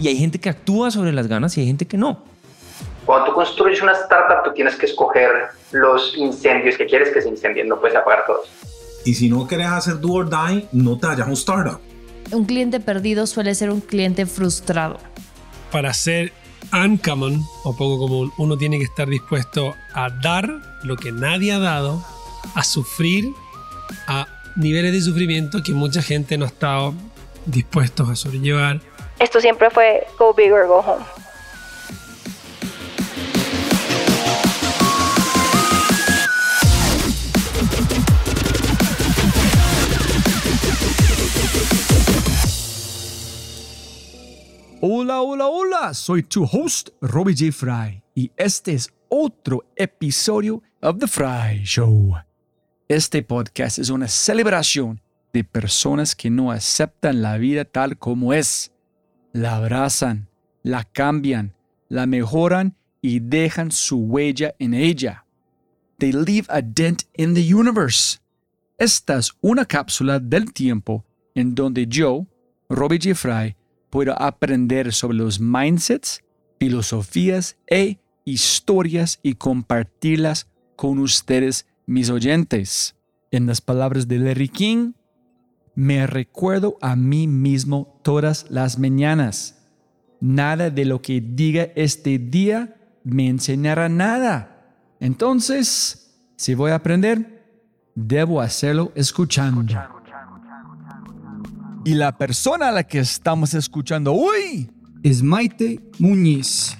Y hay gente que actúa sobre las ganas y hay gente que no. Cuando tú construyes una startup, tú tienes que escoger los incendios que quieres que se incendien, no puedes apagar todos. Y si no quieres hacer do or die, no te vayas a un startup. Un cliente perdido suele ser un cliente frustrado. Para ser uncommon o poco común, uno tiene que estar dispuesto a dar lo que nadie ha dado, a sufrir a niveles de sufrimiento que mucha gente no ha estado dispuestos a sobrellevar. Esto siempre fue go big or go home. Hola, hola, hola, soy tu host, Robbie J. Fry, y este es otro episodio of The Fry Show. Este podcast es una celebración de personas que no aceptan la vida tal como es. La abrazan, la cambian, la mejoran y dejan su huella en ella. They leave a dent in the universe. Esta es una cápsula del tiempo en donde yo, Robbie J. Fry, puedo aprender sobre los mindsets, filosofías e historias y compartirlas con ustedes, mis oyentes. En las palabras de Larry King, me recuerdo a mí mismo todas las mañanas. Nada de lo que diga este día me enseñará nada. Entonces, si voy a aprender, debo hacerlo escuchando. Y la persona a la que estamos escuchando hoy es Maite Muñiz.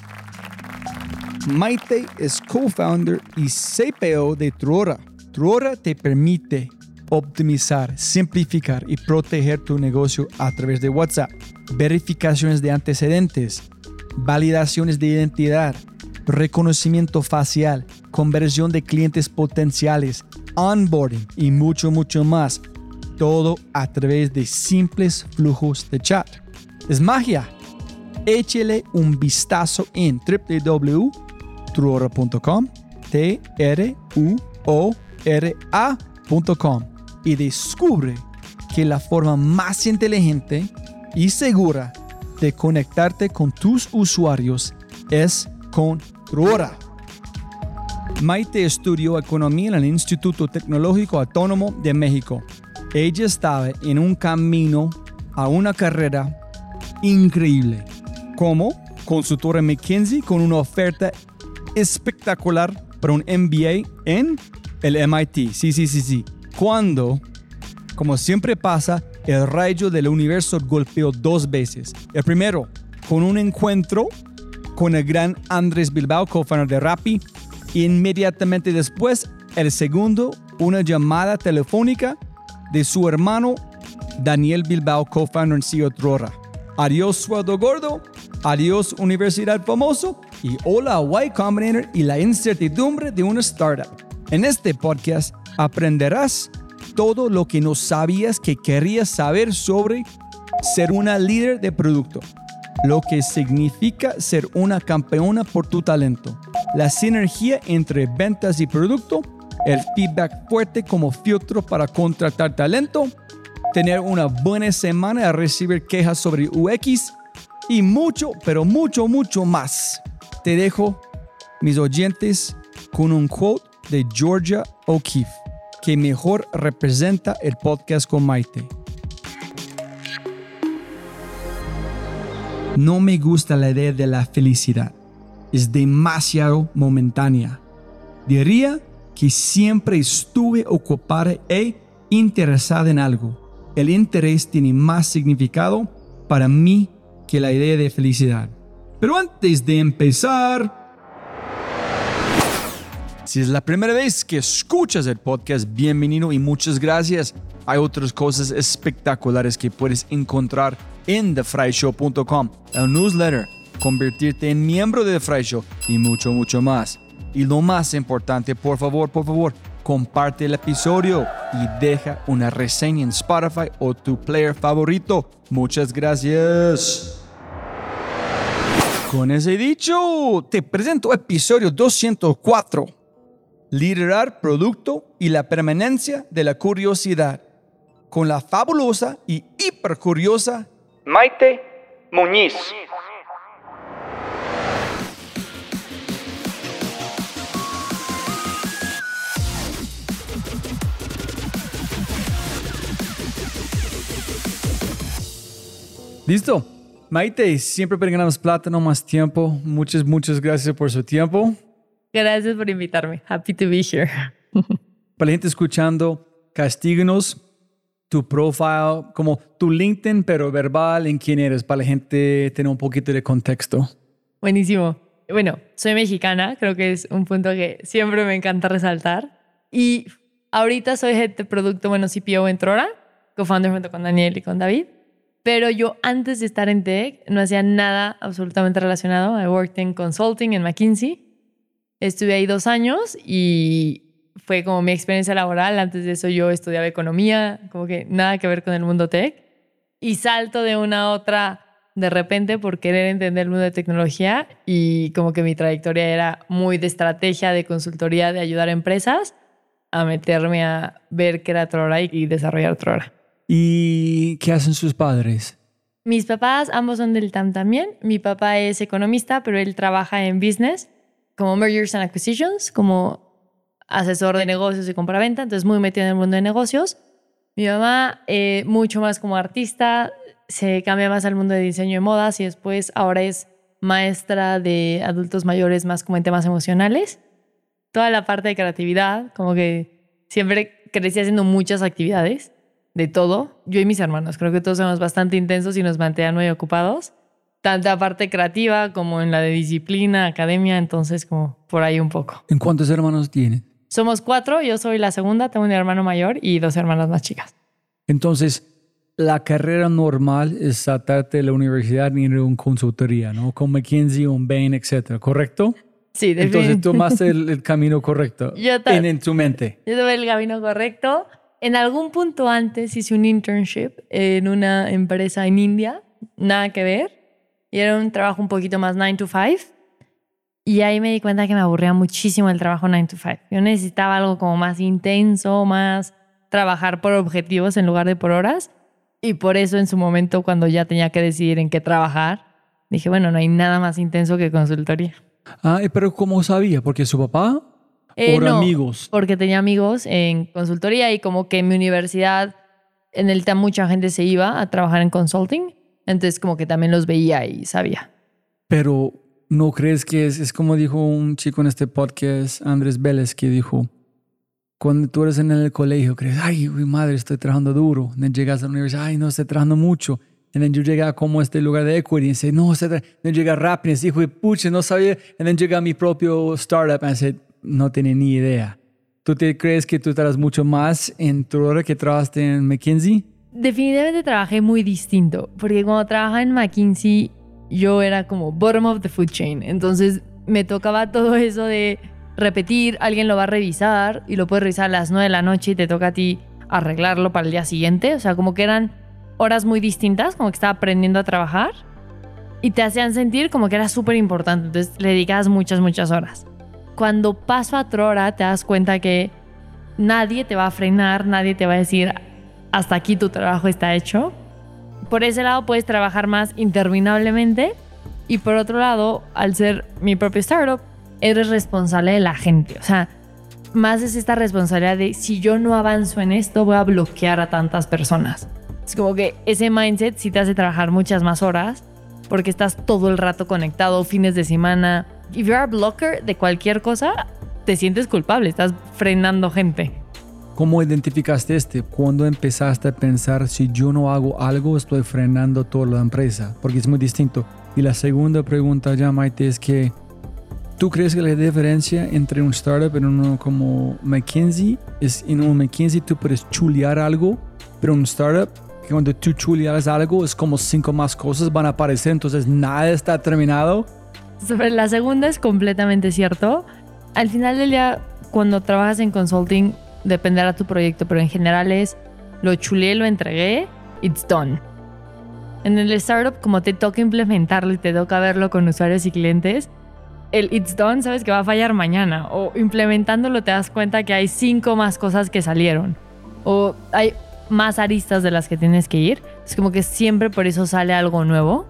Maite es co-founder y CPO de Truora. Truora te permite optimizar, simplificar y proteger tu negocio a través de WhatsApp, verificaciones de antecedentes, validaciones de identidad, reconocimiento facial, conversión de clientes potenciales, onboarding y mucho, mucho más todo a través de simples flujos de chat. Es magia. Échele un vistazo en www.truora.com, t r u o r a.com y descubre que la forma más inteligente y segura de conectarte con tus usuarios es con Truora. Maite estudió economía en el Instituto Tecnológico Autónomo de México ella estaba en un camino a una carrera increíble como consultora McKinsey con una oferta espectacular para un MBA en el MIT. Sí, sí, sí, sí. Cuando, como siempre pasa, el rayo del universo golpeó dos veces. El primero, con un encuentro con el gran Andrés Bilbao, co-founder de Rappi. Inmediatamente después, el segundo, una llamada telefónica de su hermano Daniel Bilbao, co-founder en CEO Trora. Adiós sueldo gordo, adiós universidad famoso y hola Y Combinator y la incertidumbre de una startup. En este podcast aprenderás todo lo que no sabías que querías saber sobre ser una líder de producto, lo que significa ser una campeona por tu talento, la sinergia entre ventas y producto el feedback fuerte como filtro para contratar talento, tener una buena semana a recibir quejas sobre UX y mucho, pero mucho, mucho más. Te dejo, mis oyentes, con un quote de Georgia O'Keeffe que mejor representa el podcast con Maite. No me gusta la idea de la felicidad. Es demasiado momentánea. Diría que siempre estuve ocupada e interesada en algo. El interés tiene más significado para mí que la idea de felicidad. Pero antes de empezar... Si es la primera vez que escuchas el podcast, bienvenido y muchas gracias. Hay otras cosas espectaculares que puedes encontrar en thefryshow.com, el newsletter, convertirte en miembro de The y mucho, mucho más. Y lo más importante, por favor, por favor, comparte el episodio y deja una reseña en Spotify o tu player favorito. Muchas gracias. Con ese dicho, te presento episodio 204. Liderar producto y la permanencia de la curiosidad. con la fabulosa y hiper curiosa Maite Muñiz. ¿Listo? Maite, siempre ganamos plata, no más tiempo. Muchas, muchas gracias por su tiempo. Gracias por invitarme. Happy to be here. Para la gente escuchando, castíguenos tu profile, como tu LinkedIn, pero verbal, en quién eres, para la gente tener un poquito de contexto. Buenísimo. Bueno, soy mexicana, creo que es un punto que siempre me encanta resaltar. Y ahorita soy head de producto, bueno, CPO en Trora, co-founder junto con Daniel y con David. Pero yo antes de estar en tech no hacía nada absolutamente relacionado. I worked in consulting en McKinsey. Estuve ahí dos años y fue como mi experiencia laboral. Antes de eso yo estudiaba economía, como que nada que ver con el mundo tech. Y salto de una a otra de repente por querer entender el mundo de tecnología y como que mi trayectoria era muy de estrategia, de consultoría, de ayudar a empresas a meterme a ver qué era Trora y desarrollar Trora. ¿Y qué hacen sus padres? Mis papás ambos son del TAM también. Mi papá es economista, pero él trabaja en business como mergers and acquisitions, como asesor de negocios y compraventa, entonces muy metido en el mundo de negocios. Mi mamá, eh, mucho más como artista, se cambia más al mundo de diseño de modas y después ahora es maestra de adultos mayores más como en temas emocionales. Toda la parte de creatividad, como que siempre crecí haciendo muchas actividades de todo. Yo y mis hermanos, creo que todos somos bastante intensos y nos mantenían muy ocupados. Tanto la parte creativa como en la de disciplina, academia, entonces como por ahí un poco. ¿En cuántos hermanos tienen? Somos cuatro, yo soy la segunda, tengo un hermano mayor y dos hermanas más chicas. Entonces, la carrera normal es saltarte de la universidad y ir a una consultoría, ¿no? Con McKinsey, un Bain, etcétera, ¿correcto? Sí, Entonces definitivamente. tomaste el, el camino correcto Yo en, en tu mente. Yo tuve el camino correcto. En algún punto antes hice un internship en una empresa en India, nada que ver. Y era un trabajo un poquito más 9 to 5. Y ahí me di cuenta que me aburría muchísimo el trabajo 9 to 5. Yo necesitaba algo como más intenso, más trabajar por objetivos en lugar de por horas. Y por eso en su momento, cuando ya tenía que decidir en qué trabajar, dije, bueno, no hay nada más intenso que consultoría. Ah, eh, pero ¿cómo sabía? ¿Porque su papá? Eh, ¿Por no, amigos? Porque tenía amigos en consultoría y como que en mi universidad, en el TAM, mucha gente se iba a trabajar en consulting. Entonces como que también los veía y sabía. Pero ¿no crees que es, es como dijo un chico en este podcast, Andrés Vélez, que dijo, cuando tú eres en el colegio, crees, ay, mi madre, estoy trabajando duro. Y llegas a la universidad, ay, no, estoy trabajando mucho. Y yo llegué a como este lugar de equity y dice, no, estoy tra-". Then llega rápido y hijo pucha, no sabía. Y llega a mi propio startup y dice, no tenía ni idea. ¿Tú te crees que tú trabajas mucho más en tu hora que trabajaste en McKinsey? Definitivamente trabajé muy distinto, porque cuando trabajaba en McKinsey yo era como bottom of the food chain, entonces me tocaba todo eso de repetir, alguien lo va a revisar y lo puedes revisar a las 9 de la noche y te toca a ti arreglarlo para el día siguiente, o sea, como que eran horas muy distintas, como que estaba aprendiendo a trabajar y te hacían sentir como que era súper importante, entonces le dedicabas muchas, muchas horas. Cuando paso a Trora te das cuenta que nadie te va a frenar, nadie te va a decir hasta aquí tu trabajo está hecho. Por ese lado puedes trabajar más interminablemente y por otro lado, al ser mi propio startup, eres responsable de la gente. O sea, más es esta responsabilidad de si yo no avanzo en esto, voy a bloquear a tantas personas. Es como que ese mindset sí te hace trabajar muchas más horas porque estás todo el rato conectado, fines de semana. If you're a blocker de cualquier cosa, te sientes culpable, estás frenando gente. ¿Cómo identificaste este? ¿Cuándo empezaste a pensar si yo no hago algo estoy frenando toda la empresa? Porque es muy distinto. Y la segunda pregunta ya, Maite, es que ¿tú crees que la diferencia entre un startup y uno como McKinsey es en un McKinsey tú puedes chulear algo, pero un startup que cuando tú chuleas algo es como cinco más cosas van a aparecer, entonces nada está terminado? Sobre la segunda es completamente cierto. Al final del día, cuando trabajas en consulting, dependerá tu proyecto, pero en general es lo chulé, lo entregué, it's done. En el startup, como te toca implementarlo y te toca verlo con usuarios y clientes, el it's done sabes que va a fallar mañana. O implementándolo te das cuenta que hay cinco más cosas que salieron. O hay más aristas de las que tienes que ir. Es como que siempre por eso sale algo nuevo.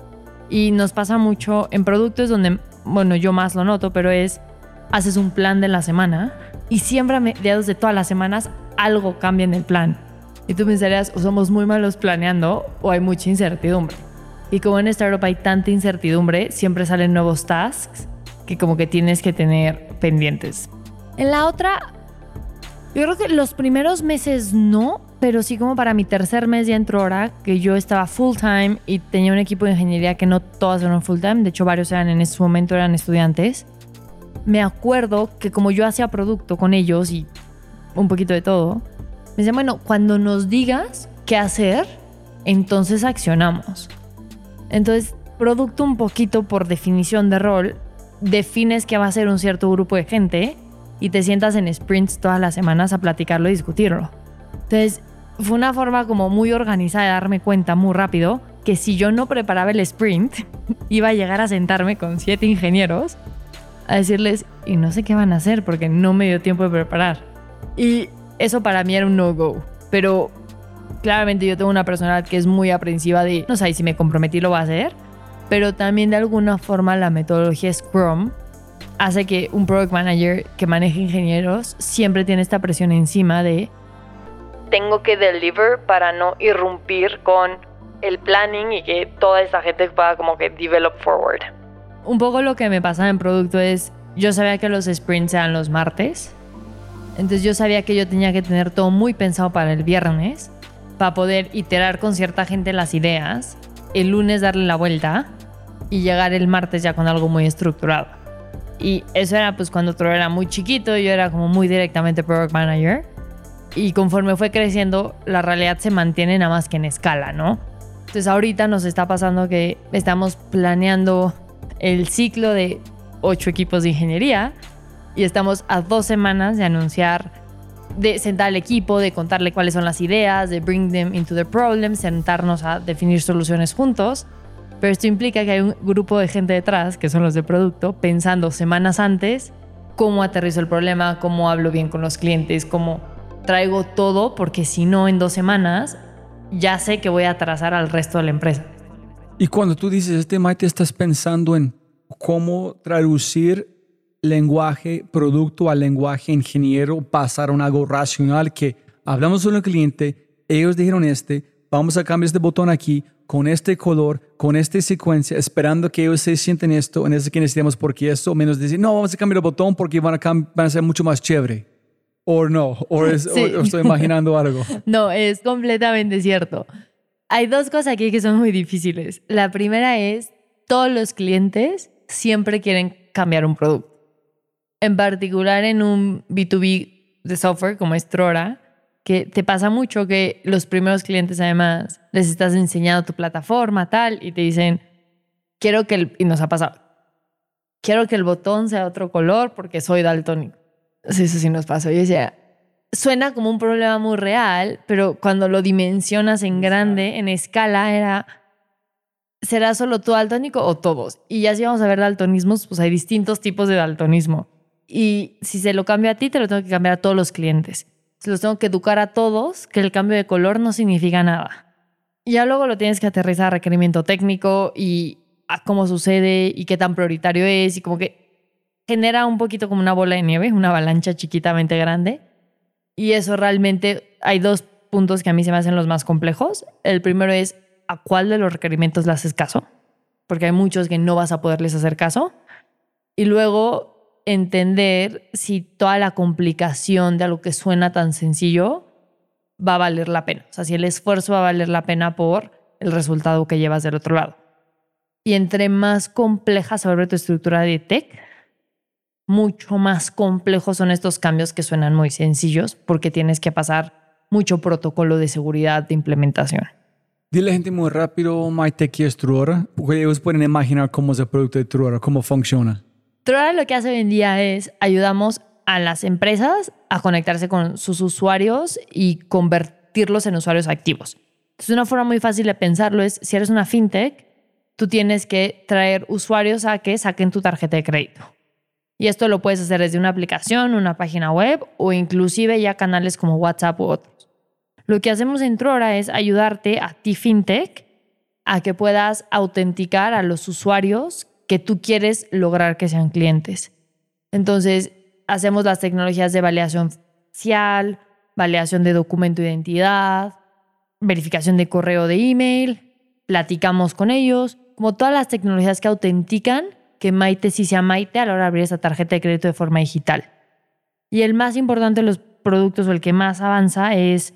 Y nos pasa mucho en productos donde, bueno, yo más lo noto, pero es, haces un plan de la semana y siempre a mediados de todas las semanas algo cambia en el plan. Y tú pensarías, o somos muy malos planeando o hay mucha incertidumbre. Y como en startup hay tanta incertidumbre, siempre salen nuevos tasks que como que tienes que tener pendientes. En la otra, yo creo que los primeros meses no, pero sí como para mi tercer mes ya entró ahora, que yo estaba full time y tenía un equipo de ingeniería que no todas eran full time, de hecho varios eran en ese momento eran estudiantes. Me acuerdo que como yo hacía producto con ellos y un poquito de todo, me decían, bueno, cuando nos digas qué hacer, entonces accionamos. Entonces, producto un poquito por definición de rol, defines que va a ser un cierto grupo de gente y te sientas en sprints todas las semanas a platicarlo y discutirlo. Entonces, fue una forma como muy organizada de darme cuenta muy rápido que si yo no preparaba el sprint, iba a llegar a sentarme con siete ingenieros a decirles, y no sé qué van a hacer porque no me dio tiempo de preparar. Y eso para mí era un no-go. Pero claramente yo tengo una personalidad que es muy aprensiva de, no sé, si me comprometí lo va a hacer. Pero también de alguna forma la metodología Scrum hace que un product manager que maneje ingenieros siempre tiene esta presión encima de Tengo que deliver para no irrumpir con el planning y que toda esta gente pueda como que develop forward. Un poco lo que me pasaba en producto es, yo sabía que los sprints eran los martes, entonces yo sabía que yo tenía que tener todo muy pensado para el viernes, para poder iterar con cierta gente las ideas, el lunes darle la vuelta y llegar el martes ya con algo muy estructurado. Y eso era pues cuando otro era muy chiquito, yo era como muy directamente product manager. Y conforme fue creciendo, la realidad se mantiene nada más que en escala, ¿no? Entonces ahorita nos está pasando que estamos planeando el ciclo de ocho equipos de ingeniería y estamos a dos semanas de anunciar, de sentar al equipo, de contarle cuáles son las ideas, de bring them into the problem, sentarnos a definir soluciones juntos. Pero esto implica que hay un grupo de gente detrás, que son los de producto, pensando semanas antes cómo aterrizo el problema, cómo hablo bien con los clientes, cómo traigo todo, porque si no, en dos semanas ya sé que voy a atrasar al resto de la empresa. Y cuando tú dices este Mike, estás pensando en cómo traducir lenguaje producto al lenguaje ingeniero, pasar a un algo racional que hablamos con el cliente, ellos dijeron este, vamos a cambiar este botón aquí con este color, con esta secuencia, esperando que ellos se sienten esto, en eso que necesitamos porque eso, menos decir, no, vamos a cambiar el botón porque van a, van a ser mucho más chévere. O no, o, es- o- Sí. o estoy imaginando algo. No, es completamente cierto. Hay dos cosas aquí que son muy difíciles. La primera es, todos los clientes siempre quieren cambiar un producto. En particular en un B2B de software como es Trora, que te pasa mucho que los primeros clientes además les estás enseñando tu plataforma, tal, y te dicen, quiero que el... Y nos ha pasado. Quiero que el botón sea otro color porque soy daltónico. Eso sí nos pasó. Yo decía, suena como un problema muy real, pero cuando lo dimensionas en grande, en escala, era, ¿será solo tú daltónico o todos? Y ya si vamos a ver daltonismos, pues hay distintos tipos de daltonismo. Y si se lo cambio a ti, te lo tengo que cambiar a todos los clientes. Se los tengo que educar a todos que el cambio de color no significa nada. Y ya luego lo tienes que aterrizar a requerimiento técnico y a cómo sucede y qué tan prioritario es y como que genera un poquito como una bola de nieve, una avalancha chiquitamente grande. Y eso realmente hay dos puntos que a mí se me hacen los más complejos. El primero es a cuál de los requerimientos le haces caso, porque hay muchos que no vas a poderles hacer caso. Y luego entender si toda la complicación de algo que suena tan sencillo va a valer la pena. O sea, si el esfuerzo va a valer la pena por el resultado que llevas del otro lado. Y entre más compleja se vuelve tu estructura de tech, mucho más complejos son estos cambios que suenan muy sencillos porque tienes que pasar mucho protocolo de seguridad de implementación. Dile a la gente muy rápido, MyTech es Truora, porque ellos pueden imaginar cómo es el producto de Truora, cómo funciona. Trora lo que hace hoy en día es ayudamos a las empresas a conectarse con sus usuarios y convertirlos en usuarios activos. Entonces, una forma muy fácil de pensarlo es, si eres una fintech, tú tienes que traer usuarios a que saquen tu tarjeta de crédito. Y esto lo puedes hacer desde una aplicación, una página web o inclusive ya canales como WhatsApp u otros. Lo que hacemos en Trora es ayudarte a ti, FinTech, a que puedas autenticar a los usuarios que tú quieres lograr que sean clientes. Entonces, hacemos las tecnologías de validación facial, validación de documento de identidad, verificación de correo de email, platicamos con ellos, como todas las tecnologías que autentican que Maite sí sea Maite a la hora de abrir esa tarjeta de crédito de forma digital. Y el más importante de los productos o el que más avanza es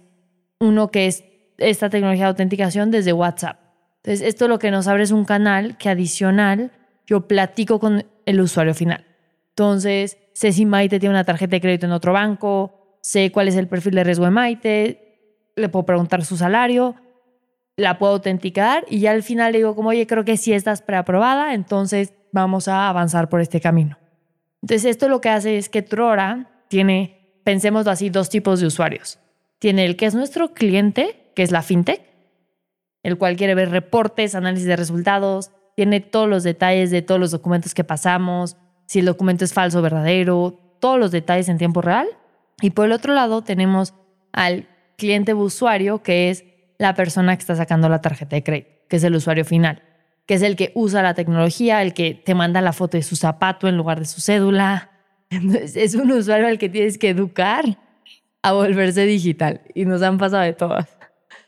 uno que es esta tecnología de autenticación desde WhatsApp. Entonces, esto lo que nos abre es un canal que adicional yo platico con el usuario final. Entonces, sé si Maite tiene una tarjeta de crédito en otro banco, sé cuál es el perfil de riesgo de Maite, le puedo preguntar su salario, la puedo autenticar y ya al final le digo como, oye, creo que sí estás preaprobada, entonces vamos a avanzar por este camino. Entonces, esto lo que hace es que Trora tiene, pensémoslo así, dos tipos de usuarios. Tiene el que es nuestro cliente, que es la fintech, el cual quiere ver reportes, análisis de resultados, tiene todos los detalles de todos los documentos que pasamos, si el documento es falso o verdadero, todos los detalles en tiempo real. Y por el otro lado tenemos al cliente usuario, que es la persona que está sacando la tarjeta de crédito, que es el usuario final, que es el que usa la tecnología, el que te manda la foto de su zapato en lugar de su cédula. es un usuario al que tienes que educar a volverse digital y nos han pasado de todas.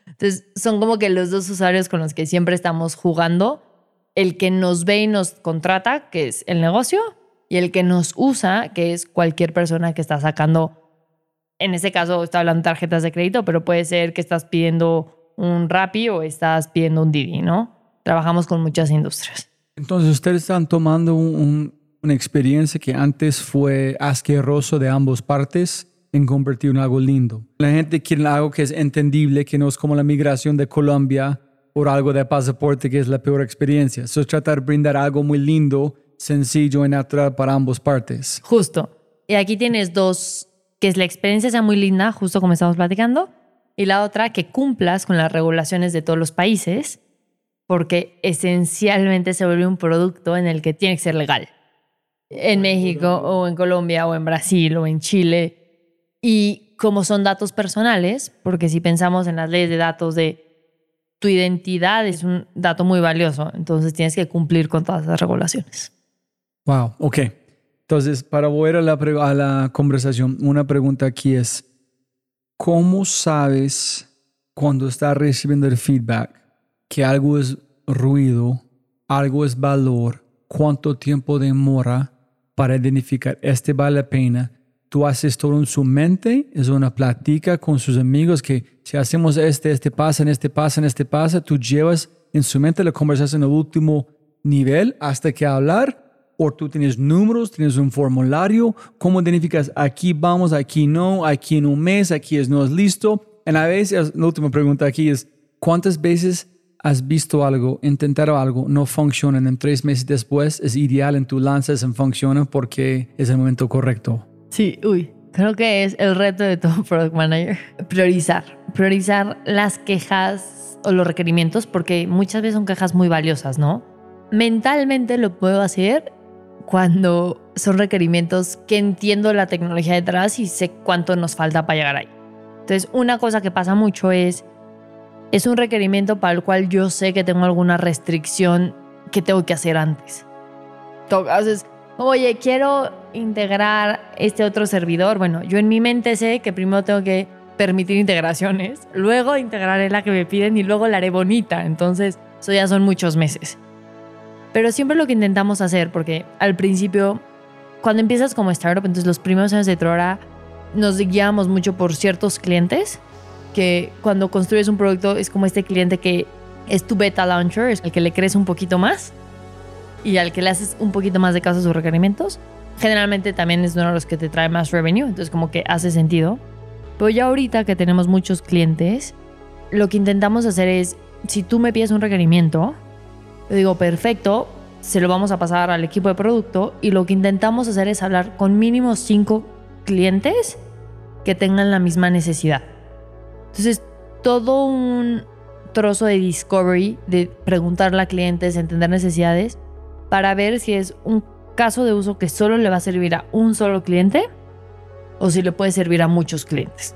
Entonces, son como que los dos usuarios con los que siempre estamos jugando, el que nos ve y nos contrata, que es el negocio, y el que nos usa, que es cualquier persona que está sacando, en este caso está hablando tarjetas de crédito, pero puede ser que estás pidiendo un Rappi o estás pidiendo un Didi, ¿no? Trabajamos con muchas industrias. Entonces, ustedes están tomando una experiencia que antes fue asqueroso de ambas partes en convertir en algo lindo. La gente quiere algo que es entendible, que no es como la migración de Colombia por algo de pasaporte, que es la peor experiencia. Eso es tratar de brindar algo muy lindo, sencillo y natural para ambas partes. Justo. Y aquí tienes dos, que es la experiencia sea muy linda, justo como estamos platicando, y la otra, que cumplas con las regulaciones de todos los países, porque esencialmente se vuelve un producto en el que tiene que ser legal. En México o en Colombia o en Brasil o en Chile y como son datos personales, porque si pensamos en las leyes de datos de tu identidad es un dato muy valioso, entonces tienes que cumplir con todas las regulaciones. Wow, ok. Entonces, para volver a la, a la conversación, una pregunta aquí es, ¿cómo sabes cuando estás recibiendo el feedback que algo es ruido, algo es valor, cuánto tiempo demora para identificar este vale la pena tú haces todo en su mente, es una plática con sus amigos que si hacemos este, este pasa, en este pasa, en este pasa, tú llevas en su mente la conversación al último nivel hasta que hablar, o tú tienes números, tienes un formulario, cómo identificas aquí vamos, aquí no, aquí en un mes, aquí es no es listo. En a veces, la última pregunta aquí es, ¿cuántas veces has visto algo, intentado algo, no funciona, en tres meses después es ideal en tu lanzas en funciona porque es el momento correcto? Sí, uy. Creo que es el reto de todo product manager. Priorizar. Priorizar las quejas o los requerimientos porque muchas veces son quejas muy valiosas, ¿no? Mentalmente lo puedo hacer cuando son requerimientos que entiendo la tecnología detrás y sé cuánto nos falta para llegar ahí. Entonces, una cosa que pasa mucho es, es un requerimiento para el cual yo sé que tengo alguna restricción que tengo que hacer antes. Entonces, oye, quiero integrar este otro servidor. Bueno, yo en mi mente sé que primero tengo que permitir integraciones, luego integraré la que me piden y luego la haré bonita. Entonces, eso ya son muchos meses. Pero siempre lo que intentamos hacer, porque al principio, cuando empiezas como startup, entonces los primeros años de Trora nos guiamos mucho por ciertos clientes, que cuando construyes un producto es como este cliente que es tu beta launcher, es el que le crees un poquito más y al que le haces un poquito más de caso a sus requerimientos, generalmente también es uno de los que te trae más revenue, entonces como que hace sentido. Pero ya ahorita que tenemos muchos clientes, lo que intentamos hacer es, si tú me pides un requerimiento, yo digo, perfecto, se lo vamos a pasar al equipo de producto y lo que intentamos hacer es hablar con mínimo cinco clientes que tengan la misma necesidad. Entonces, todo un trozo de discovery, de preguntarle a clientes, entender necesidades, para ver si es un caso de uso que solo le va a servir a un solo cliente o si le puede servir a muchos clientes.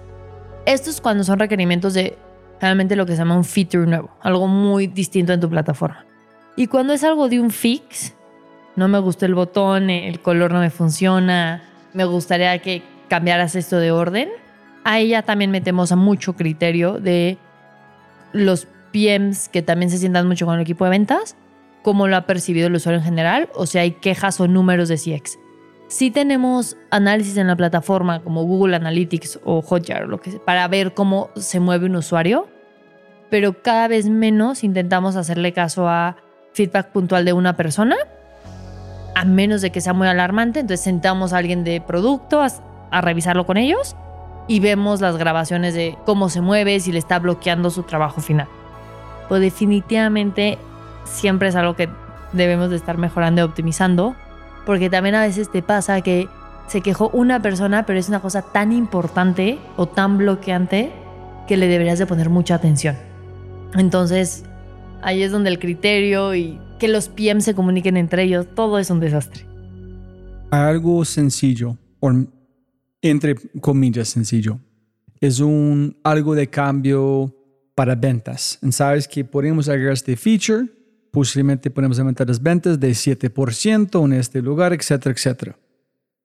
Esto es cuando son requerimientos de realmente lo que se llama un feature nuevo, algo muy distinto en tu plataforma. Y cuando es algo de un fix, no me gustó el botón, el color no me funciona, me gustaría que cambiaras esto de orden, ahí ya también metemos a mucho criterio de los PMs que también se sientan mucho con el equipo de ventas, cómo lo ha percibido el usuario en general, o si hay quejas o números de CX. Si tenemos análisis en la plataforma como Google Analytics o Hotjar, lo que sea, para ver cómo se mueve un usuario, pero cada vez menos intentamos hacerle caso a feedback puntual de una persona, a menos de que sea muy alarmante. Entonces sentamos a alguien de producto a, a revisarlo con ellos y vemos las grabaciones de cómo se mueve, si le está bloqueando su trabajo final. Pues definitivamente siempre es algo que debemos de estar mejorando y optimizando, porque también a veces te pasa que se quejó una persona, pero es una cosa tan importante o tan bloqueante que le deberías de poner mucha atención. Entonces, ahí es donde el criterio y que los PM se comuniquen entre ellos, todo es un desastre. Algo sencillo, entre comillas sencillo, es un algo de cambio para ventas. Sabes que podemos agregar este feature, posiblemente podemos aumentar las ventas de 7% en este lugar, etcétera, etcétera.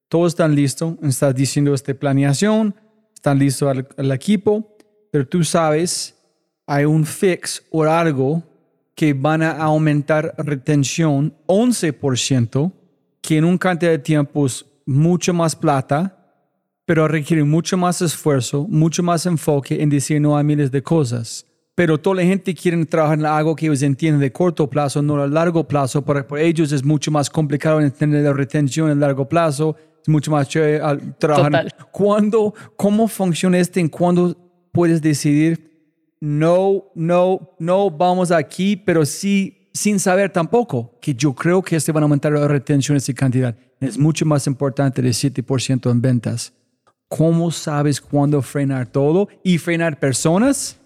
Todos están listos, estás diciendo esta planeación, están listos al, equipo, pero tú sabes hay un fix o algo que van a aumentar retención 11%, que en un cantidad de tiempos mucho más plata, pero requiere mucho más esfuerzo, mucho más enfoque en decir no a miles de cosas. Pero toda la gente quiere trabajar en algo que ellos entienden de corto plazo, no a largo plazo. Para, para ellos es mucho más complicado entender la retención a largo plazo. Es mucho más chévere trabajar. Total. ¿Cuándo, ¿Cómo funciona este? ¿En cuándo puedes decidir no, no, no vamos aquí, pero sí sin saber tampoco que yo creo que este van a aumentar la retención esa cantidad. Es mucho más importante el 7% en ventas. ¿Cómo sabes cuándo frenar todo y frenar personas?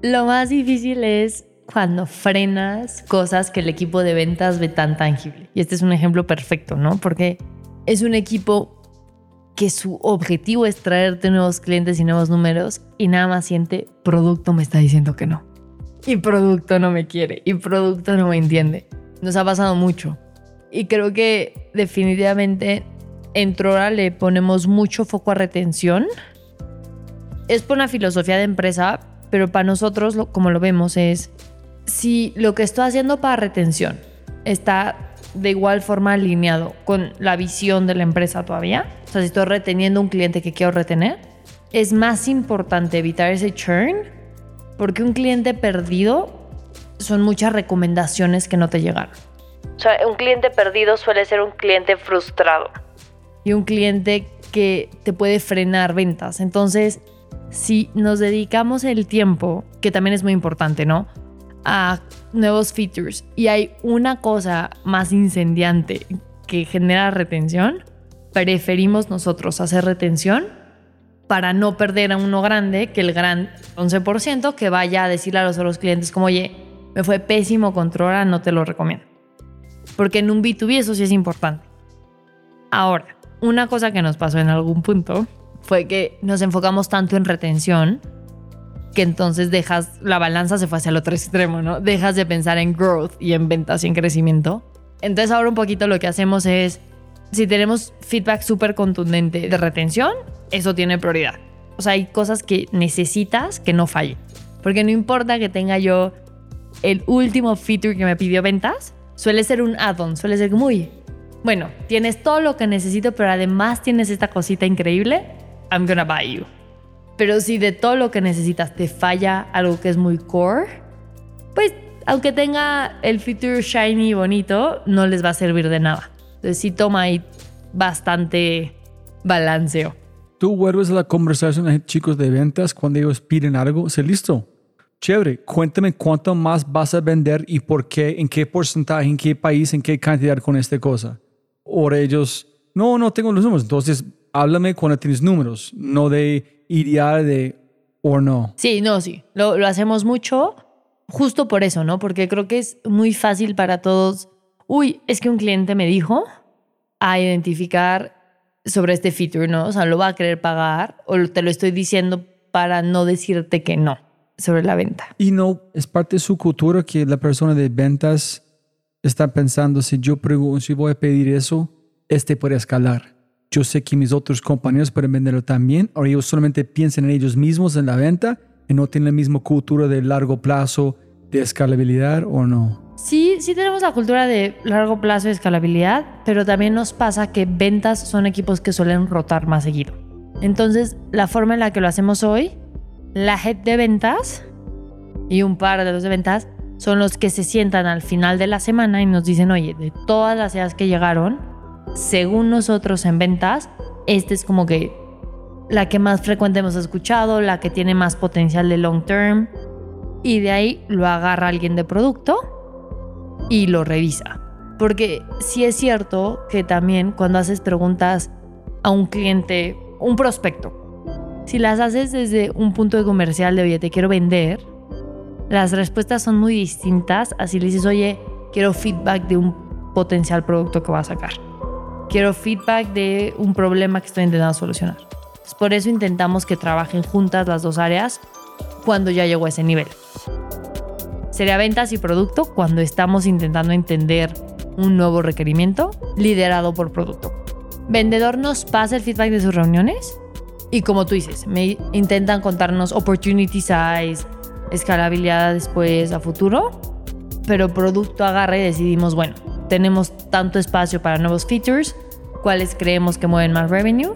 Lo más difícil es cuando frenas cosas que el equipo de ventas ve tan tangible. Y este es un ejemplo perfecto, ¿no? Porque es un equipo que su objetivo es traerte nuevos clientes y nuevos números y nada más siente, producto me está diciendo que no. Y producto no me quiere y producto no me entiende. Nos ha pasado mucho. Y creo que definitivamente en Trora le ponemos mucho foco a retención. Es por una filosofía de empresa, pero para nosotros, como lo vemos, es si lo que estoy haciendo para retención está de igual forma alineado con la visión de la empresa todavía, o sea, si estoy reteniendo un cliente que quiero retener, es más importante evitar ese churn porque un cliente perdido son muchas recomendaciones que no te llegaron. O sea, un cliente perdido suele ser un cliente frustrado. Y un cliente que te puede frenar ventas. Entonces, si nos dedicamos el tiempo, que también es muy importante, ¿no? A nuevos features y hay una cosa más incendiante que genera retención, preferimos nosotros hacer retención para no perder a uno grande que el gran 11% que vaya a decirle a los otros clientes como, oye, me fue pésimo controla, no te lo recomiendo. Porque en un B2B eso sí es importante. Ahora, una cosa que nos pasó en algún punto fue que nos enfocamos tanto en retención que entonces dejas, la balanza se fue hacia el otro extremo, ¿no? Dejas de pensar en growth y en ventas y en crecimiento. Entonces ahora un poquito lo que hacemos es, si tenemos feedback súper contundente de retención, eso tiene prioridad. O sea, hay cosas que necesitas que no fallen. Porque no importa que tenga yo el último feature que me pidió ventas, suele ser un add-on, suele ser muy, bueno, tienes todo lo que necesito, pero además tienes esta cosita increíble, I'm gonna buy you. Pero si de todo lo que necesitas te falla algo que es muy core, pues aunque tenga el feature shiny y bonito, no les va a servir de nada. Entonces sí toma ahí bastante balanceo. Tú vuelves a la conversación chicos de ventas cuando ellos piden algo, se listo. Chévere, cuéntame cuánto más vas a vender y por qué, en qué porcentaje, en qué país, en qué cantidad con esta cosa. O ellos, no, no tengo los números. Entonces, háblame cuando tienes números, no de idear de o no. Sí, no, sí. Lo, lo hacemos mucho justo por eso, ¿no? Porque creo que es muy fácil para todos. Uy, es que un cliente me dijo a identificar sobre este feature, ¿no? O sea, lo va a querer pagar o te lo estoy diciendo para no decirte que no sobre la venta. Y no, es parte de su cultura que la persona de ventas está pensando, si yo pregunto, si voy a pedir eso, este puede escalar. Yo sé que mis otros compañeros pueden venderlo también, o ellos solamente piensan en ellos mismos en la venta y no tienen la misma cultura de largo plazo, de escalabilidad o no. Sí, sí tenemos la cultura de largo plazo y escalabilidad, pero también nos pasa que ventas son equipos que suelen rotar más seguido. Entonces, la forma en la que lo hacemos hoy, la head de ventas y un par de los de ventas son los que se sientan al final de la semana y nos dicen, oye, de todas las ideas que llegaron, según nosotros en ventas, esta es como que la que más frecuente hemos escuchado, la que tiene más potencial de long term, y de ahí lo agarra alguien de producto y lo revisa. Porque sí es cierto que también cuando haces preguntas a un cliente, un prospecto, si las haces desde un punto de comercial de, oye, te quiero vender, las respuestas son muy distintas. Así le dices, oye, quiero feedback de un potencial producto que va a sacar. Quiero feedback de un problema que estoy intentando solucionar. por eso intentamos que trabajen juntas las dos áreas cuando ya llegó a ese nivel. Sería ventas y producto cuando estamos intentando entender un nuevo requerimiento liderado por producto. Vendedor nos pasa el feedback de sus reuniones y como tú dices, intentan contarnos opportunity size, escalabilidad después a futuro, pero producto agarra y decidimos, bueno, tenemos tanto espacio para nuevos features, cuáles creemos que mueven más revenue,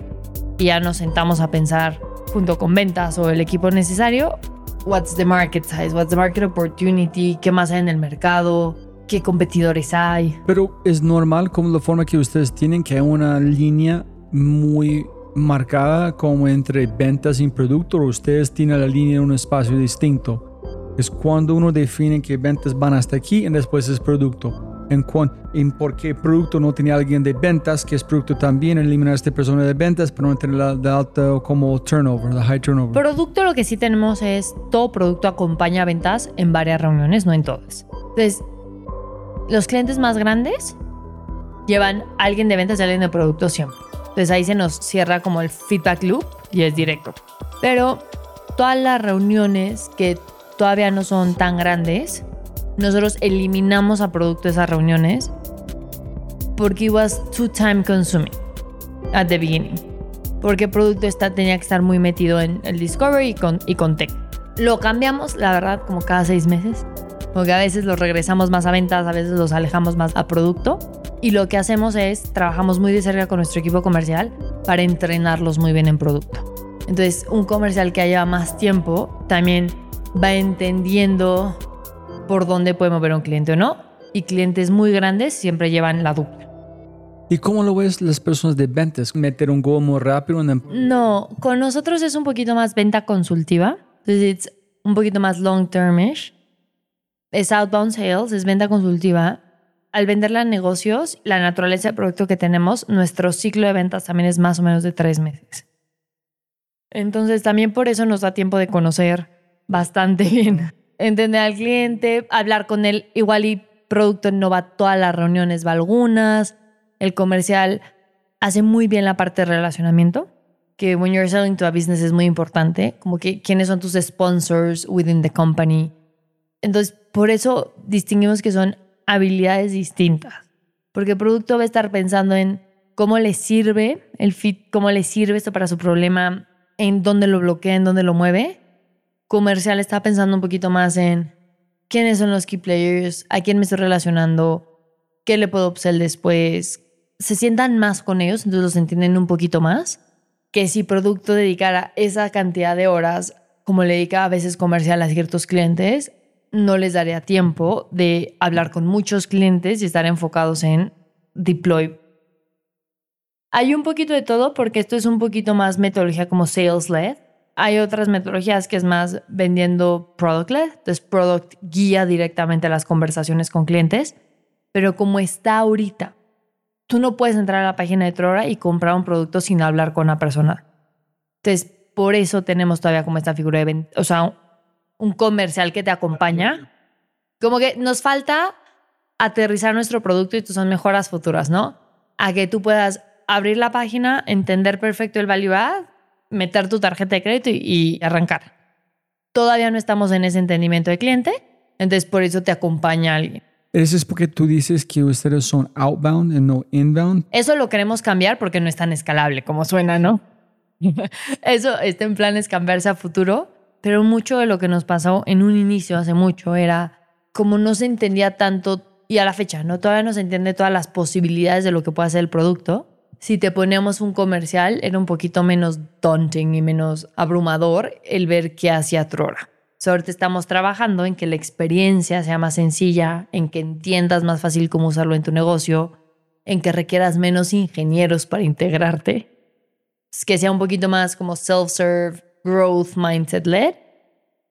y ya nos sentamos a pensar junto con ventas o el equipo necesario, what's the market size, what's the market opportunity, qué más hay en el mercado, qué competidores hay. Pero es normal como la forma que ustedes tienen que hay una línea muy marcada como entre ventas y producto o ustedes tienen la línea en un espacio distinto. Es cuando uno define que ventas van hasta aquí y después es producto. En, en por qué producto no tiene alguien de ventas, que es producto también, eliminar a esta persona de ventas, pero no tener la de alta como turnover, la high turnover. Producto lo que sí tenemos es todo producto acompaña a ventas en varias reuniones, no en todas. Entonces, los clientes más grandes llevan a alguien de ventas y alguien de producto siempre. Entonces ahí se nos cierra como el feedback loop y es directo. Pero todas las reuniones que todavía no son tan grandes, nosotros eliminamos a producto esas reuniones porque it was too time consuming at the beginning. Porque producto está, tenía que estar muy metido en el discovery y con, y con tech. Lo cambiamos, la verdad, como cada seis meses. Porque a veces los regresamos más a ventas, a veces los alejamos más a producto. Y lo que hacemos es, trabajamos muy de cerca con nuestro equipo comercial para entrenarlos muy bien en producto. Entonces, un comercial que lleva más tiempo también va entendiendo por dónde puede mover un cliente o no. Y clientes muy grandes siempre llevan la dupla. ¿Y cómo lo ves las personas de ventas? ¿Meter un go muy rápido? No, con nosotros es un poquito más venta consultiva. Entonces, es un poquito más long termish. Es outbound sales, es venta consultiva al venderle a negocios, la naturaleza del producto que tenemos, nuestro ciclo de ventas también es más o menos de tres meses. Entonces también por eso nos da tiempo de conocer bastante bien, entender al cliente, hablar con él, igual y producto no va a todas las reuniones, va algunas, el comercial hace muy bien la parte de relacionamiento, que when you're selling to a business es muy importante, como que quiénes son tus sponsors within the company. Entonces, por eso distinguimos que son habilidades distintas. Porque el producto va a estar pensando en cómo le sirve el fit, cómo le sirve esto para su problema, en dónde lo bloquea, en dónde lo mueve. Comercial está pensando un poquito más en quiénes son los key players, a quién me estoy relacionando, qué le puedo upsell después. Se sientan más con ellos, entonces los entienden un poquito más. Que si producto dedicara esa cantidad de horas, como le dedica a veces comercial a ciertos clientes, no les daría tiempo de hablar con muchos clientes y estar enfocados en deploy. Hay un poquito de todo porque esto es un poquito más metodología como sales led. Hay otras metodologías que es más vendiendo product led, entonces product guía directamente las conversaciones con clientes, pero como está ahorita, tú no puedes entrar a la página de Trora y comprar un producto sin hablar con una persona. Entonces, por eso tenemos todavía como esta figura de o un comercial que te acompaña. Como que nos falta aterrizar nuestro producto y estas son mejoras futuras, ¿no? A que tú puedas abrir la página, entender perfecto el value add meter tu tarjeta de crédito y, y arrancar. Todavía no estamos en ese entendimiento de cliente, entonces por eso te acompaña alguien. Eso es porque tú dices que ustedes son outbound y no inbound. Eso lo queremos cambiar porque no es tan escalable como suena, ¿no? Eso está en planes cambiarse a futuro, pero mucho de lo que nos pasó en un inicio hace mucho era como no se entendía tanto y a la fecha, ¿no? Todavía no se entiende todas las posibilidades de lo que puede hacer el producto. Si te poníamos un comercial, era un poquito menos daunting y menos abrumador el ver qué hacía Trora. So, ahorita estamos trabajando en que la experiencia sea más sencilla, en que entiendas más fácil cómo usarlo en tu negocio, en que requieras menos ingenieros para integrarte, que sea un poquito más como self-serve, growth mindset led.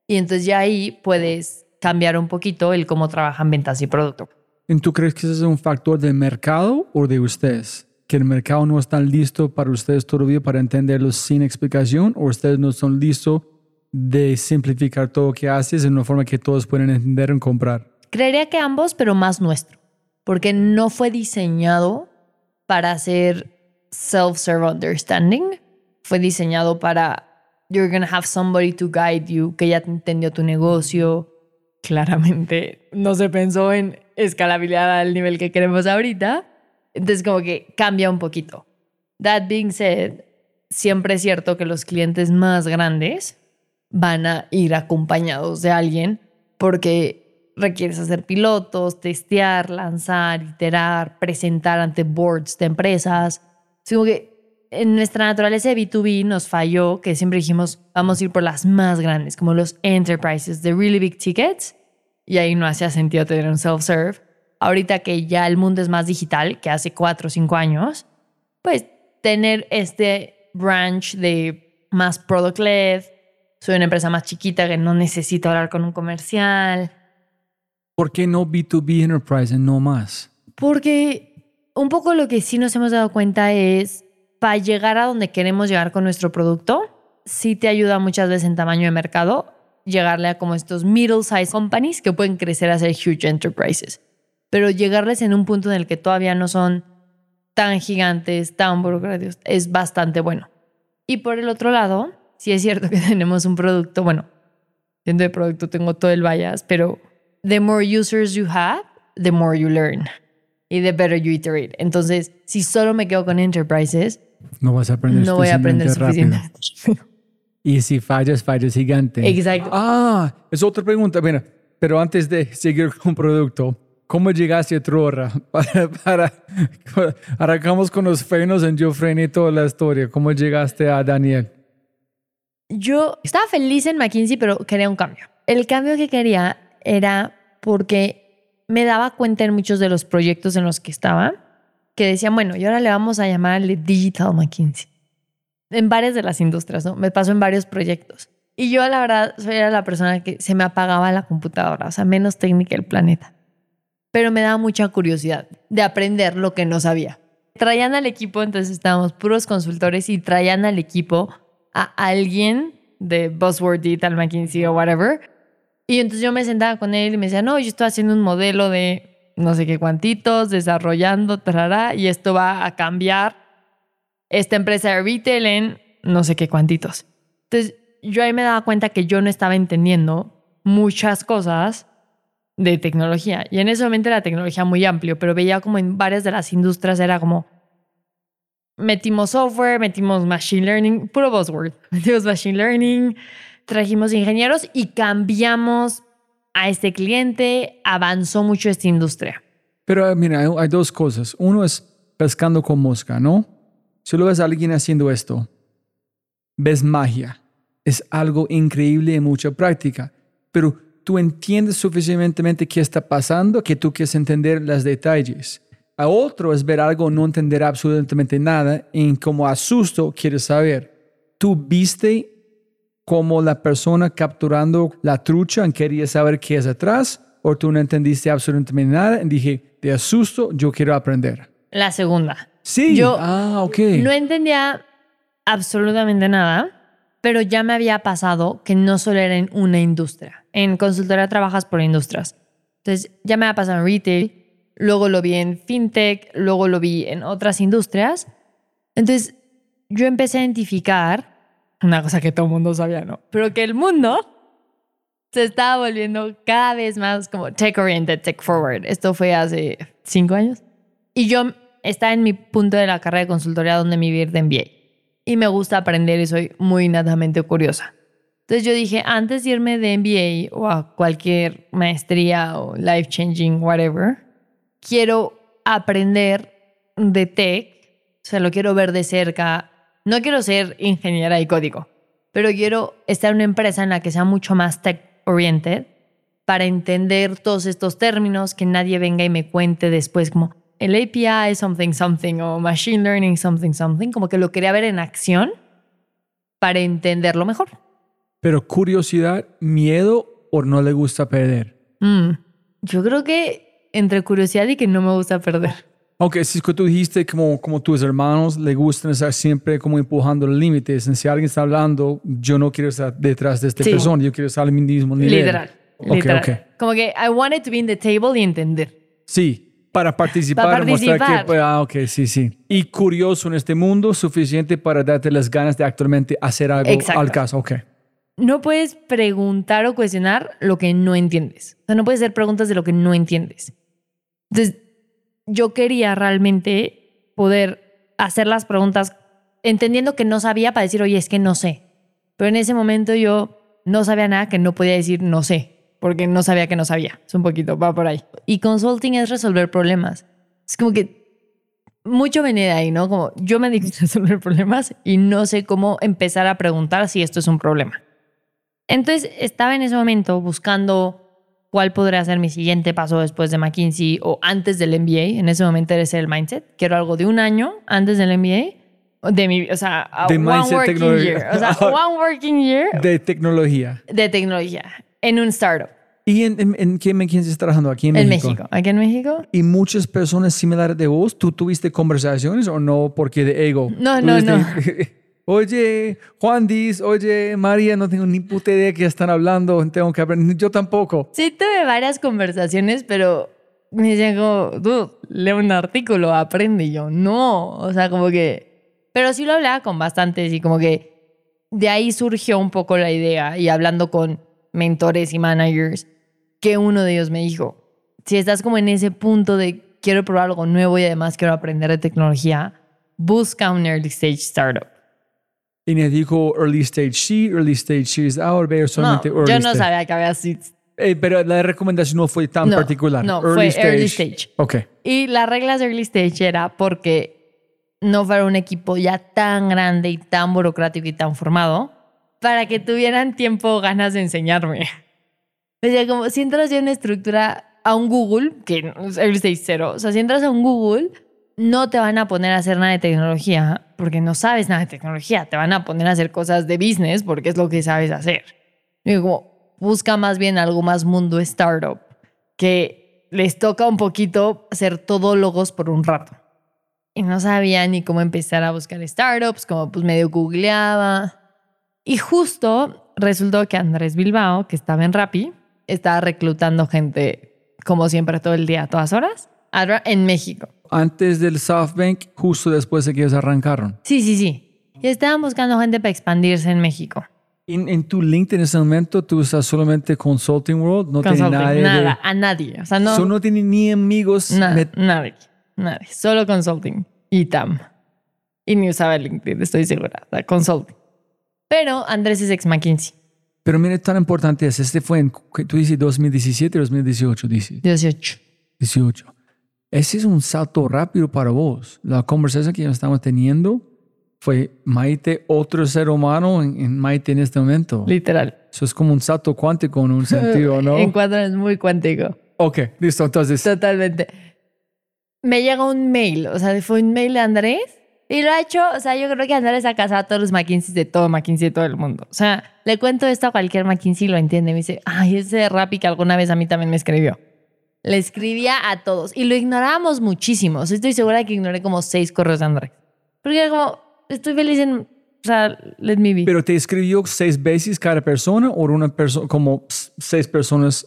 Y entonces ya ahí puedes cambiar un poquito el cómo trabajan ventas y producto. ¿Y tú crees que ese es un factor del mercado o de ustedes? ¿Que el mercado no está listo para ustedes todavía para entenderlo sin explicación o ustedes no son listos de simplificar todo lo que haces en una forma que todos pueden entender y comprar? Creería que ambos, pero más nuestro, porque no fue diseñado para hacer self-serve understanding, fue diseñado para you're to have somebody to guide you, que ya te entendió tu negocio. Claramente no se pensó en escalabilidad al nivel que queremos ahorita. Entonces como que cambia un poquito. That being said, siempre es cierto que los clientes más grandes van a ir acompañados de alguien porque requieres hacer pilotos, testear, lanzar, iterar, presentar ante boards de empresas. Así que en nuestra naturaleza de B2B nos falló que siempre dijimos vamos a ir por las más grandes, como los enterprises, de really big tickets, y ahí no hacía sentido tener un self-serve. Ahorita que ya el mundo es más digital, que hace cuatro o cinco años, pues tener este branch de más product-led, soy una empresa más chiquita que no necesito hablar con un comercial. ¿Por qué no B2B Enterprise y no más? Porque un poco lo que sí nos hemos dado cuenta es, para llegar a donde queremos llegar con nuestro producto, sí te ayuda muchas veces en tamaño de mercado llegarle a como estos middle-sized companies que pueden crecer a ser huge enterprises. Pero llegarles en un punto en el que todavía no son tan gigantes, tan burocráticos, es bastante bueno. Y por el otro lado, sí es cierto que tenemos un producto, bueno, dentro de producto tengo todo el bias, pero the more users you have, the more you learn. Y the better you iterate. Entonces, si solo me quedo con enterprises, no vas a aprender no voy a aprender suficiente. Y si fallas, fallas gigante. Exacto. Ah, es otra pregunta. Mira, pero antes de seguir con producto, ¿cómo llegaste a Trora? Para, para, arrancamos con los frenos en yo frené toda la historia. ¿Cómo llegaste a Daniel? Yo estaba feliz en McKinsey, pero quería un cambio. El cambio que quería era porque me daba cuenta en muchos de los proyectos en los que estaba que decían, bueno, y ahora le vamos a llamarle Digital McKinsey. En varias de las industrias, ¿no? Me pasó en varios proyectos. Y yo, la verdad, soy era la persona que se me apagaba la computadora, o sea, menos técnica del planeta. Pero me daba mucha curiosidad de aprender lo que no sabía. Traían al equipo, entonces estábamos puros consultores y traían al equipo a alguien de Buzzword Digital McKinsey o whatever. Y entonces yo me sentaba con él y me decía, no, yo estoy haciendo un modelo de no sé qué cuantitos, desarrollando, tarará, y esto va a cambiar esta empresa de retail en no sé qué cuantitos. Entonces yo ahí me daba cuenta que yo no estaba entendiendo muchas cosas de tecnología. Y en ese momento era tecnología muy amplio, pero veía como en varias de las industrias era como, metimos software, metimos machine learning, puro buzzword, metimos machine learning, trajimos ingenieros y cambiamos a este cliente, avanzó mucho esta industria. Pero mira, hay, dos cosas. Uno es pescando con mosca, ¿no? Si lo ves a alguien haciendo esto, ves magia. Es algo increíble y mucha práctica. Pero tú entiendes suficientemente qué está pasando que tú quieres entender los detalles. A otro es ver algo, no entender absolutamente nada, y como asusto quieres saber. Tú viste como la persona capturando la trucha y quería saber qué es atrás, o tú no entendiste absolutamente nada y dije, de asusto, yo quiero aprender. La segunda. Sí, Yo ah, ok. No entendía absolutamente nada, pero ya me había pasado que no solo era en una industria. En consultoría trabajas por industrias. Entonces ya me había pasado en retail, luego lo vi en fintech, luego lo vi en otras industrias. Entonces yo empecé a identificar una cosa que todo el mundo sabía, ¿no? Pero que el mundo se estaba volviendo cada vez más como tech-oriented, tech-forward. Esto fue hace cinco años. Y yo estaba en mi punto de la carrera de consultoría donde me vivir de MBA. Y me gusta aprender y soy muy innatamente curiosa. Entonces yo dije, antes de irme de MBA o a cualquier maestría o life-changing, whatever, quiero aprender de tech. O sea, lo quiero ver de cerca. No quiero ser ingeniera de código, pero quiero estar en una empresa en la que sea mucho más tech-oriented para entender todos estos términos, que nadie venga y me cuente después como el API something something o machine learning something something, como que lo quería ver en acción para entenderlo mejor. Pero curiosidad, miedo o no le gusta perder. Mm, Yo creo que entre curiosidad y que no me gusta perder. Aunque si es que tú dijiste como, como tus hermanos le gustan estar siempre como empujando los límites. Si alguien está hablando, yo no quiero estar detrás de esta Sí. persona, yo quiero estar al mismo nivel. Literal. Ok, literal. ok. Como que I wanted to be in the table y entender. Sí, para participar, Para mostrar participar. que... pues, Ah, ok, sí, sí. Y curioso en este mundo, suficiente para darte las ganas de actualmente hacer algo Exacto. al caso. Ok. No puedes preguntar o cuestionar lo que no entiendes. O sea, no puedes hacer preguntas de lo que no entiendes. Entonces, yo quería realmente poder hacer las preguntas entendiendo que no sabía para decir, oye, es que no sé. Pero en ese momento yo no sabía nada que no podía decir no sé, porque no sabía que no sabía. Es un poquito, va por ahí. Y consulting es resolver problemas. Es como que mucho viene de ahí, ¿no? Como yo me dedico a resolver problemas y no sé cómo empezar a preguntar si esto es un problema. Entonces estaba en ese momento buscando cuál podría ser mi siguiente paso después de McKinsey o antes del MBA. En ese momento era el mindset. Quiero algo de un año antes del MBA. De mi, o sea, De one mindset working tecnología. year. O sea, one working year De tecnología. de tecnología en un startup ¿Y en, en, en qué McKinsey estás trabajando? Aquí en en México. México. Aquí en México. ¿Y muchas personas similares de vos? ¿Tú tuviste conversaciones o no porque de ego? No, no, dijiste, Oye, Juan Diz, oye, María, no tengo ni puta idea de qué están hablando, tengo que aprender. Yo tampoco. Sí, tuve varias conversaciones, pero me como, dude, lee un artículo, aprende. Y yo, no. O sea, como que. Pero sí lo hablaba con bastantes y como que de ahí surgió un poco la idea y hablando con mentores y managers, que uno de ellos me dijo: si estás como en ese punto de quiero probar algo nuevo y además quiero aprender de tecnología, busca un early stage startup. Y me dijo early stage sí, early stage series A o B o No, solamente early yo no stage. sabía que había seats. Eh, pero la recomendación no fue tan No, particular. no, fue early stage. Ok. Y las reglas de early stage era porque no fuera un equipo ya tan grande y tan burocrático y tan formado para que tuvieran tiempo o ganas de enseñarme. O sea, como si entras ya en una estructura a un Google, que early stage cero, o sea, si entras a un Google, no te van a poner a hacer nada de tecnología porque no sabes nada de tecnología, te van a poner a hacer cosas de business porque es lo que sabes hacer. Como, busca más bien algo más mundo startup, que les toca un poquito hacer todólogos por un rato. Y no sabía ni cómo empezar a buscar startups, como pues medio googleaba. Y justo resultó que Andrés Bilbao, que estaba en Rappi, estaba reclutando gente, como siempre, todo el día, a todas horas, a- en México. Antes del SoftBank, justo después de que ellos arrancaron. Sí, sí, sí. Y estaban buscando gente para expandirse en México. En, en tu LinkedIn en ese momento, tú estás solamente Consulting World, no tienes Consulting, nadie. nada, de- a nadie. O sea, no. So, no tiene ni amigos. Nada, met- nadie, nadie. Solo consulting y TAM. Y ni usaba LinkedIn, estoy segura. O sea, consulting. Pero Andrés es ex McKinsey, Pero mira, tan importante es, este fue en, tú dices 2017 o 2018, dices. 18. 18. Ese es un salto rápido para vos. La conversación que estamos teniendo fue Maite, otro ser humano en, en Maite en este momento. Literal. Eso es como un salto cuántico en un sentido, ¿no? En cuatro es muy cuántico. ok, listo. Entonces, Totalmente. Me llega un mail, o sea, fue un mail de Andrés y lo ha hecho, o sea, yo creo que Andrés ha casado a todos los McKinsey de todo McKinsey de todo el mundo. O sea, le cuento esto a cualquier McKinsey y lo entiende. Me dice, ay, ese Rappi que alguna vez a mí también me escribió. Le escribía a todos y lo ignorábamos muchísimo. O sea, estoy segura que ignoré como seis correos de Andrés. Porque era como, estoy feliz en, o sea, let me be. pero te escribió seis veces cada persona o una persona, como seis personas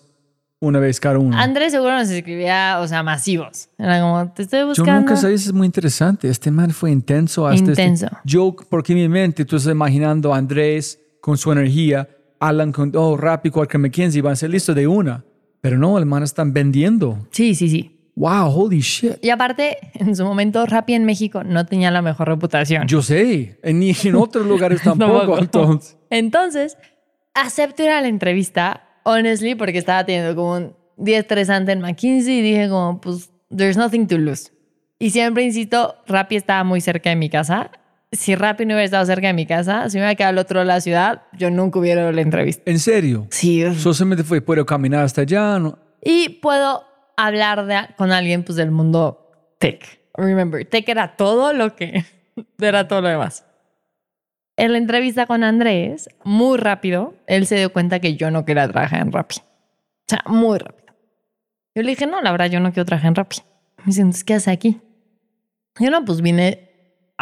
una vez cada uno? Andrés seguro nos escribía, o sea, masivos. Era como, te estoy Yo buscando. nunca sabía, eso es muy interesante. Este man fue intenso hasta este- Intenso. yo, porque en mi mente, tú estás imaginando a Andrés con su energía, Alan con, oh, rápido, Walker McKenzie, van a ser listos de una. Pero no, el man están vendiendo. Sí, sí, sí. Wow, holy shit. Y aparte, en su momento, Rappi en México no tenía la mejor reputación. Yo sé, ni en otros lugares tampoco. Entonces. Entonces, acepto ir a la entrevista, honestly, porque estaba teniendo como un día estresante en McKinsey y dije como, pues, there's nothing to lose. Y siempre insisto, Rappi estaba muy cerca de mi casa. Si Rappi no hubiera estado cerca de mi casa, si me hubiera quedado al otro lado de la ciudad, yo nunca hubiera ido la entrevista. En serio. Sí. Solamente fue, puedo caminar hasta allá. no- Y puedo hablar de- con alguien pues, del mundo tech. Remember, tech era todo lo que era todo lo demás. En la entrevista con Andrés, muy rápido, él se dio cuenta que yo no quería trabajar en Rappi. O sea, muy rápido. Yo le dije, no, la verdad, yo no quiero trabajar en Rappi. Me dice, entonces, ¿qué hace aquí? Yo no, pues vine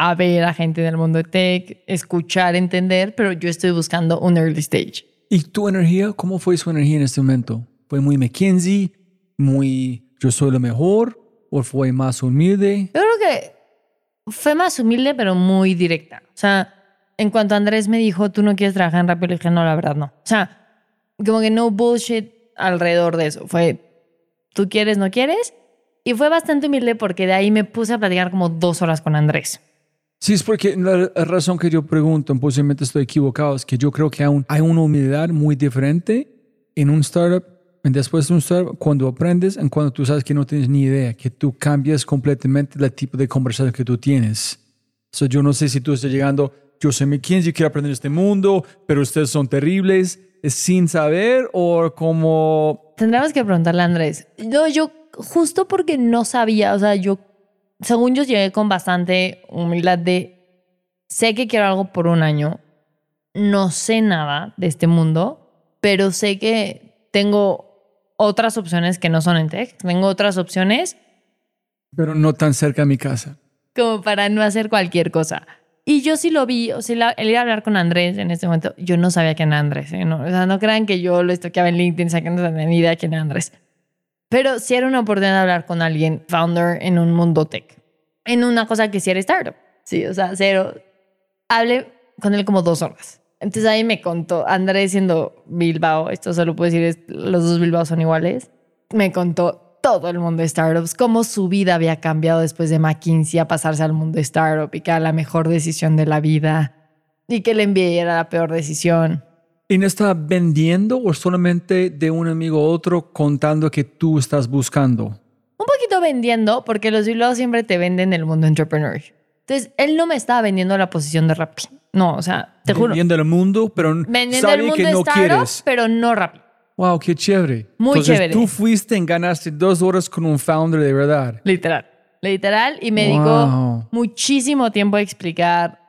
a ver a gente del mundo de tech, escuchar, entender, pero yo estoy buscando un early stage. ¿Y tu energía? ¿Cómo fue su energía en este momento? ¿Fue muy McKinsey? ¿Muy yo soy lo mejor? ¿O fue más humilde? Yo creo que fue más humilde, pero muy directa. O sea, en cuanto Andrés me dijo, tú no quieres trabajar en Rappi, le dije, no, la verdad no. O sea, como que no bullshit alrededor de eso. Fue, tú quieres, no quieres. Y fue bastante humilde porque de ahí me puse a platicar como dos horas con Andrés. Sí, es porque la razón que yo pregunto, posiblemente estoy equivocado, es que yo creo que aún hay una humildad muy diferente en un startup, en después de un startup, cuando aprendes, en cuando tú sabes que no tienes ni idea, que tú cambias completamente el tipo de conversación que tú tienes. So, yo no sé si tú estás llegando, yo soy McKinsey, quiero aprender este mundo, pero ustedes son terribles, es sin saber o como... Tendríamos que preguntarle a Andrés. No, yo justo porque no sabía, o sea, yo, según yo llegué con bastante humildad de, sé que quiero algo por un año, no sé nada de este mundo, pero sé que tengo otras opciones que no son en tech, tengo otras opciones Pero no tan cerca de mi casa. como para no hacer cualquier cosa. Y yo sí lo vi, o sea, la- el ir a hablar con Andrés en este momento, yo no sabía quién era Andrés, ¿eh? no, o sea, no crean que yo lo estoqueaba en LinkedIn, o sea, que no tenía ni idea quién era Andrés. Pero sí era una oportunidad de hablar con alguien, founder en un mundo tech, en una cosa que sí era startup. Sí, o sea, cero. Hablé con él como dos horas. Entonces ahí me contó, Andrés siendo Bilbao, esto solo puedo decir, los dos Bilbao son iguales, me contó todo el mundo de startups, cómo su vida había cambiado después de McKinsey a pasarse al mundo de startup y que era la mejor decisión de la vida y que el MBA era la peor decisión. ¿Y no está vendiendo o solamente de un amigo a otro contando que tú estás buscando? Un poquito vendiendo, porque los Bilbao siempre te venden el mundo entrepreneur. Entonces, él no me estaba vendiendo la posición de Rappi. No, o sea, te juro. Vendiendo el mundo, pero Vendiendo sabe el mundo que no quieres. pero no Rappi. Wow, qué chévere. Muy Entonces, chévere. tú fuiste y ganaste dos horas con un founder de verdad. Literal. Literal. Y me Wow. dedicó muchísimo tiempo a explicar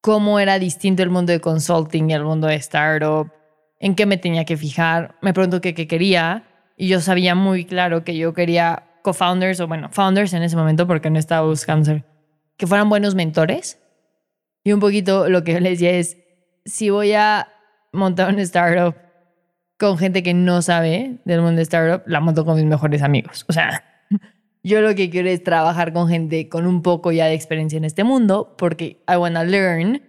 cómo era distinto el mundo de consulting y el mundo de startup, en qué me tenía que fijar. Me preguntó qué, qué quería y yo sabía muy claro que yo quería co-founders o bueno, founders en ese momento porque no estaba buscando ser, que fueran buenos mentores. Y un poquito lo que yo les decía es, si voy a montar un startup con gente que no sabe del mundo de startup, la monto con mis mejores amigos. O sea, yo lo que quiero es trabajar con gente con un poco ya de experiencia en este mundo porque I wanna learn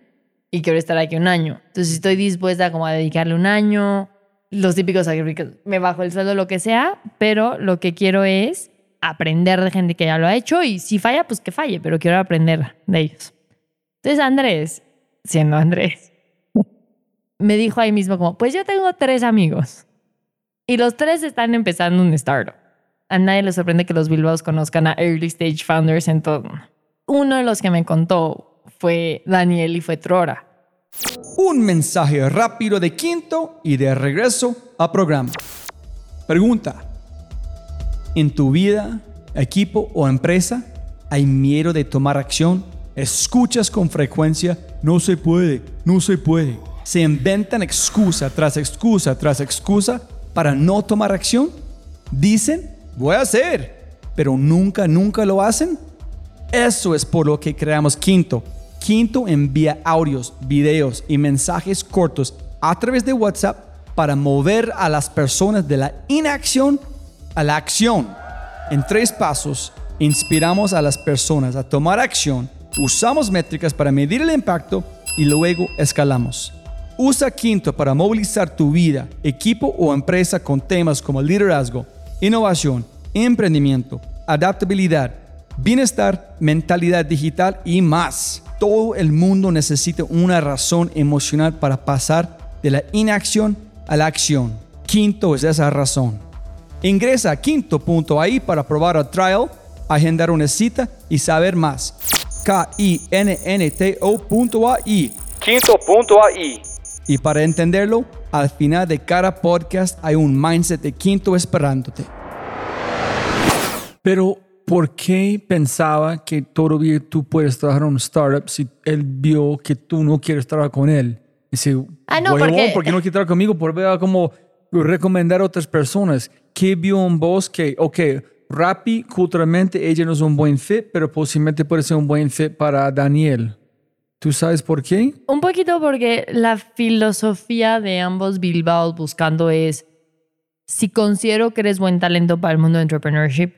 y quiero estar aquí un año. Entonces estoy dispuesta como a dedicarle un año, los típicos sacrificios, me bajo el sueldo, lo que sea, pero lo que quiero es aprender de gente que ya lo ha hecho y si falla, pues que falle, pero quiero aprender de ellos. Entonces Andrés, siendo Andrés, me dijo ahí mismo como, pues yo tengo tres amigos y los tres están empezando un startup. A nadie le sorprende que los Bilbaos conozcan a early stage founders en todo. Uno de los que me contó fue Daniel y fue Trora. Un mensaje rápido de quinto y de regreso a programa. Pregunta. ¿En tu vida, equipo o empresa hay miedo de tomar acción? Escuchas con frecuencia, no se puede, no se puede. Se inventan excusa tras excusa tras excusa para no tomar acción. Dicen, voy a hacer, pero nunca, nunca lo hacen. Eso es por lo que creamos Quinto. Quinto envía audios, videos y mensajes cortos a través de WhatsApp para mover a las personas de la inacción a la acción. En tres pasos, inspiramos a las personas a tomar acción, usamos métricas para medir el impacto y luego escalamos. Usa Quinto para movilizar tu vida, equipo o empresa con temas como liderazgo, innovación, emprendimiento, adaptabilidad, bienestar, mentalidad digital y más. Todo el mundo necesita una razón emocional para pasar de la inacción a la acción. Quinto es esa razón. Ingresa a quinto.ai para probar el trial, agendar una cita y saber más. K-I-N-N-T-O.ai. Quinto.ai. Y para entenderlo, al final de cada podcast hay un mindset de quinto esperándote. Pero, ¿por qué pensaba que todavía tú puedes trabajar en un startup si él vio que tú no quieres trabajar con él? Dice, Ah, no, "Huevón, porque- ¿por qué no quiere trabajar conmigo? Por ver como recomendar a otras personas. ¿Qué vio en vos que, ok, Rappi, culturalmente ella no es un buen fit, pero posiblemente puede ser un buen fit para Daniel? ¿Tú sabes por qué? Un poquito porque la filosofía de ambos Bilbaos buscando es si considero que eres buen talento para el mundo de entrepreneurship.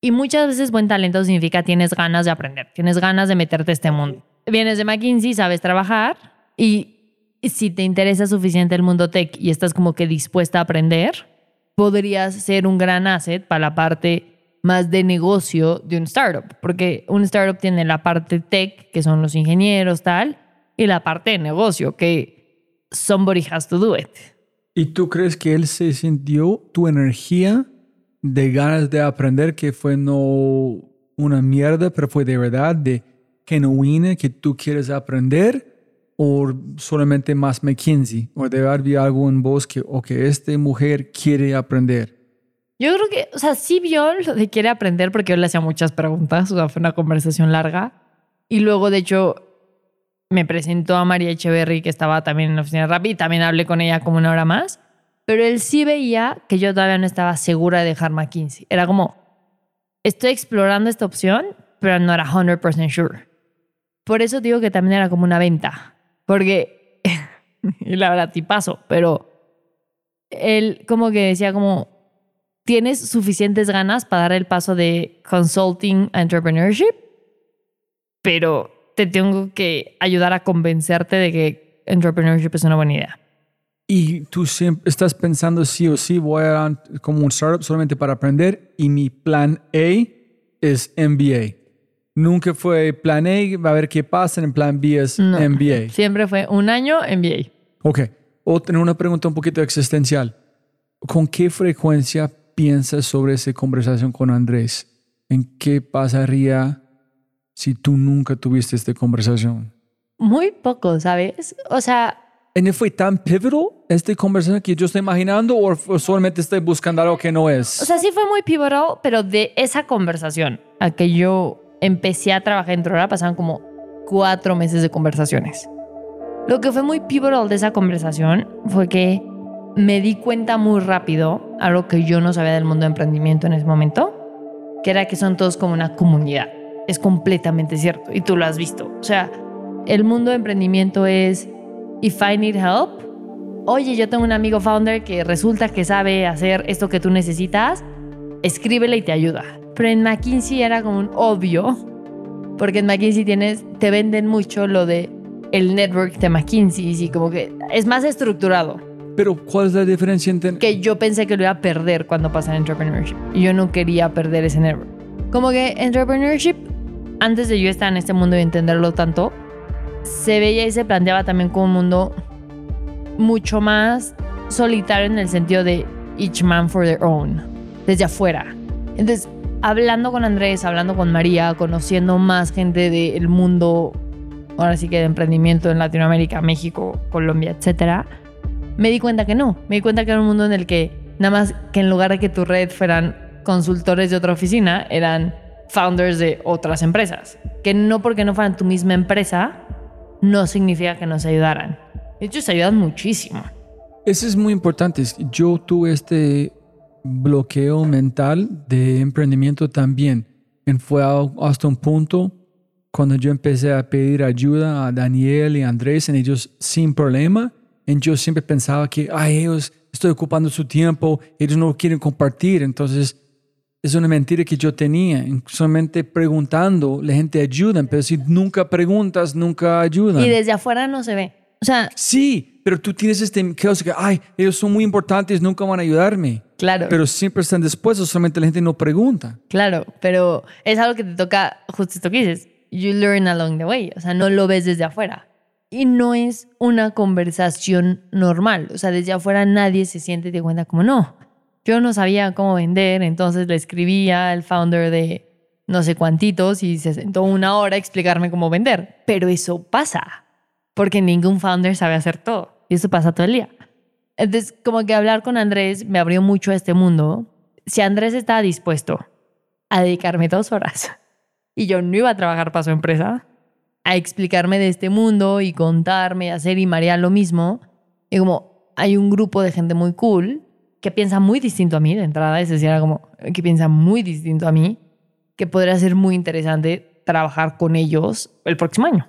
Y muchas veces buen talento significa tienes ganas de aprender, tienes ganas de meterte a este mundo. Vienes de McKinsey, sabes trabajar y si te interesa suficiente el mundo tech y estás como que dispuesta a aprender, podrías ser un gran asset para la parte más de negocio de un startup, porque un startup tiene la parte tech, que son los ingenieros, tal, y la parte de negocio, que somebody has to do it. ¿Y tú crees que él se sintió tu energía de ganas de aprender que fue no una mierda, pero fue de verdad, de genuina, que tú quieres aprender? ¿O solamente más McKinsey? ¿O de verdad vi algo en vos que, o que esta mujer quiere aprender? Yo creo que, o sea, sí vio lo de quiere aprender porque yo le hacía muchas preguntas, o sea, fue una conversación larga. Y luego, de hecho, me presentó a María Echeverry, que estaba también en la oficina de Rappi, y también hablé con ella como una hora más. Pero él sí veía que yo todavía no estaba segura de dejar McKinsey. Era como, estoy explorando esta opción, pero no era 100% sure. Por eso digo que también era como una venta. Porque, y la verdad, tipazo, pero él como que decía como, tienes suficientes ganas para dar el paso de consulting a entrepreneurship, pero te tengo que ayudar a convencerte de que entrepreneurship es una buena idea. Y tú siempre estás pensando sí o sí, voy a como un startup solamente para aprender y mi plan A es MBA. Nunca fue plan A, va a ver qué pasa, en plan B es No. MBA. Siempre fue un año MBA. Ok, o tener una pregunta un poquito existencial. ¿Con qué frecuencia piensas sobre esa conversación con Andrés? ¿En qué pasaría si tú nunca tuviste esta conversación? Muy poco, ¿sabes? O sea, ¿Y fue tan pivotal esta conversación que yo estoy imaginando o o solamente estoy buscando algo que no es? O sea, sí fue muy pivotal, pero de esa conversación a que yo empecé a trabajar en Trora pasaron como cuatro meses de conversaciones. Lo que fue muy pivotal de esa conversación fue que me di cuenta muy rápido, algo que yo no sabía del mundo de emprendimiento en ese momento, que era que son todos como una comunidad. Es completamente cierto y tú lo has visto. O sea, el mundo de emprendimiento es, if I need help, oye, yo tengo un amigo founder que resulta que sabe hacer esto que tú necesitas, escríbele y te ayuda. Pero en McKinsey era como un obvio, porque en McKinsey tienes, te venden mucho lo de el network de McKinsey y como que es más estructurado. Pero ¿cuál es la diferencia entre... Que yo pensé que lo iba a perder cuando pasé en entrepreneurship. Y yo no quería perder ese network. Como que entrepreneurship, antes de yo estar en este mundo y entenderlo tanto, se veía y se planteaba también como un mundo mucho más solitario en el sentido de each man for their own, desde afuera. Entonces, hablando con Andrés, hablando con María, conociendo más gente del mundo, ahora sí que de emprendimiento en Latinoamérica, México, Colombia, etcétera, me di cuenta que no. Me di cuenta que era un mundo en el que nada más que en lugar de que tu red fueran consultores de otra oficina, eran founders de otras empresas. Que no porque no fueran tu misma empresa, no significa que nos ayudaran. De hecho, se ayudan muchísimo. Eso es muy importante. Yo tuve este bloqueo mental de emprendimiento también. Fue hasta un punto cuando yo empecé a pedir ayuda a Daniel y a Andrés, en ellos sin problema, Y yo siempre pensaba que, ay, ellos estoy ocupando su tiempo, ellos no quieren compartir. Entonces, es una mentira que yo tenía. Solamente preguntando, la gente ayuda, pero si nunca preguntas, nunca ayudan. Y desde afuera no se ve. O sea, Sí, pero tú tienes este que, ay, ellos son muy importantes, nunca van a ayudarme. claro. Pero siempre están dispuestos, solamente la gente no pregunta. Claro, pero es algo que te toca, justo esto que dices, you learn along the way, o sea, no lo ves desde afuera. Y no es una conversación normal, o sea, desde afuera nadie se siente te cuenta como, no, yo no sabía cómo vender, entonces le escribía al founder de no sé cuantitos y se sentó una hora a explicarme cómo vender. Pero eso pasa, porque ningún founder sabe hacer todo, y eso pasa todo el día. Entonces, como que hablar con Andrés me abrió mucho a este mundo. Si Andrés estaba dispuesto a dedicarme dos horas y yo no iba a trabajar para su empresa, a explicarme de este mundo y contarme, hacer y María lo mismo, y como hay un grupo de gente muy cool que piensa muy distinto a mí de entrada, es decir, era como que piensa muy distinto a mí, que podría ser muy interesante trabajar con ellos el próximo año.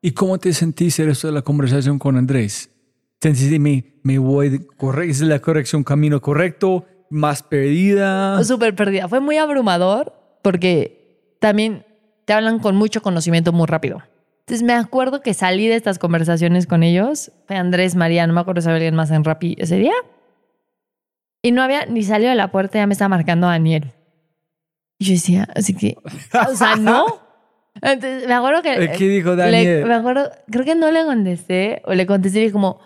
¿Y cómo te sentiste el resto de la conversación con Andrés? ¿Te sentiste, me, me voy, corre- ¿es la corrección, camino correcto? ¿Más perdida? súper perdida. Fue muy abrumador porque también te hablan con mucho conocimiento muy rápido. Entonces me acuerdo que salí de estas conversaciones con ellos. Fue Andrés, María, no me acuerdo si había alguien más en Rappi ese día. Y no había ni salido de la puerta, ya me estaba marcando Daniel. Y yo decía, así que, o sea, no. Entonces me acuerdo que... ¿Qué dijo le- Daniel? me acuerdo, creo que no le contesté o le contesté y dije como,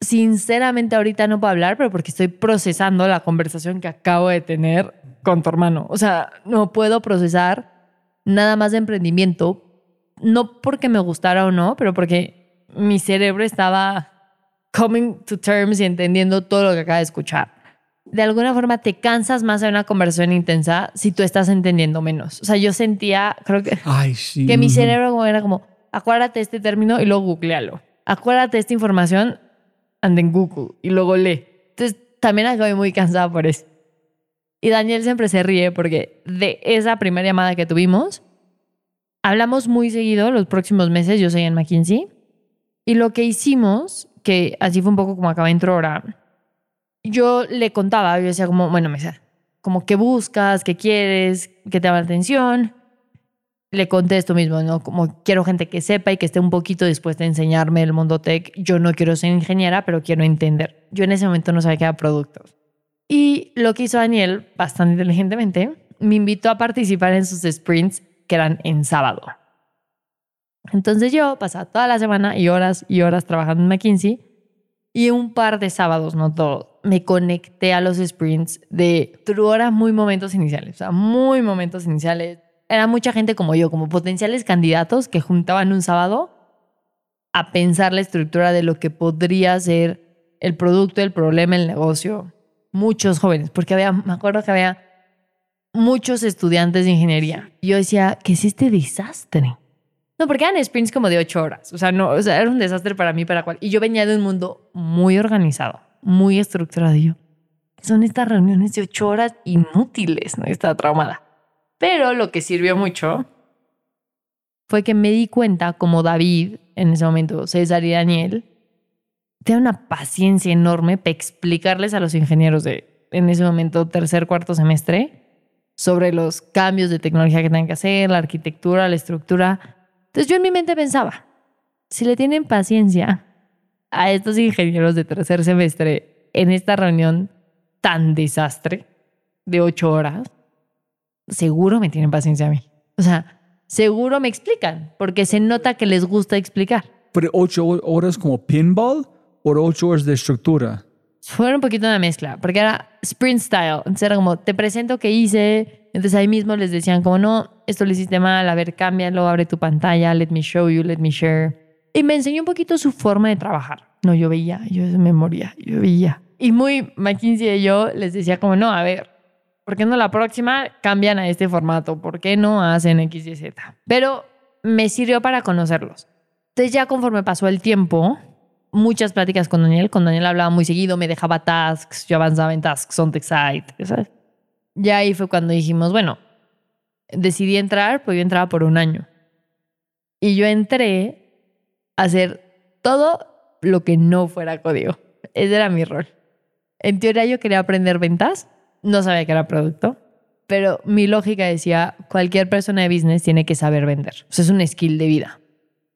sinceramente ahorita no puedo hablar, pero porque estoy procesando la conversación que acabo de tener con tu hermano. O sea, no puedo procesar nada más de emprendimiento, no porque me gustara o no, pero porque mi cerebro estaba coming to terms y entendiendo todo lo que acaba de escuchar. De alguna forma te cansas más de una conversación intensa si tú estás entendiendo menos. O sea, yo sentía, creo que Ay, sí. que mi cerebro como era como, acuérdate este término y luego googlealo. Acuérdate esta información, anda en Google y luego lee. Entonces también acabé muy cansada por eso. Y Daniel siempre se ríe porque de esa primera llamada que tuvimos, hablamos muy seguido los próximos meses, yo soy en McKinsey, y lo que hicimos, que así fue un poco como acaba intro ahora, yo le contaba, yo decía como, bueno, me decía, como qué buscas, qué quieres, qué te llama la atención, le conté esto mismo, ¿no? Como quiero gente que sepa y que esté un poquito dispuesta a enseñarme el mundo tech. Yo no quiero ser ingeniera, pero quiero entender. Yo en ese momento no sabía qué era productos. Y lo que hizo Daniel, bastante inteligentemente, me invitó a participar en sus sprints que eran en sábado. Entonces yo pasaba toda la semana y horas y horas trabajando en McKinsey y un par de sábados, no todos, me conecté a los sprints de horas muy momentos iniciales, o sea, muy momentos iniciales. Era mucha gente como yo, como potenciales candidatos que juntaban un sábado a pensar la estructura de lo que podría ser el producto, el problema, el negocio. Muchos jóvenes, porque había, me acuerdo que había muchos estudiantes de ingeniería. Yo decía, ¿qué es este desastre? No, porque eran sprints como de ocho horas. O sea, no, o sea, era un desastre para mí, para cual. Y yo venía de un mundo muy organizado, muy estructurado. Y yo, son estas reuniones de ocho horas inútiles, ¿no? Estaba traumada. Pero lo que sirvió mucho fue que me di cuenta como David, en ese momento, César y Daniel, tenía una paciencia enorme para explicarles a los ingenieros de, en ese momento, tercer, cuarto semestre, sobre los cambios de tecnología que tenían que hacer, la arquitectura, la estructura. Entonces yo en mi mente pensaba, si le tienen paciencia a estos ingenieros de tercer semestre en esta reunión tan desastre de ocho horas, seguro me tienen paciencia a mí. O sea, seguro me explican, porque se nota que les gusta explicar. ¿Pero ocho horas como pinball o ocho horas de estructura? Fue un poquito una mezcla, porque era sprint style. Entonces era como, te presento qué hice. Entonces ahí mismo les decían como, no, esto lo hiciste mal, a ver, cámbialo, abre tu pantalla, let me show you, let me share. Y me enseñó un poquito su forma de trabajar. No, yo veía, yo me moría, yo veía. Y muy McKinsey y yo les decía como, no, a ver, ¿por qué no la próxima cambian a este formato? ¿Por qué no hacen X, Y, Z? Pero me sirvió para conocerlos. Entonces ya conforme pasó el tiempo, muchas pláticas con Daniel. Con Daniel hablaba muy seguido, me dejaba tasks, yo avanzaba en tasks on the side, ¿sabes? Ya ahí fue cuando dijimos, bueno, decidí entrar, pues yo entraba por un año. Y yo entré a hacer todo lo que no fuera código. Ese era mi rol. En teoría yo quería aprender ventas, no sabía que era producto, pero mi lógica decía, cualquier persona de business tiene que saber vender. O es un skill de vida.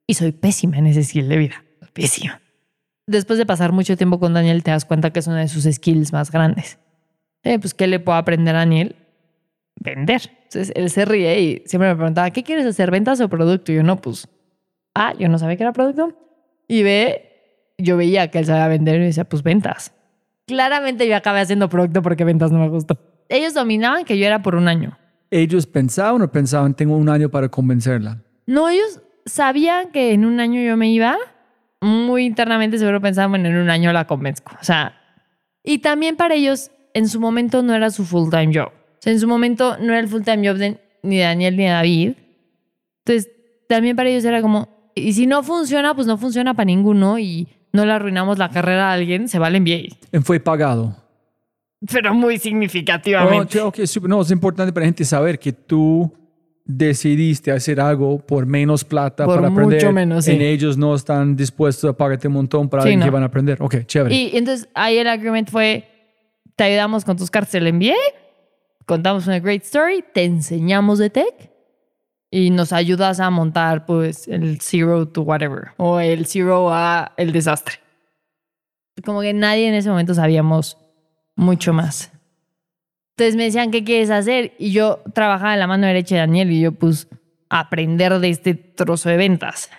Y soy pésima en ese skill de vida. Pésima. Después de pasar mucho tiempo con Daniel, te das cuenta que es uno de sus skills más grandes. Eh, pues, ¿qué le puedo aprender a Daniel? Vender. Entonces, él se ríe y siempre me preguntaba, ¿qué quieres hacer, ventas o producto? Y yo, no, pues, A, yo no sabía que era producto. Y B, yo veía que él sabía vender y decía, pues, ventas. Claramente yo acabé haciendo producto porque ventas no me gustó. Ellos dominaban que yo era por un año. ¿Ellos pensaban o pensaban, tengo un año para convencerla? No, ellos sabían que en un año yo me iba. Muy internamente seguro pensaban, en un año la convenzco. O sea, y también para ellos, en su momento no era su full-time job. O sea, en su momento no era el full-time job de ni Daniel ni de David. Entonces, también para ellos era como, y si no funciona, pues no funciona para ninguno y no le arruinamos la carrera a alguien, se va al MBA. ¿Y ¿Fue pagado? Pero muy Oh, significativamente. ok, súper. no, es importante para la gente saber que tú decidiste hacer algo por menos plata Por para mucho aprender. menos, sí. En ellos no están dispuestos a pagarte un montón para Sí, alguien que no. van a aprender. Ok, chévere. Y entonces ahí el agreement fue, te ayudamos con tus cartas del MBA, contamos una great story, te enseñamos de tech y nos ayudas a montar pues el zero to whatever o el zero a el desastre. Como que nadie en ese momento sabíamos mucho más. Entonces me decían, ¿qué quieres hacer? Y yo trabajaba en la mano derecha de Daniel y yo pues aprender de este trozo de ventas.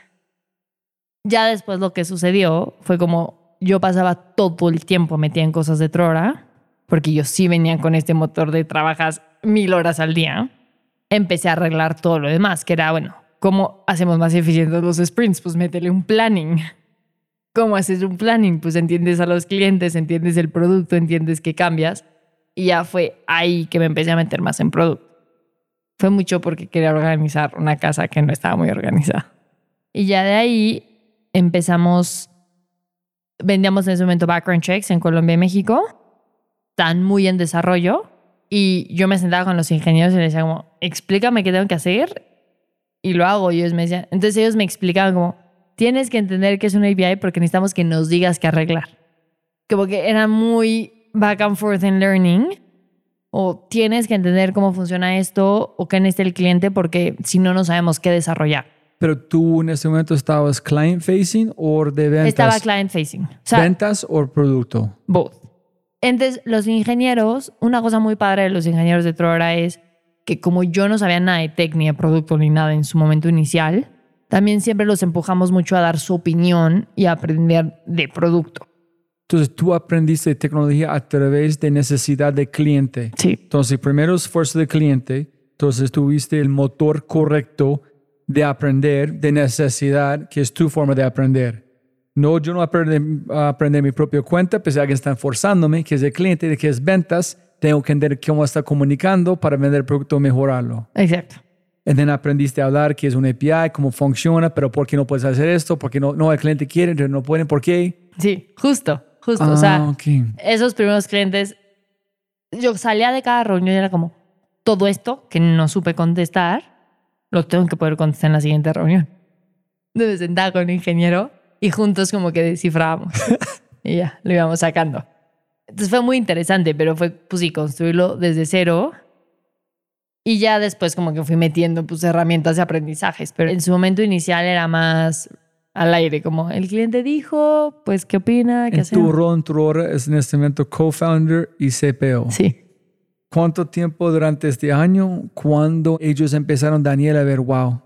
Ya después lo que sucedió fue como yo pasaba todo el tiempo metida en cosas de Trora, porque yo sí venía con este motor de trabajas mil horas al día. Empecé a arreglar todo lo demás, que era, bueno, ¿cómo hacemos más eficientes los sprints? Pues métele un planning. ¿Cómo haces un planning? Pues entiendes a los clientes, entiendes el producto, entiendes que cambias. Y ya fue ahí que me empecé a meter más en producto. Fue mucho porque quería organizar una casa que no estaba muy organizada. Y ya de ahí empezamos, vendíamos en ese momento background checks en Colombia y México. Están muy en desarrollo. Y yo me sentaba con los ingenieros y les decía como, explícame qué tengo que hacer. Y lo hago. Y ellos me decían, entonces ellos me explicaban como, tienes que entender que es una API porque necesitamos que nos digas qué arreglar. Como que era muy back and forth en learning. O tienes que entender cómo funciona esto o qué necesita el cliente porque si no, no sabemos qué desarrollar. Pero tú en ese momento estabas client facing o de ventas. Estaba client facing. O sea, ventas o producto. both. Entonces, los ingenieros, una cosa muy padre de los ingenieros de Trora es que como yo no sabía nada de tech ni de producto ni nada en su momento inicial, también siempre los empujamos mucho a dar su opinión y a aprender de producto. Entonces tú aprendiste tecnología a través de necesidad de cliente. Sí. Entonces primero esfuerzo de cliente, entonces tuviste el motor correcto de aprender de necesidad, que es tu forma de aprender. No, yo no aprendo a aprender mi propia cuenta, pues alguien está forzándome, que es el cliente, que es ventas, tengo que entender cómo está comunicando para vender el producto, mejorarlo. Exacto. Then aprendiste a hablar que es un API, cómo funciona, pero por qué no puedes hacer esto, porque no, no el cliente quiere, entonces no pueden, ¿por qué? Sí, justo, justo. Ah, o sea, ok. esos primeros clientes, yo salía de cada reunión y era como, todo esto que no supe contestar, lo tengo que poder contestar en la siguiente reunión. Entonces me sentaba con un ingeniero y juntos como que descifrábamos. y ya, lo íbamos sacando. Entonces fue muy interesante, pero fue, pues sí, construirlo desde cero. Y ya después como que fui metiendo pues herramientas de aprendizajes, pero en su momento inicial era más al aire, como el cliente dijo, pues qué opina, qué En hacemos. tu rol, rol es en este momento co-founder y CPO. Sí. ¿Cuánto tiempo durante este año, cuando ellos empezaron, Daniel, a ver, wow,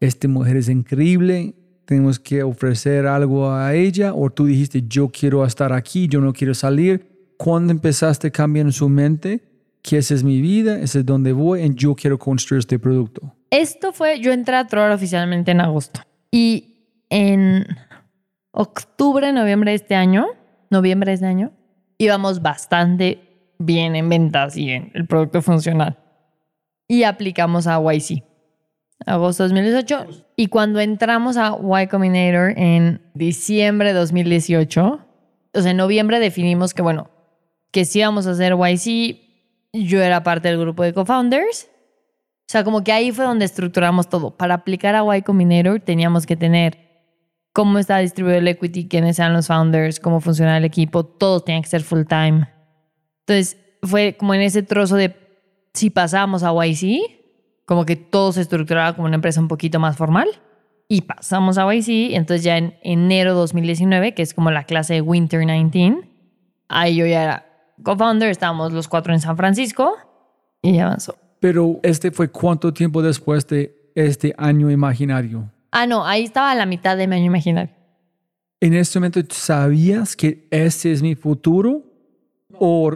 esta mujer es increíble, tenemos que ofrecer algo a ella? ¿O tú dijiste, yo quiero estar aquí, yo no quiero salir? ¿Cuándo empezaste a cambiar en su mente que esa es mi vida, ese es donde voy y yo quiero construir este producto? Esto fue, yo entré a Trora oficialmente en agosto. Y en octubre, noviembre de este año, noviembre de este año, íbamos bastante bien en ventas y en el producto funcional. Y aplicamos a YC. Agosto 2018. Y cuando entramos a Y Combinator en diciembre de 2018, o sea, en noviembre definimos que, bueno, que sí íbamos a hacer YC. Yo era parte del grupo de co-founders. O sea, como que ahí fue donde estructuramos todo. Para aplicar a Y Combinator teníamos que tener cómo está distribuido el equity, quiénes sean los founders, cómo funciona el equipo, todo tiene que ser full time. Entonces, fue como en ese trozo de si pasamos a YC, como que todo se estructuraba como una empresa un poquito más formal. Y pasamos a YC, entonces ya en enero 2019, que es como la clase de Winter 19, ahí yo ya era co-founder, estábamos los cuatro en San Francisco y ya avanzó. Pero este fue cuánto tiempo después de este año imaginario. Ah, no, ahí estaba a la mitad de mi año imaginario. ¿En este momento sabías que ese es mi futuro? ¿O,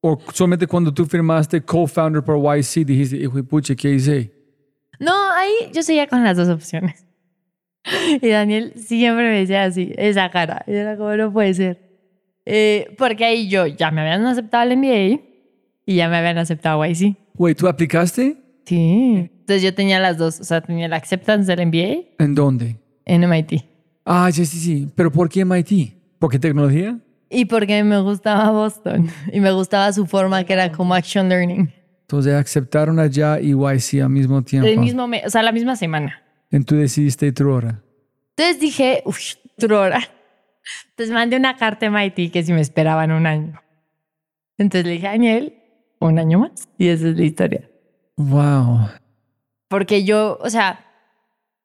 o solamente cuando tú firmaste co-founder por YC dijiste, hijo de pucha, ¿qué hice? No, ahí yo seguía con las dos opciones. Y Daniel siempre me decía así, esa cara. Y era como, no puede ser. Eh, porque ahí yo ya me habían aceptado el MBA y ya me habían aceptado YC. Güey, ¿tú aplicaste? Sí. Entonces yo tenía las dos. O sea, tenía la acceptance del MBA ¿En dónde? en MIT. Ah, sí, sí, sí. ¿Pero por qué MIT? ¿Por qué tecnología? Y porque me gustaba Boston. Y me gustaba su forma que era como action learning. Entonces aceptaron allá y YC al mismo tiempo. El mismo o sea, la misma semana. Y tú decidiste Trora. Entonces dije, uff, Trora. Entonces mandé una carta a MIT que si me esperaban un año. Entonces le dije a Daniel, un año más. Y esa es la historia. Wow. Porque yo, o sea,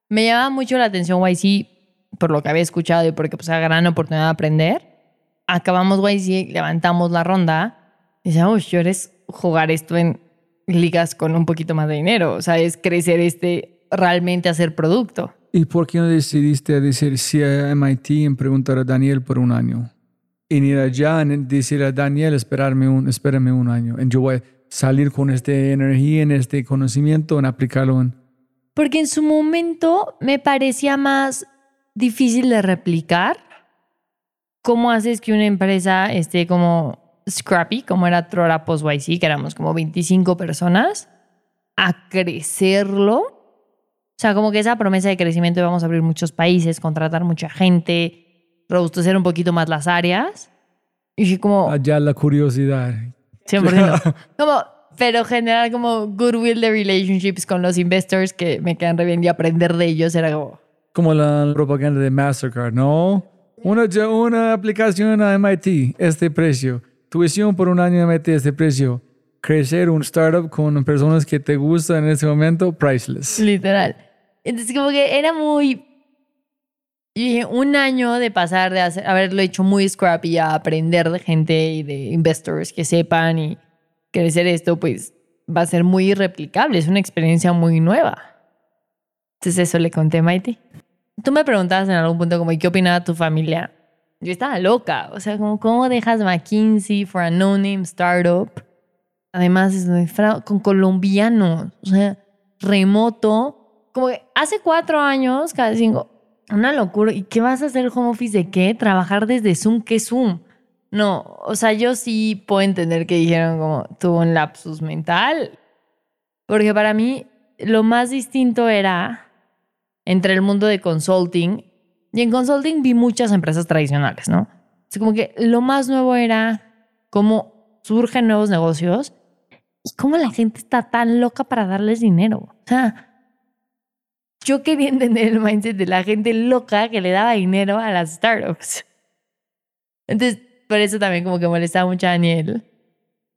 me llamaba mucho la atención YC por lo que había escuchado y porque pues era gran oportunidad de aprender. Acabamos YC, levantamos la ronda y decía, uy, yo eres jugar esto en ligas con un poquito más de dinero. O sea, es crecer este, realmente hacer producto. ¿Y por qué no decidiste decir sí a MIT y preguntar a Daniel por un año? En ir allá y decir a Daniel, esperarme un, espérame un año. Y yo voy salir con esta energía, en este conocimiento, en aplicarlo en... Porque en su momento me parecía más difícil de replicar cómo haces que una empresa esté como scrappy, como era Trora Post YC, que éramos como 25 personas, a crecerlo. O sea, como que esa promesa de crecimiento de vamos a abrir muchos países, contratar mucha gente, robustecer un poquito más las áreas. Y dije como, Allá la curiosidad. 100%. como, pero generar como goodwill de relationships con los investors que me quedan re bien y aprender de ellos era como, Como la propaganda de Mastercard, ¿no? Una, una aplicación a MIT, este precio. Tuición por un año MIT, este precio. Crecer un startup con personas que te gustan en este momento, priceless. literal. Entonces como que era muy... Y un año de pasar de hacer- haberlo hecho muy scrappy a aprender de gente y de investors que sepan y crecer esto, pues va a ser muy irreplicable. Es una experiencia muy nueva. Entonces eso le conté a Maite. Tú me preguntabas en algún punto como, ¿y qué opinaba tu familia? Yo estaba loca. O sea, como, ¿cómo dejas McKinsey for a no-name startup? Además, es con colombianos. O sea, remoto. Como que hace cuatro años, cada cinco, una locura. ¿Y qué vas a hacer home office de qué? Trabajar desde Zoom, ¿qué Zoom? No, o sea, yo sí puedo entender que dijeron como tuvo un lapsus mental. Porque para mí lo más distinto era entre el mundo de consulting. Y en consulting vi muchas empresas tradicionales, ¿no? Sea, como que lo más nuevo era cómo surgen nuevos negocios y cómo la gente está tan loca para darles dinero. O sea, yo quería entender el mindset de la gente loca que le daba dinero a las startups. Entonces, por eso también como que molestaba mucho a Daniel.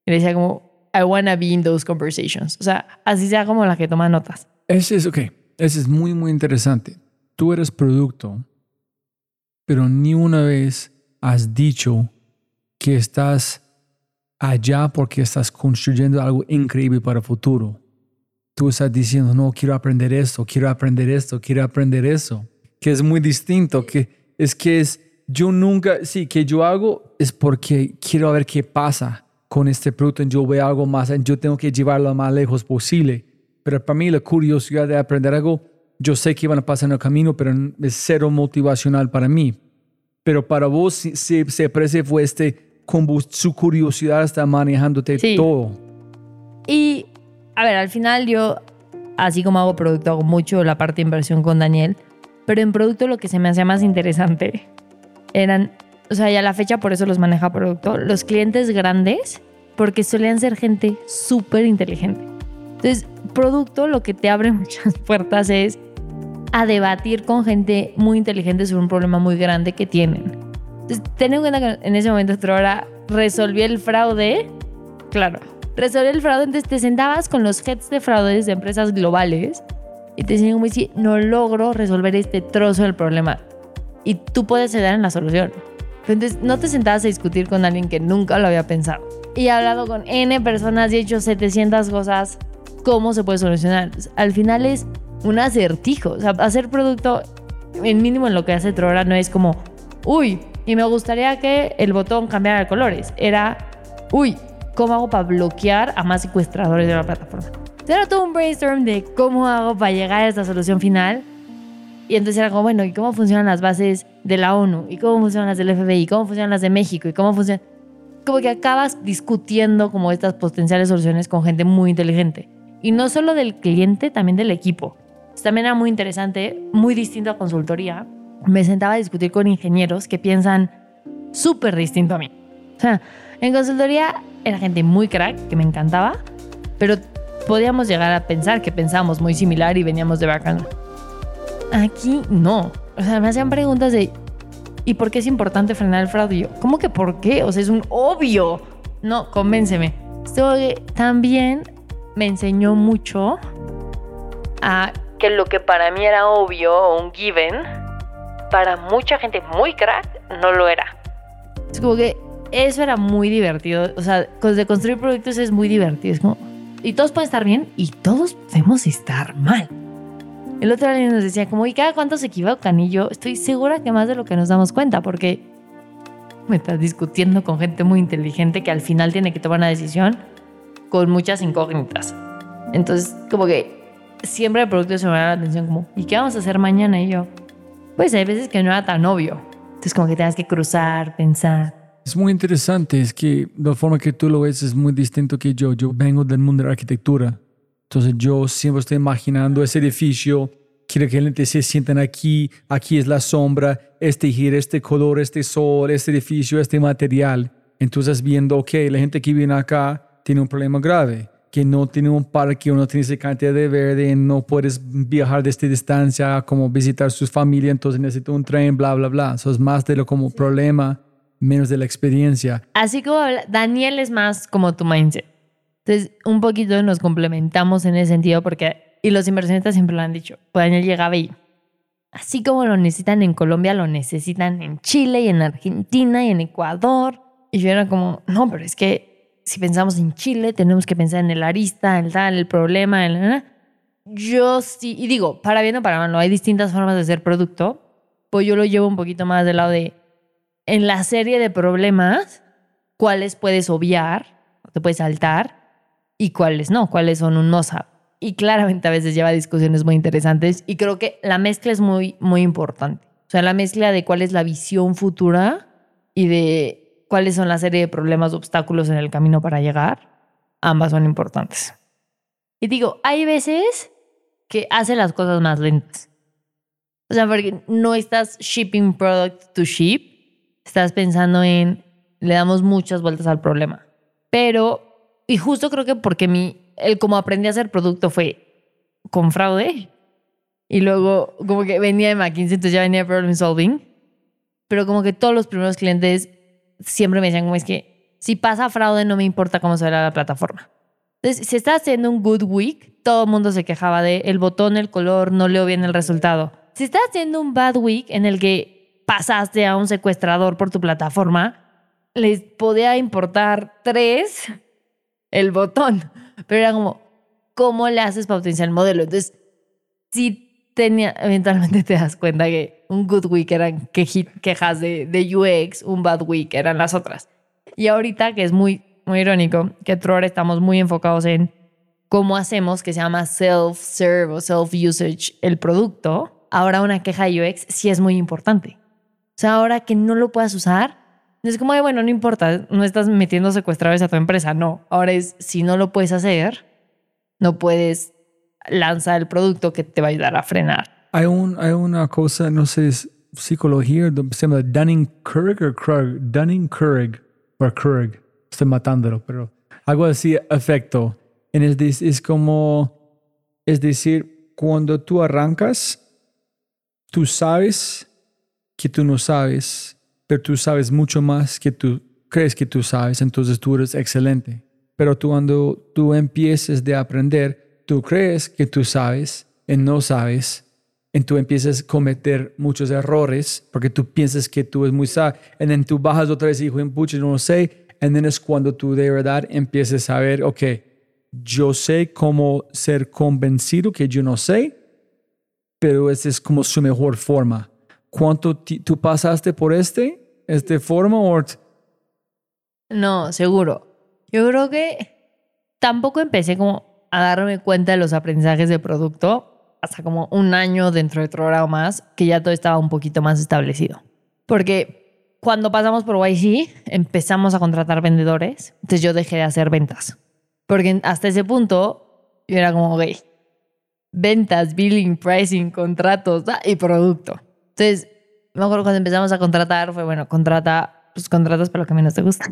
Y le decía como, I wanna be in those conversations. O sea, así sea como la que toma notas. Ese es, ok, ese es muy, muy interesante. Tú eres producto, pero ni una vez has dicho que estás allá porque estás construyendo algo increíble para el futuro. Tú estás diciendo, no, quiero aprender esto, quiero aprender esto, quiero aprender eso, que es muy distinto, que es que es, yo nunca, sí, que yo hago es porque quiero ver qué pasa con este producto, yo veo algo más, yo tengo que llevarlo lo más lejos posible. Pero para mí la curiosidad de aprender algo, yo sé que van a pasar en el camino, pero es cero motivacional para mí. Pero para vos se, se, se parece fue este, como su curiosidad está manejándote Sí. todo. Y, a ver, al final yo, así como hago producto, hago mucho la parte inversión con Daniel, pero en producto lo que se me hacía más interesante eran, o sea, ya la fecha por eso los maneja producto, los clientes grandes, porque solían ser gente súper inteligente. Entonces, producto lo que te abre muchas puertas es a debatir con gente muy inteligente sobre un problema muy grande que tienen. Entonces, ten en cuenta que en ese momento Trora resolvió el fraude, claro, resolvió el fraude, entonces te sentabas con los heads de fraudes de empresas globales y te decían no logro resolver este trozo del problema y tú puedes ayudar en la solución. Entonces no te sentabas a discutir con alguien que nunca lo había pensado. Y he hablado con N personas y he hecho 700 cosas, ¿cómo se puede solucionar? Al final es un acertijo. O sea, hacer producto, en mínimo en lo que hace Trora, no es como, uy, y me gustaría que el botón cambiara de colores. Era, uy, ¿cómo hago para bloquear a más secuestradores de la plataforma? Era todo un brainstorm de cómo hago para llegar a esta solución final. Y entonces era como, bueno, ¿y cómo funcionan las bases de la ONU? ¿Y cómo funcionan las del FBI? ¿Y cómo funcionan las de México? ¿Y cómo funcionan...? Como que acabas discutiendo como estas potenciales soluciones con gente muy inteligente. Y no solo del cliente, también del equipo. También era muy interesante, muy distinto a consultoría. Me sentaba a discutir con ingenieros que piensan súper distinto a mí. O sea, en consultoría era gente muy crack, que me encantaba, pero podíamos llegar a pensar que pensábamos muy similar y veníamos de background. Aquí no. O sea, me hacían preguntas de ¿y por qué es importante frenar el fraude? Y yo, ¿cómo que por qué? O sea, es un obvio. No, convénceme. Esto también me enseñó mucho a Que lo que para mí era obvio o un given, para mucha gente muy crack no lo era. Es como que eso era muy divertido. O sea, de construir proyectos es muy divertido. Es como, y todos pueden estar bien y todos podemos estar mal. El otro día nos decía como, ¿y cada cuánto se equivocan? Y yo estoy segura que más de lo que nos damos cuenta, porque me estás discutiendo con gente muy inteligente que al final tiene que tomar una decisión con muchas incógnitas. Entonces, como que siempre el producto se me da la atención como, ¿y qué vamos a hacer mañana? Y yo, pues hay veces que no era tan obvio. Entonces, como que tengas que cruzar, pensar. Es muy interesante, es que la forma que tú lo ves es muy distinto que yo. Yo vengo del mundo de la arquitectura. Entonces yo siempre estoy imaginando ese edificio, quiero que la gente se sientan aquí, aquí es la sombra, este giro, este color, este sol, este edificio, este material. Entonces viendo, ok, la gente que viene acá tiene un problema grave, que no tiene un parque, o no tiene esa cantidad de verde, no puedes viajar de esta distancia, como visitar sus familias, entonces necesito un tren, bla, bla, bla. Eso es más de lo como problema, menos de la experiencia. Así como Daniel es más como tu mindset. Entonces, un poquito nos complementamos en ese sentido porque, y los inversionistas siempre lo han dicho, pues Daniel llegaba y, así como lo necesitan en Colombia, lo necesitan en Chile y en Argentina y en Ecuador. Y yo era como, no, pero es que si pensamos en Chile, tenemos que pensar en el arista, el tal, el problema, el... Yo sí, y digo, para bien o para mal, no hay distintas formas de hacer producto, pues yo lo llevo un poquito más del lado de, en la serie de problemas, cuáles puedes obviar, te puedes saltar, y cuáles no, cuáles son un no-sap. Y claramente a veces lleva discusiones muy interesantes y creo que la mezcla es muy, muy importante. O sea, la mezcla de cuál es la visión futura y de cuáles son la serie de problemas, obstáculos en el camino para llegar, ambas son importantes. Y digo, hay veces que hace las cosas más lentas. O sea, porque no estás shipping product to ship, estás pensando en, le damos muchas vueltas al problema. Pero, y justo creo que porque mi, el como aprendí a hacer producto fue con fraude. Y luego como que venía de McKinsey, entonces ya venía de problem solving. Pero como que todos los primeros clientes siempre me decían como es que si pasa fraude no me importa cómo se verá la plataforma. Entonces, si está haciendo un good week, todo el mundo se quejaba de el botón, el color, no leo bien el resultado. Si estás haciendo un bad week en el que pasaste a un secuestrador por tu plataforma, les podía importar tres el botón. Pero era como, ¿cómo le haces para potenciar el modelo? Entonces, sí tenía, eventualmente te das cuenta que un good week eran quejas de, de UX, un bad week eran las otras. Y ahorita, que es muy, muy irónico, que Tror estamos muy enfocados en cómo hacemos que se llama self-serve o self-usage el producto, ahora una queja de UX sí es muy importante. O sea, ahora que no lo puedas usar, es como, "Ay, bueno, no importa, no estás metiendo secuestradores a tu empresa. No, ahora es, si no lo puedes hacer, no puedes lanzar el producto que te va a ayudar a frenar. Hay, un, hay una cosa, no sé, es psicología, se llama Dunning-Kruger o Krug, Dunning-Kruger o Krug. Estoy matándolo, pero algo así, efecto. En de- es como, es decir, cuando tú arrancas, tú sabes que tú no sabes, pero tú sabes mucho más que tú crees que tú sabes, entonces tú eres excelente. Pero tú cuando tú empieces de aprender, tú crees que tú sabes y no sabes, y tú empiezas a cometer muchos errores porque tú piensas que tú es muy sabio, y then tú bajas otra vez y dices, pucha, no lo sé, y es cuando tú de verdad empiezas a ver, ok, yo sé cómo ser convencido que yo no sé, pero esa es como su mejor forma. ¿Cuánto tú pasaste por este, este forma o No, seguro. Yo creo que tampoco empecé como a darme cuenta de los aprendizajes de producto hasta como un año dentro de Trora o más, que ya todo estaba un poquito más establecido. Porque cuando pasamos por YC, empezamos a contratar vendedores, entonces yo dejé de hacer ventas. Porque hasta ese punto yo era como, ok, ventas, billing, pricing, contratos ah, y producto. Entonces, me acuerdo cuando empezamos a contratar, fue bueno, contrata, pues contratas para lo que menos te gusta.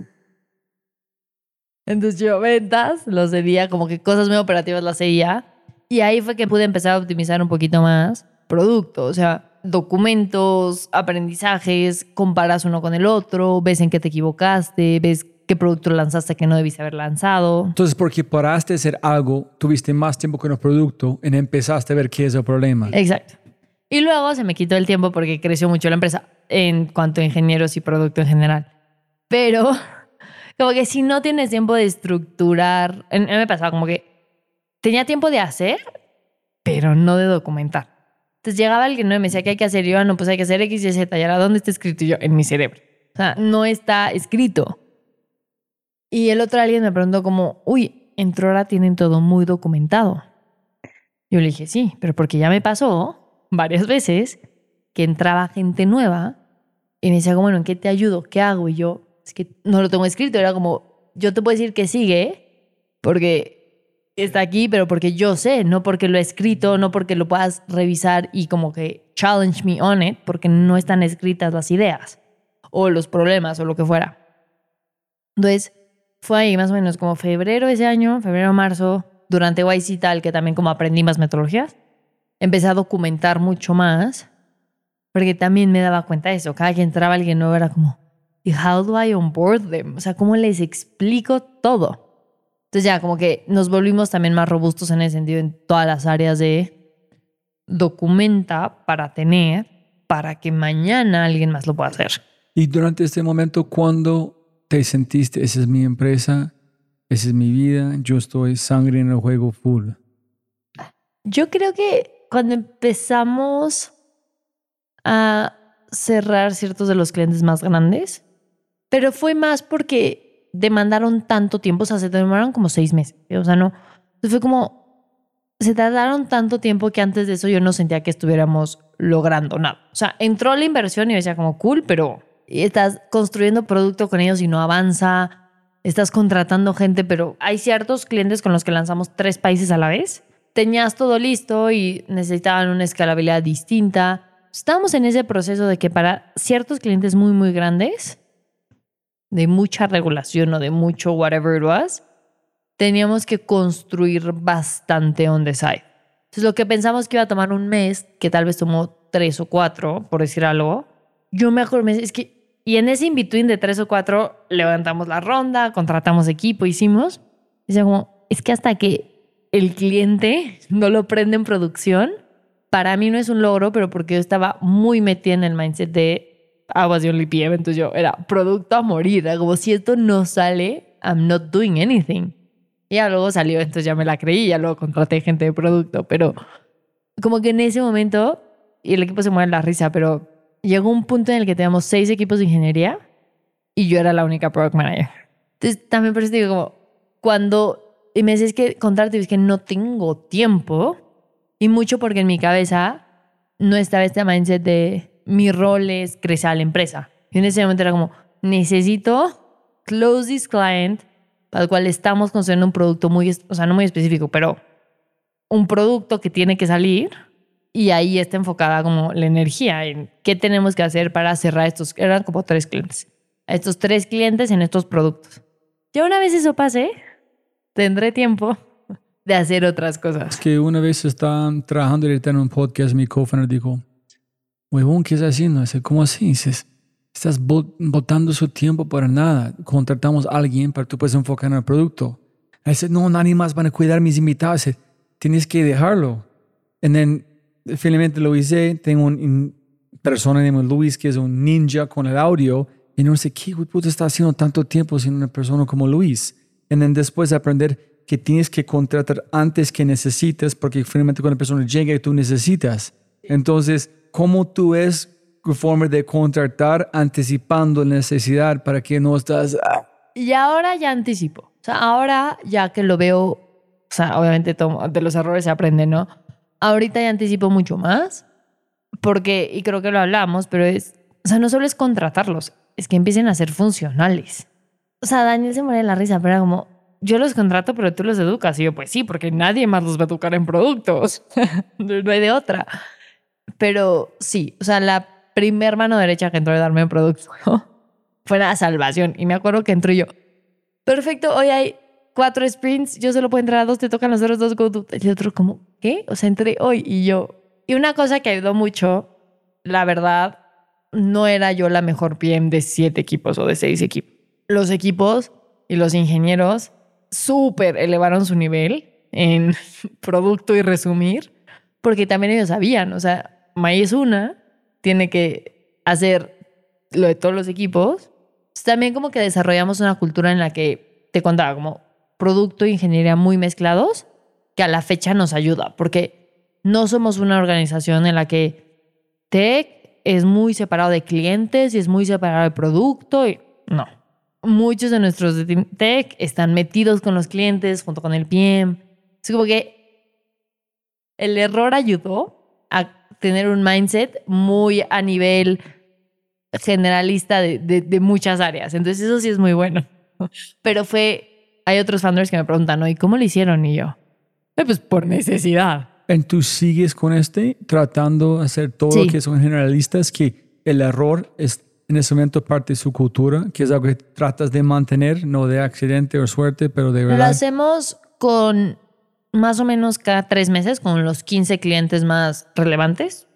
Entonces yo ventas, los seguía, como que cosas muy operativas las seguía. Y ahí fue que pude empezar a optimizar un poquito más producto, o sea, documentos, aprendizajes, comparas uno con el otro, ves en qué te equivocaste, ves qué producto lanzaste que no debiste haber lanzado. Entonces, porque paraste de hacer algo, tuviste más tiempo con el producto y empezaste a ver qué es el problema. Exacto. Y luego se me quitó el tiempo porque creció mucho la empresa en cuanto a ingenieros y producto en general. Pero como que si no tienes tiempo de estructurar, me pasaba como que tenía tiempo de hacer, pero no de documentar. Entonces llegaba alguien y me decía que hay que hacer, yo, "Ah, no, pues hay que hacer X, Y, Z, y ahora ¿dónde está escrito? Y yo, en mi cerebro. O sea, no está escrito. Y el otro alguien me preguntó como, uy, en Trora tienen todo muy documentado. Yo le dije, sí, pero porque ya me pasó varias veces que entraba gente nueva y me decía, como, bueno, ¿en qué te ayudo? ¿Qué hago? Y yo, es que no lo tengo escrito. Era como, yo te puedo decir que sigue porque está aquí, pero porque yo sé, no porque lo he escrito, no porque lo puedas revisar y como que challenge me on it, porque no están escritas las ideas o los problemas o lo que fuera. Entonces, fue ahí más o menos como febrero ese año, febrero, marzo, durante YC tal, que también como aprendí más metodologías, empecé a documentar mucho más, porque también me daba cuenta de eso. Cada que entraba alguien nuevo era como, ¿y how do I onboard them? O sea, ¿cómo les explico todo? Entonces ya como que nos volvimos también más robustos en ese sentido en todas las áreas de documenta para tener, para que mañana alguien más lo pueda hacer. Y durante este momento, cuando te sentiste, esa es mi empresa, esa es mi vida, yo estoy sangre en el juego full. Yo creo que cuando empezamos a cerrar ciertos de los clientes más grandes, pero fue más porque demandaron tanto tiempo, o sea, se demoraron como seis meses, o sea, no, fue como, se tardaron tanto tiempo que antes de eso yo no sentía que estuviéramos logrando nada. O sea, entró la inversión y decía como, cool, pero estás construyendo producto con ellos y no avanza, estás contratando gente, pero hay ciertos clientes con los que lanzamos tres países a la vez. Tenías todo listo y necesitaban una escalabilidad distinta. Estábamos en ese proceso de que para ciertos clientes muy, muy grandes, de mucha regulación o de mucho whatever it was, teníamos que construir bastante on the side. Entonces, lo que pensamos que iba a tomar un mes, que tal vez tomó tres o cuatro, por decir algo, yo me es que, y en ese in-between de tres o cuatro, levantamos la ronda, contratamos equipo, hicimos. Y como, es que hasta que el cliente no lo prende en producción, para mí no es un logro, pero porque yo estaba muy metida en el mindset de I was the only PM, entonces yo era producto a morir, como si esto no sale, I'm not doing anything. Y ya luego salió, entonces ya me la creí, ya luego contraté gente de producto, pero como que en ese momento, y el equipo se mueve en la risa, pero llegó un punto en el que teníamos seis equipos de ingeniería y yo era la única product manager. Entonces también por eso digo como, cuando, y me decís que contrato y es que no tengo tiempo, y mucho porque en mi cabeza no estaba este mindset de mi rol es crecer a la empresa. Y en ese momento era como, necesito close this client el cual estamos construyendo un producto muy, o sea, no muy específico, pero un producto que tiene que salir y ahí está enfocada como la energía en qué tenemos que hacer para cerrar estos, eran como tres clientes, estos tres clientes en estos productos. Ya una vez eso pase, tendré tiempo de hacer otras cosas. Es que una vez estaba trabajando en un podcast, mi co-founder dijo, huevón, ¿qué estás haciendo? Dice, ¿cómo así? Dices, estás bo- botando su tiempo para nada. Contratamos a alguien para que tú puedas enfocar en el producto. Dice, no, nadie más van a cuidar mis invitados. Dice, tienes que dejarlo. Y then, finalmente lo hice. Tengo una persona llamada Luis que es un ninja con el audio. Y no sé qué puta está haciendo tanto tiempo sin una persona como Luis. Y después aprender que tienes que contratar antes que necesites, porque finalmente cuando la persona llega y tú necesitas. Entonces, ¿cómo tú es forma de contratar anticipando la necesidad para que no estás... ah, Y ahora ya anticipo. O sea, ahora ya que lo veo, o sea, obviamente tomo- de los errores se aprende, ¿no? Ahorita ya anticipo mucho más, porque, y creo que lo hablamos, pero es, o sea, no solo es contratarlos, es que empiecen a ser funcionales. O sea, Daniel se muere de la risa, pero era como, yo los contrato, pero tú los educas. Y yo, pues sí, porque nadie más los va a educar en productos. no hay de otra. Pero sí, o sea, la primer mano derecha que entró a darme un producto fue la salvación. Y me acuerdo que entró yo, perfecto, hoy hay cuatro sprints, yo solo puedo entrar a dos, te tocan los otros dos, go to-". Y el otro como, ¿qué? O sea, entré hoy y yo. Y una cosa que ayudó mucho, la verdad, no era yo la mejor PM de siete equipos o de seis equipos. Los equipos y los ingenieros súper elevaron su nivel en producto y resumir, porque también ellos sabían, o sea, es una, tiene que hacer lo de todos los equipos. También como que desarrollamos una cultura en la que te contaba como producto e ingeniería muy mezclados, que a la fecha nos ayuda, porque no somos una organización en la que tech es muy separado de clientes y es muy separado de producto. Y no. Muchos de nuestros de team tech están metidos con los clientes junto con el PM. Es como que el error ayudó a tener un mindset muy a nivel generalista de, de- de muchas áreas. Entonces eso sí es muy bueno. Pero fue, hay otros founders que me preguntan, ¿no? ¿y cómo lo hicieron? Y yo, "Eh, pues por necesidad. ¿En tú sigues con este tratando de hacer todo Sí. lo que son generalistas, que el error es en ese momento parte de su cultura, que es algo que tratas de mantener, no de accidente o suerte, pero de Lo verdad. hacemos con más o menos cada tres meses con los 15 clientes más relevantes.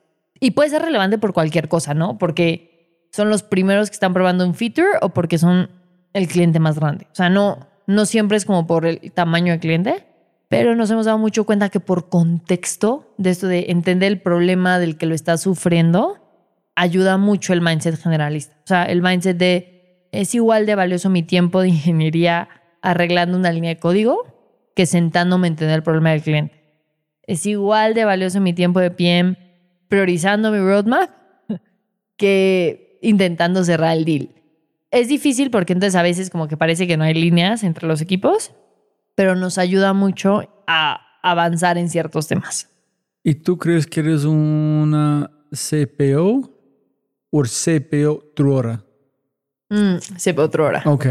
Y puede ser relevante por cualquier cosa, ¿no? Porque son los primeros que están probando un feature o porque son el cliente más grande. O sea, no, no siempre es como por el tamaño del cliente, pero nos hemos dado mucho cuenta que por contexto de esto de entender el problema del que lo está sufriendo, ayuda mucho el mindset generalista. O sea, el mindset de es igual de valioso mi tiempo de ingeniería arreglando una línea de código que sentándome a entender el problema del cliente. Es igual de valioso mi tiempo de PM priorizando mi roadmap que intentando cerrar el deal. Es difícil porque entonces a veces como que parece que no hay líneas entre los equipos, pero nos ayuda mucho a avanzar en ciertos temas. ¿Y tú crees que eres una CPO o CPO Truora? Mm, se ve otra hora. Ok.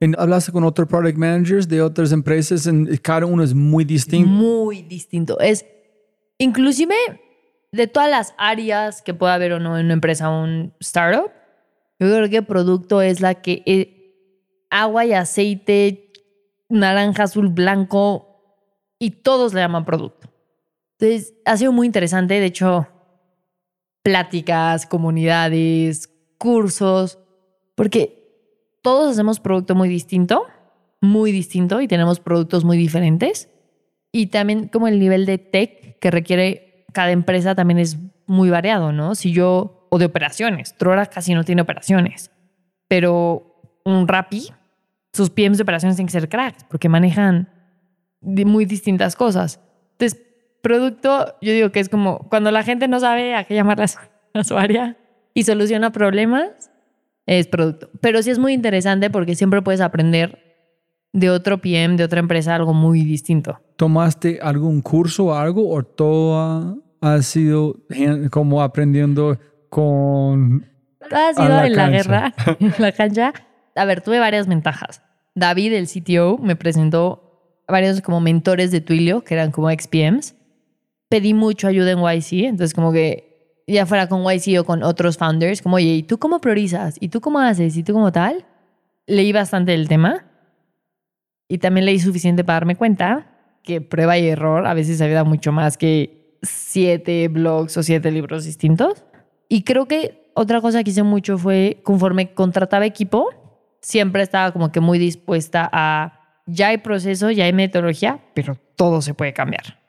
¿Y ¿Hablaste con otros product managers de otras empresas? En- cada uno es muy distinto. Muy distinto. Es inclusive de todas las áreas que pueda haber o no en una empresa o un startup, yo creo que producto es la que eh, agua y aceite, naranja, azul, blanco y todos le llaman producto. Entonces, ha sido muy interesante. De hecho, pláticas, comunidades, cursos, porque todos hacemos producto muy distinto, muy distinto y tenemos productos muy diferentes. Y también como el nivel de tech que requiere cada empresa también es muy variado, ¿no? Si yo, o de operaciones, Trora casi no tiene operaciones, pero un Rappi, sus PMs de operaciones tienen que ser cracks porque manejan de muy distintas cosas. Entonces, producto, yo digo que es como cuando la gente no sabe a qué llamar a su, a su área y soluciona problemas, es producto. Pero sí es muy interesante porque siempre puedes aprender de otro PM, de otra empresa, algo muy distinto. ¿Tomaste algún curso o algo o todo ha, sido como aprendiendo con... Ha sido la en la cancha. guerra, en la cancha. A ver, tuve varias ventajas. David, el CTO, me presentó varios como mentores de Twilio, que eran como ex-PMs. Pedí mucho ayuda en YC, entonces como que ya fuera con YC o con otros founders, como, oye, ¿y tú cómo priorizas? ¿Y tú cómo haces? ¿Y tú cómo tal? Leí bastante del tema y también leí suficiente para darme cuenta que prueba y error a veces ayuda mucho más que siete blogs o siete libros distintos. Y creo que otra cosa que hice mucho fue, conforme contrataba equipo, siempre estaba como que muy dispuesta a, ya hay proceso, ya hay metodología, pero todo se puede cambiar.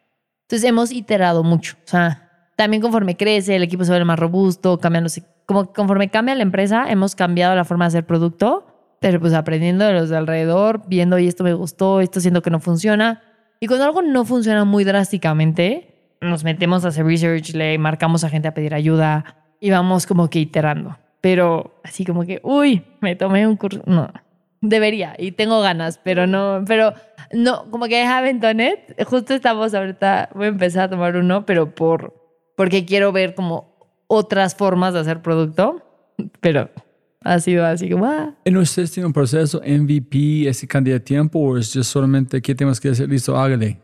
Entonces hemos iterado mucho. O sea, también conforme crece, el equipo se vuelve más robusto, cambiándose. Como conforme cambia la empresa, hemos cambiado la forma de hacer producto, pero pues aprendiendo de los de alrededor, viendo, y esto me gustó, esto siento que no funciona. Y cuando algo no funciona muy drásticamente, nos metemos a hacer research, le marcamos a gente a pedir ayuda y vamos como que iterando. Pero así como que, uy, me tomé un curso. No, debería y tengo ganas, pero no, pero no, como que it. Justo estamos ahorita, voy a empezar a tomar uno, pero por, porque quiero ver como otras formas de hacer producto, pero ha sido así como, ah. ¿En ustedes tienen un proceso MVP, ese cantidad de tiempo o es just solamente qué tenemos que hacer? Listo, hágale.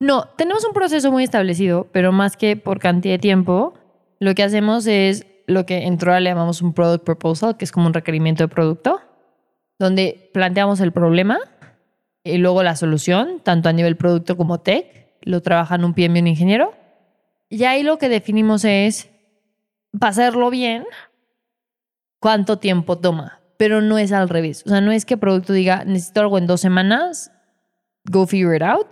No, tenemos un proceso muy establecido, pero más que por cantidad de tiempo, lo que hacemos es lo que en Troa le llamamos un product proposal, que es como un requerimiento de producto, donde planteamos el problema y luego la solución, tanto a nivel producto como tech, lo trabajan un PM y un ingeniero. Y ahí lo que definimos es, para hacerlo bien, cuánto tiempo toma, pero no es al revés. O sea, no es que producto diga, necesito algo en dos semanas, go figure it out.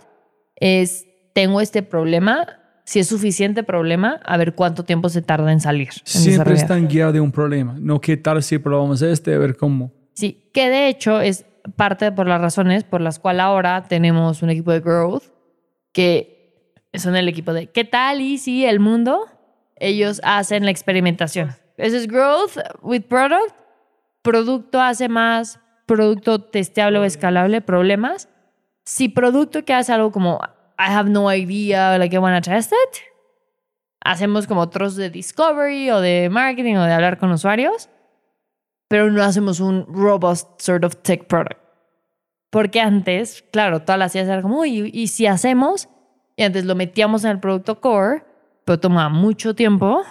Es, tengo este problema, si es suficiente problema, a ver cuánto tiempo se tarda en salir. en Siempre están guiados de un problema. No qué tal si probamos este, a ver cómo. Sí, que de hecho es parte por las razones por las cuales ahora tenemos un equipo de growth que son el equipo de ¿qué tal y si el mundo? Ellos hacen la experimentación. Eso es growth with product. Producto hace más producto testeable o escalable, problemas. Si producto que hace algo como I have no idea, like I wanna test it, hacemos como otros de discovery o de marketing o de hablar con usuarios pero no hacemos un robust sort of tech product. Porque antes, claro, todas las ideas eran como, ¿y si hacemos? Y antes lo metíamos en el producto core, pero tomaba mucho tiempo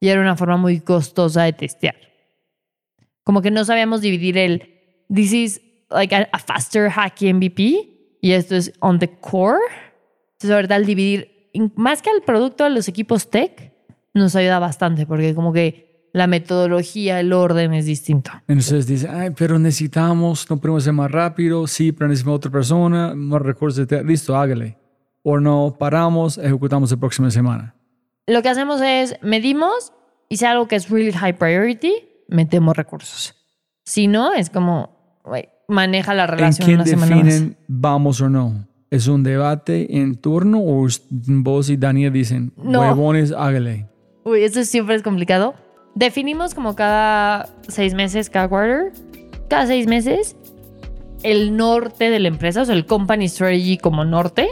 y era una forma muy costosa de testear. Como que no sabíamos dividir el, this is like a, faster hacky MVP y esto es on the core. Entonces, ahorita al dividir, más que al producto de los equipos tech, nos ayuda bastante porque como que la metodología, el orden es distinto. Entonces dice, ay, pero necesitamos, no podemos ser más rápido, sí, pero necesitamos otra persona, más recursos, listo, hágale. O no, paramos, ejecutamos la próxima semana. Lo que hacemos es medimos y si algo que es really high priority, metemos recursos. Si no, es como, güey, maneja la ¿En relación quién una semana más. definen vamos o no? ¿Es un debate en turno o vos y Daniel dicen, No. huevones, hágale? Uy, eso siempre es complicado. Definimos como cada seis meses, cada quarter, cada seis meses, el norte de la empresa, o sea, el company strategy como norte.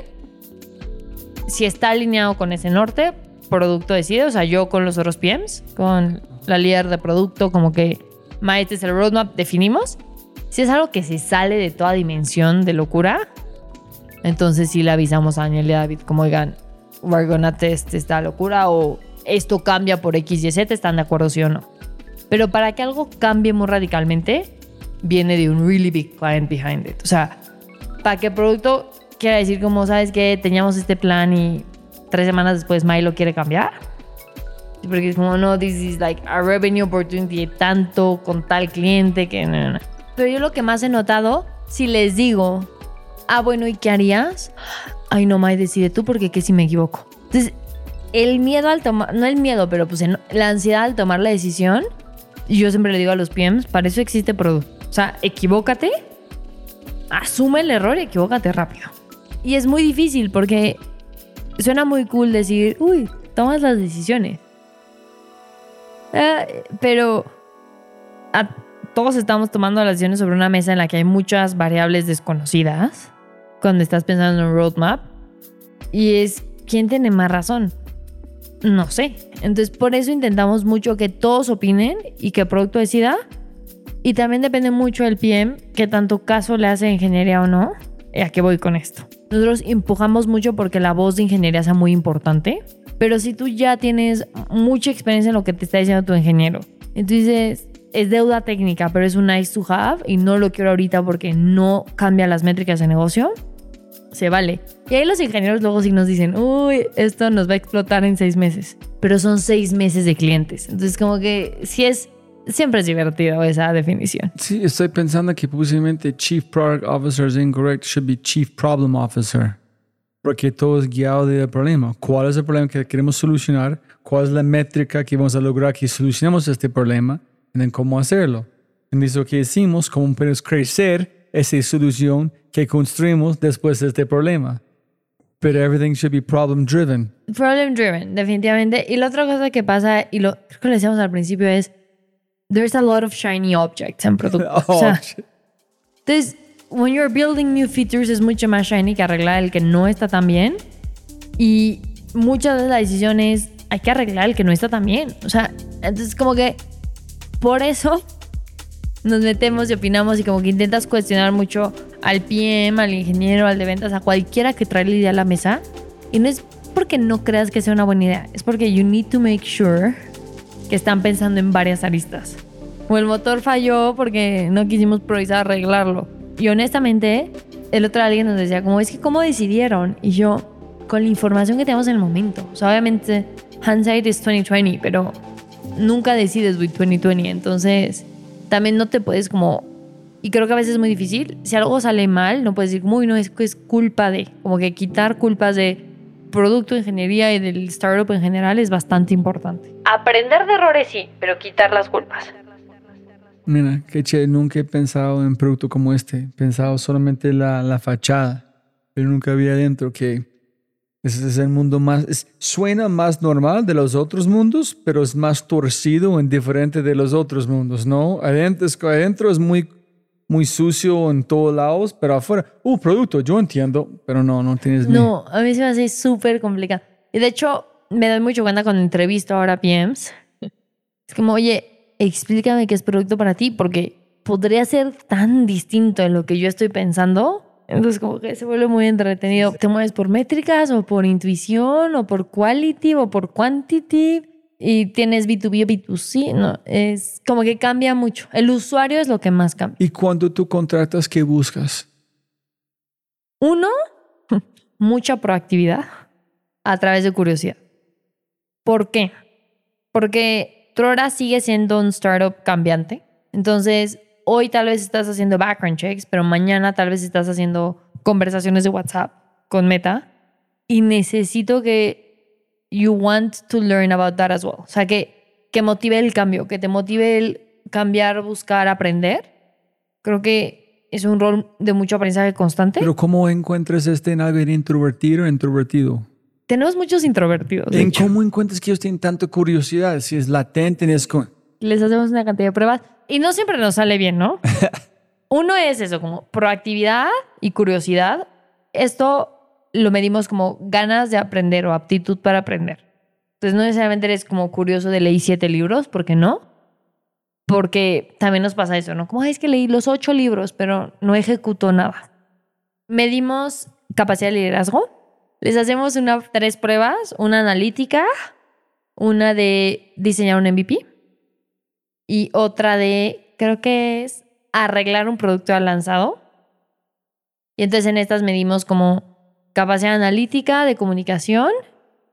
Si está alineado con ese norte, producto decide, o sea, yo con los otros PMs, con la líder de producto, como que, ma, este es el roadmap, definimos. Si es algo que se sale de toda dimensión de locura, entonces sí le avisamos a Daniel y a David, como oigan, we're gonna test esta locura o esto cambia por X y Z, ¿están de acuerdo sí o no? Pero para que algo cambie muy radicalmente, viene de un really big client behind it. O sea, para que el producto quiera decir como, ¿sabes qué? Teníamos este plan y tres semanas después May lo quiere cambiar. Porque es como, no, this is like a revenue opportunity tanto con tal cliente que no, no. Pero yo lo que más he notado, si les digo, ah, bueno, ¿y qué harías? Ay, no, May, decide tú porque qué si me equivoco. Entonces, el miedo al tomar, no el miedo, pero pues la ansiedad al tomar la decisión, yo siempre le digo a los PMs, para eso existe producto. O sea, equivócate, asume el error y equivócate rápido. Y es muy difícil porque suena muy cool decir, uy, tomas las decisiones. Ah, pero todos estamos tomando las decisiones sobre una mesa en la que hay muchas variables desconocidas cuando estás pensando en un roadmap. Y es, ¿quién tiene más razón? No sé. Entonces, por eso intentamos mucho que todos opinen y que el producto decida. Y también depende mucho del PM qué tanto caso le hace ingeniería o no. ¿A qué voy con esto? Nosotros empujamos mucho porque la voz de ingeniería sea muy importante. Pero si tú ya tienes mucha experiencia en lo que te está diciendo tu ingeniero, entonces es deuda técnica, pero es un nice to have y no lo quiero ahorita porque no cambia las métricas de negocio, se vale. Y ahí los ingenieros luego sí nos dicen, uy, esto nos va a explotar en seis meses. Pero son seis meses de clientes. Entonces como que sí es, siempre es divertido esa definición. Sí, estoy pensando que posiblemente Chief Product Officer es incorrecto, should be Chief Problem Officer. Porque todo es guiado del problema. ¿Cuál es el problema que queremos solucionar? ¿Cuál es la métrica que vamos a lograr que solucionemos este problema? Y cómo hacerlo. Entonces lo que decimos, cómo podemos crecer esa solución que construimos después de este problema. Pero everything should be problem driven. Problem driven, definitivamente. Y la otra cosa que pasa, y lo creo que lo decíamos al principio, es there's a lot of shiny objects en productos. o sea, entonces, when you're building new features es mucho más shiny que arreglar el que no está tan bien. Y muchas de las decisiones hay que arreglar el que no está tan bien. O sea, entonces como que por eso nos metemos y opinamos y como que intentas cuestionar mucho al PM, al ingeniero, al de ventas, a cualquiera que trae la idea a la mesa. Y no es porque no creas que sea una buena idea, es porque you need to make sure que están pensando en varias aristas. O el motor falló porque no quisimos priorizar arreglarlo. Y honestamente, el otro alguien nos decía como, es que ¿cómo decidieron? Y yo, con la información que tenemos en el momento. O sea, obviamente, hindsight is 2020, pero nunca decides with 2020. Entonces, también no te puedes como y creo que a veces es muy difícil. Si algo sale mal, no puedes decir, muy no, es que es culpa de. Como que quitar culpas de producto, ingeniería y del startup en general es bastante importante. Aprender de errores sí, pero quitar las culpas. Mira, que che, nunca he pensado en producto como este. He pensado solamente la, la fachada, pero nunca había adentro que ese es el mundo más, es, suena más normal de los otros mundos, pero es más torcido en diferente de los otros mundos, ¿no? Adentro, adentro es muy muy sucio en todos lados, pero afuera, uh, producto, yo entiendo, pero no, no tienes No, a mí se me hace súper complicado. Y de hecho, me doy mucho cuenta cuando entrevisto ahora PMs. Es como, oye, explícame qué es producto para ti, porque podría ser tan distinto en lo que yo estoy pensando. Entonces, como que se vuelve muy entretenido. Te mueves por métricas, o por intuición, o por quality, o por quantity y tienes B2B o B2C, no, es como que cambia mucho. El usuario es lo que más cambia. ¿Y cuando tú contratas, qué buscas? Uno, mucha proactividad a través de curiosidad. ¿Por qué? Porque Trora sigue siendo un startup cambiante. Entonces, hoy tal vez estás haciendo background checks, pero mañana tal vez estás haciendo conversaciones de WhatsApp con Meta y necesito que you want to learn about that as well. O sea, que, que motive el cambio, que te motive el cambiar, buscar, aprender. Creo que es un rol de mucho aprendizaje constante. Pero ¿cómo encuentras este en alguien introvertido o introvertido? Tenemos muchos introvertidos. ¿En cómo encuentras que ellos tienen tanta curiosidad? Si es latente, es con... Les hacemos una cantidad de pruebas y no siempre nos sale bien, ¿no? Uno es eso, como proactividad y curiosidad. Esto lo medimos como ganas de aprender o aptitud para aprender. Entonces no necesariamente eres como curioso de leí siete libros, ¿por qué no? Porque también nos pasa eso, ¿no? Como es que leí los ocho libros, pero no ejecuto nada. Medimos capacidad de liderazgo. Les hacemos una, tres pruebas, una analítica, una de diseñar un MVP y otra de, creo que es arreglar un producto al lanzado. Y entonces en estas medimos como capacidad analítica, de comunicación,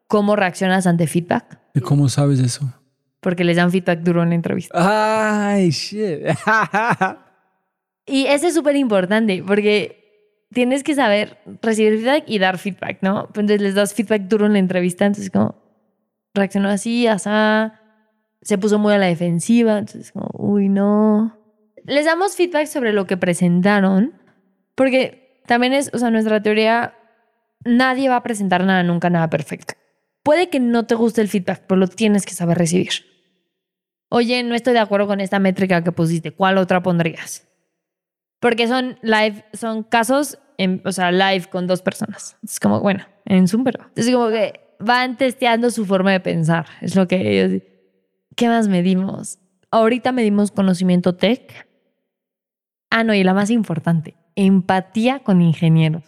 cómo reaccionas ante feedback. ¿Y cómo sabes eso? Porque les dan feedback duro en la entrevista. Ay, shit. y eso es súper importante porque tienes que saber recibir feedback y dar feedback, ¿no? Entonces les das feedback duro en la entrevista, entonces como reaccionó así, asá, se puso muy a la defensiva, entonces como, uy, no. Les damos feedback sobre lo que presentaron, porque también es, o sea, nuestra teoría nadie va a presentar nada nunca, nada perfecto. Puede que no te guste el feedback, pero lo tienes que saber recibir. Oye, no estoy de acuerdo con esta métrica que pusiste. ¿Cuál otra pondrías? Porque son live, son casos, o sea, live con dos personas. Es como, bueno, en Zoom, pero. Es como que van testeando su forma de pensar. Es lo que ellos. ¿Qué más medimos? Ahorita medimos conocimiento tech. Ah, no, y la más importante, empatía con ingenieros.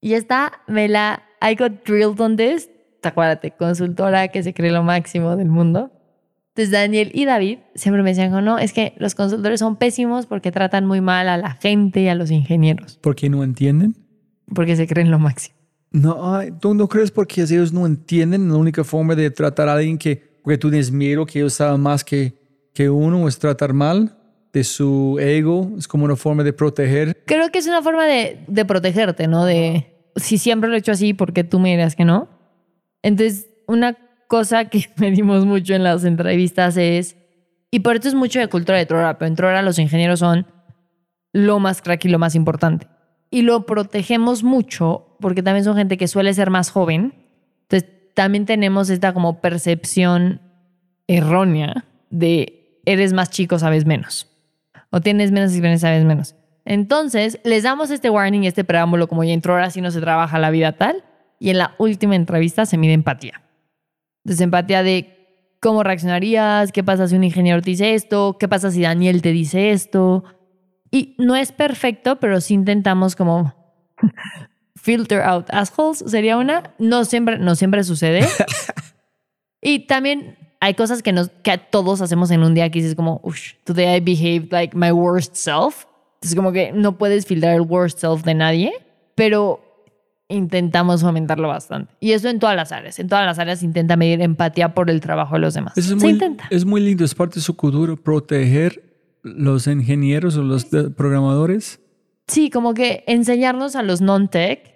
Y esta me la, I got drilled on this, acuérdate, consultora que se cree lo máximo del mundo. Entonces Daniel y David siempre me decían, no, es que los consultores son pésimos porque tratan muy mal a la gente y a los ingenieros. ¿Por qué no entienden? Porque se creen lo máximo. No, ¿tú no crees porque ellos no entienden la única forma de tratar a alguien que, porque tú tienes miedo que ellos saben más que, que uno es tratar mal de su ego? Es como una forma de proteger. Creo que es una forma de, de protegerte, ¿no? De si siempre lo he hecho así, ¿por qué tú me dirás que no? Entonces, una cosa que medimos mucho en las entrevistas es, y por esto es mucho de cultura de Trora, pero en Trora los ingenieros son lo más crack y lo más importante. Y lo protegemos mucho porque también son gente que suele ser más joven. Entonces, también tenemos esta como percepción errónea de eres más chico, sabes menos. O tienes menos experiencia, sabes menos. Entonces, les damos este warning, este preámbulo, como ya entró, ahora sí no se trabaja la vida tal. Y en la última entrevista se mide empatía. Entonces, empatía de cómo reaccionarías, qué pasa si un ingeniero te dice esto, qué pasa si Daniel te dice esto. Y no es perfecto, pero sí intentamos como filter out assholes, sería una. No siempre, no siempre sucede. y también hay cosas que, nos, que todos hacemos en un día que dices como, Ush, today I behaved like my worst self. Es como que no puedes filtrar el worst self de nadie, pero intentamos fomentarlo bastante. Y eso en todas las áreas. En todas las áreas intenta medir empatía por el trabajo de los demás. Eso es, Se muy, intenta. es muy lindo, es parte de su cultura proteger los ingenieros o los programadores. Sí, como que enseñarnos a los non-tech,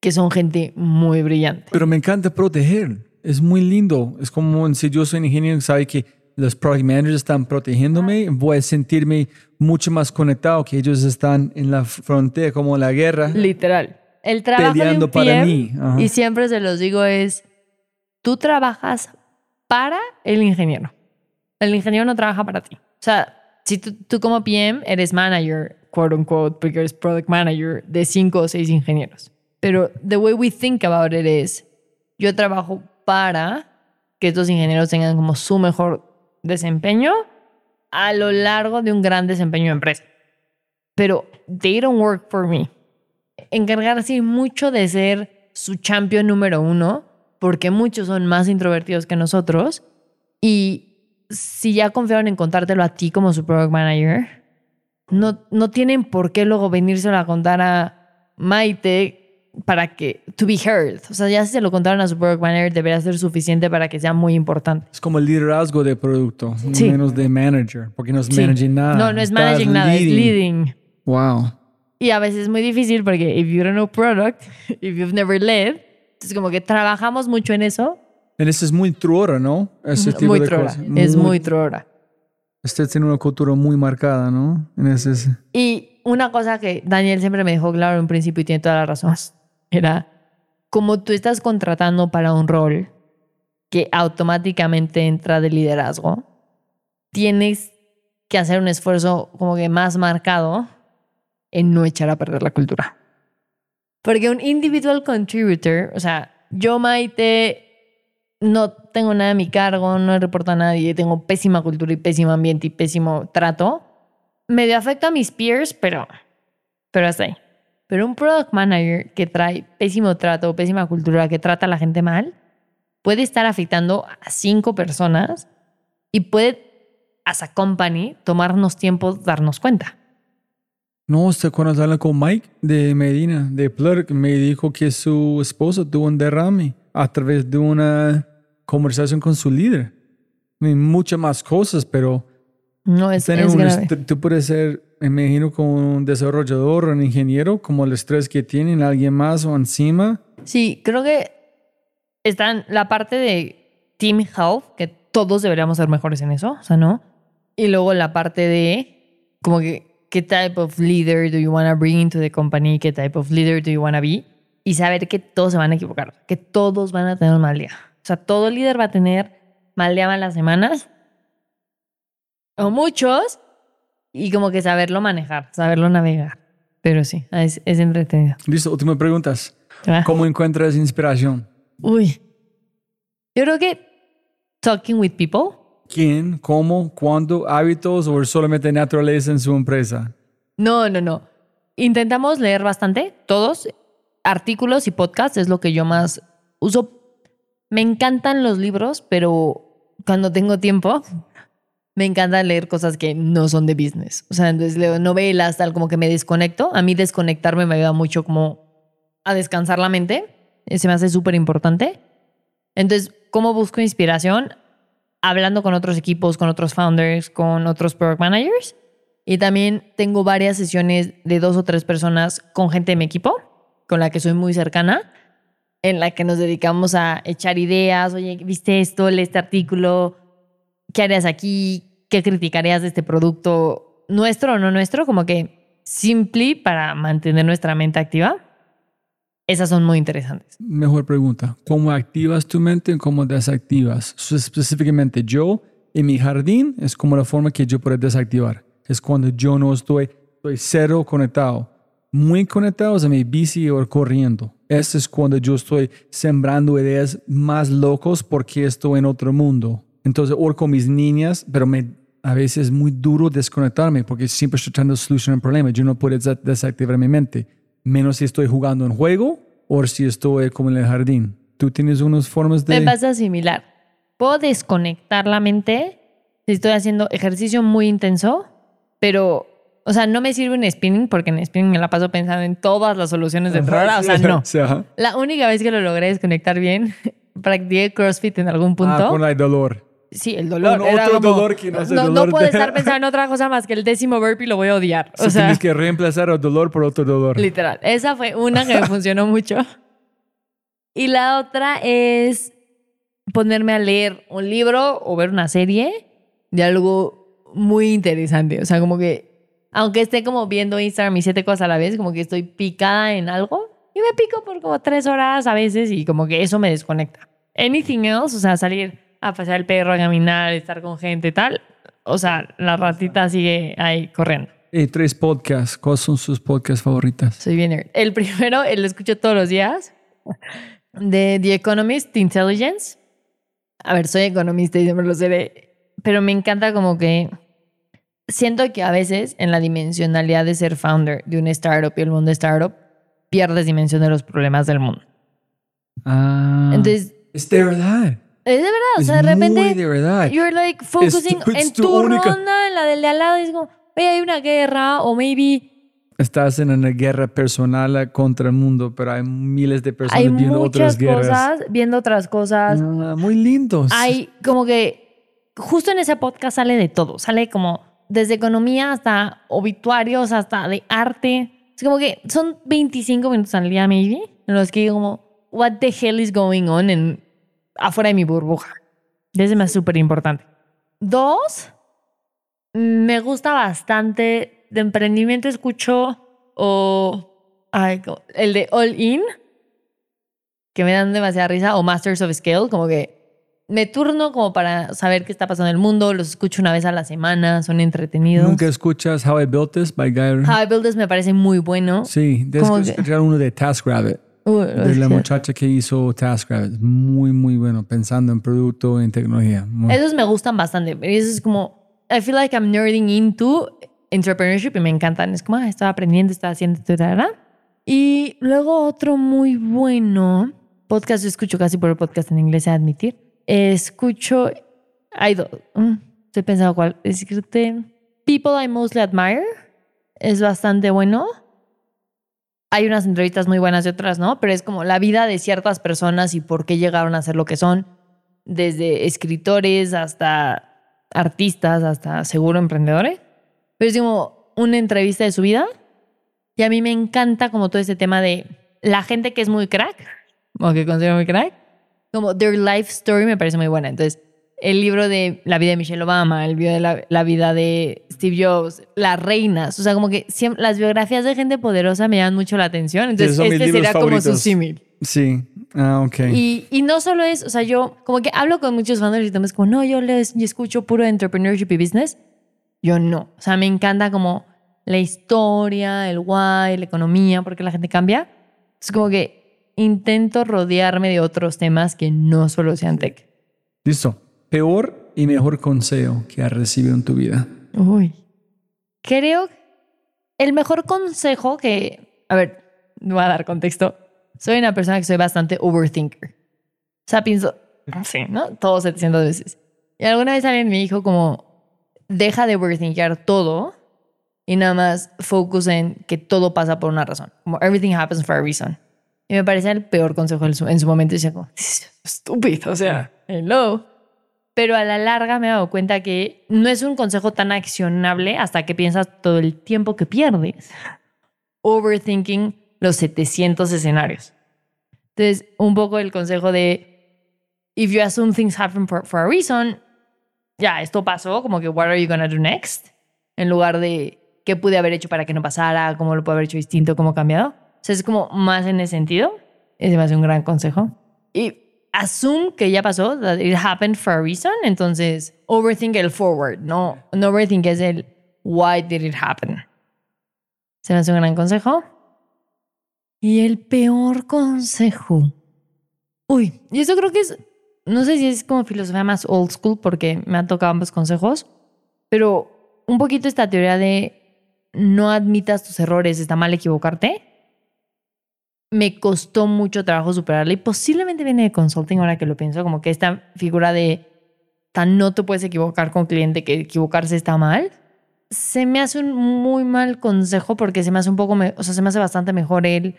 que son gente muy brillante. Pero me encanta proteger. Es muy lindo. Es como si yo soy ingeniero, sabe que los product managers están protegiéndome, voy a sentirme mucho más conectado que ellos están en la frontera, como la guerra. Literal. El trabajo Peleando de un para PM, mí, ajá. y siempre se los digo, es, tú trabajas para el ingeniero. El ingeniero no trabaja para ti. O sea, si tú, tú como PM eres manager, quote unquote, porque eres product manager de cinco o seis ingenieros. Pero the way we think about it is, yo trabajo para que estos ingenieros tengan como su mejor desempeño a lo largo de un gran desempeño de empresa. Pero they don't work for me encargarse mucho de ser su champion número uno, porque muchos son más introvertidos que nosotros. Y si ya confiaron en contártelo a ti como su product manager, no, no tienen por qué luego venírselo a contar a Maite para que, to be heard. O sea, ya si se lo contaron a su product manager, debería ser suficiente para que sea muy importante. Es como el liderazgo de producto, Sí. menos de manager, porque no es Sí. managing nada. no, no es estás managing nada, es leading. Wow. Y a veces es muy difícil porque if you don't know product, if you've never led, es como que trabajamos mucho en eso. En eso es muy truora, ¿no? Ese tipo muy de trora. cosas. Es muy trora. Usted tiene una cultura muy marcada, ¿no? En ese. Y una cosa que Daniel siempre me dejó claro en un principio y tiene toda la razón, era como tú estás contratando para un rol que automáticamente entra de liderazgo, tienes que hacer un esfuerzo como que más marcado en no echar a perder la cultura. Porque un individual contributor, o sea, yo Maite no tengo nada a mi cargo, no reporto a nadie, tengo pésima cultura y pésimo ambiente y pésimo trato, medio afecta a mis peers, pero, pero hasta ahí. Pero un product manager que trae pésimo trato, pésima cultura, que trata a la gente mal, puede estar afectando a cinco personas y puede, as a company, tomarnos tiempo darnos cuenta. No, usted cuando habla con Mike de Medina, de Plurk, me dijo que su esposa tuvo un derrame a través de una conversación con su líder. Mean, muchas más cosas, pero No es, tener es un grave. tú puedes ser, me imagino, como un desarrollador o un ingeniero, como el estrés que tienen alguien más o encima. Sí, creo que están la parte de team health, que todos deberíamos ser mejores en eso, o sea, ¿no? Y luego la parte de como que qué type of leader do you want to bring into the company, qué type of leader do you want to be y saber que todos se van a equivocar, que todos van a tener un mal día. O sea, todo líder va a tener mal día malas semanas o muchos y como que saberlo manejar, saberlo navegar. Pero sí, es, es entretenido. Listo, última preguntas. Ah. ¿Cómo encuentras inspiración? Uy. Yo creo que talking with people. ¿Quién? ¿Cómo? ¿Cuándo? ¿Hábitos o solamente naturaleza en su empresa? No, no, no. Intentamos leer bastante, todos. Artículos y podcasts es lo que yo más uso. Me encantan los libros, pero cuando tengo tiempo, me encanta leer cosas que no son de business. O sea, entonces leo novelas, tal como que me desconecto. A mí desconectarme me ayuda mucho como a descansar la mente. Se me hace súper importante. Entonces, ¿cómo busco inspiración? Hablando con otros equipos, con otros founders, con otros product managers. Y también tengo varias sesiones de dos o tres personas con gente de mi equipo, con la que soy muy cercana, en la que nos dedicamos a echar ideas. Oye, ¿viste esto? Lee este artículo. ¿Qué harías aquí? ¿Qué criticarías de este producto? ¿Nuestro o no nuestro? Como que simple para mantener nuestra mente activa. Esas son muy interesantes. Mejor pregunta. ¿Cómo activas tu mente y cómo desactivas? Específicamente yo, en mi jardín, es como la forma que yo puedo desactivar. Es cuando yo no estoy, estoy cero conectado. Muy conectado a mi bici o corriendo. Este es cuando yo estoy sembrando ideas más locos porque estoy en otro mundo. Entonces, o con mis niñas, pero me, a veces es muy duro desconectarme porque siempre estoy tratando de solucionar un problema. Yo no puedo desa- desactivar mi mente, menos si estoy jugando en juego o si estoy como en el jardín. ¿Tú tienes unas formas de...? Me pasa similar. Puedo desconectar la mente si estoy haciendo ejercicio muy intenso, pero, o sea, no me sirve un spinning porque en spinning me la paso pensando en todas las soluciones de hora. O sea, no. La única vez que lo logré desconectar bien, practiqué CrossFit en algún punto. Ah, con el dolor. Sí, el dolor. Con era otro como, dolor que no es el no, no dolor puedo de- estar pensando en otra cosa más que el décimo burpee lo voy a odiar. O So, sea, tienes que reemplazar el dolor por otro dolor. literal. Esa fue una que me funcionó mucho. Y la otra es ponerme a leer un libro o ver una serie de algo muy interesante. O sea, como que, aunque esté como viendo Instagram y siete cosas a la vez, como que estoy picada en algo y me pico por como tres horas a veces y como que eso me desconecta. Anything else, o sea, salir a pasear el perro, a caminar, estar con gente tal. O sea, la ratita sigue ahí corriendo. Y tres podcasts. ¿Cuáles son sus podcasts favoritas? Soy bien nerd. El primero, el lo escucho todos los días, de The Economist, The Intelligence. A ver, soy economista y siempre lo seré, pero me encanta como que siento que a veces en la dimensionalidad de ser founder de una startup y el mundo de startup, pierdes dimensión de los problemas del mundo. Ah. Entonces, es de verdad. es de verdad, o sea, de repente muy de verdad. you're like focusing tu- en tu tu, única- ronda, en la del de al lado, y es como, oye, hay una guerra, o maybe Estás en una guerra personal contra el mundo, pero hay miles de personas hay viendo otras guerras. cosas, viendo otras cosas. Ah, muy lindos. hay como que justo en ese podcast sale de todo, sale como desde economía hasta obituarios, hasta de arte. Es como que son 25 minutos al día, maybe, en los que digo what the hell is going on en, afuera de mi burbuja. Ese me es súper importante. Dos, me gusta bastante de emprendimiento, escucho o el de All In, que me dan demasiada risa, o Masters of Scale, como que me turno como para saber qué está pasando en el mundo, los escucho una vez a la semana, son entretenidos. ¿Nunca escuchas How I Built This by Guy How I Build This me parece muy bueno. Sí, tienes que escuchar uno de TaskRabbit, Uh, de la muchacha que hizo TaskRabbit. Muy, muy bueno, pensando en producto, en tecnología. Muy- Esos me gustan bastante. Eso es como, I feel like I'm nerding into entrepreneurship y me encantan. Es como, ah, estoy aprendiendo, estoy haciendo, etc. Y luego otro muy bueno, podcast, yo escucho casi por el podcast en inglés, a admitir. Escucho, hay dos, mm, estoy pensando cuál, decirte, People I Mostly Admire, es bastante bueno. Hay unas entrevistas muy buenas y otras no, pero es como la vida de ciertas personas y por qué llegaron a ser lo que son desde escritores hasta artistas, hasta seguro emprendedores. Pero es como una entrevista de su vida. Y a mí me encanta como todo este tema de la gente que es muy crack, o que considero muy crack, como their life story me parece muy buena. Entonces, el libro de la vida de Michelle Obama, el libro de la, la vida de Steve Jobs, las reinas, o sea, como que siempre, las biografías de gente poderosa me llaman mucho la atención. Entonces, son mis este libros como su símil. Sí, ah, ok. Y, y no solo es, o sea, yo como que hablo con muchos founders y también es como, no, yo les yo escucho puro entrepreneurship y business. Yo no. O sea, me encanta como la historia, el why, la economía, porque la gente cambia. Es como que intento rodearme de otros temas que no solo sean tech. Listo. Peor y mejor consejo que has recibido en tu vida. Uy. Creo el mejor consejo que, a ver, voy a dar contexto. Soy una persona que soy bastante overthinker. O sea, pienso, sí, ¿no? Todo 700 veces. Y alguna vez alguien me dijo como, deja de overthinkear todo y nada más focus en que todo pasa por una razón. Como everything happens for a reason. Y me parecía el peor consejo en su, en su momento. Decía como, estúpido, o sea, hello. Pero a la larga me he dado cuenta que no es un consejo tan accionable hasta que piensas todo el tiempo que pierdes. Overthinking los 700 escenarios. Entonces, un poco el consejo de, if you assume things happen for, for a reason, ya, esto pasó, como que, what are you gonna do next? En lugar de, ¿qué pude haber hecho para que no pasara? ¿Cómo lo puedo haber hecho distinto? ¿Cómo cambiado? Sea, es como más en ese sentido. Ese me hace un gran consejo. Y assume que ya pasó, that it happened for a reason. Entonces, overthink el forward. No, no overthink es el why did it happen. Se me hace un gran consejo. Y el peor consejo. Uy, y eso creo que es, no sé si es como filosofía más old school porque me han tocado ambos consejos, pero un poquito esta teoría de no admitas tus errores, está mal equivocarte. Me costó mucho trabajo superarla y posiblemente viene de consulting ahora que lo pienso, como que esta figura de tan no te puedes equivocar con cliente que equivocarse está mal. Se me hace un muy mal consejo porque se me hace un poco, o sea, se me hace bastante mejor el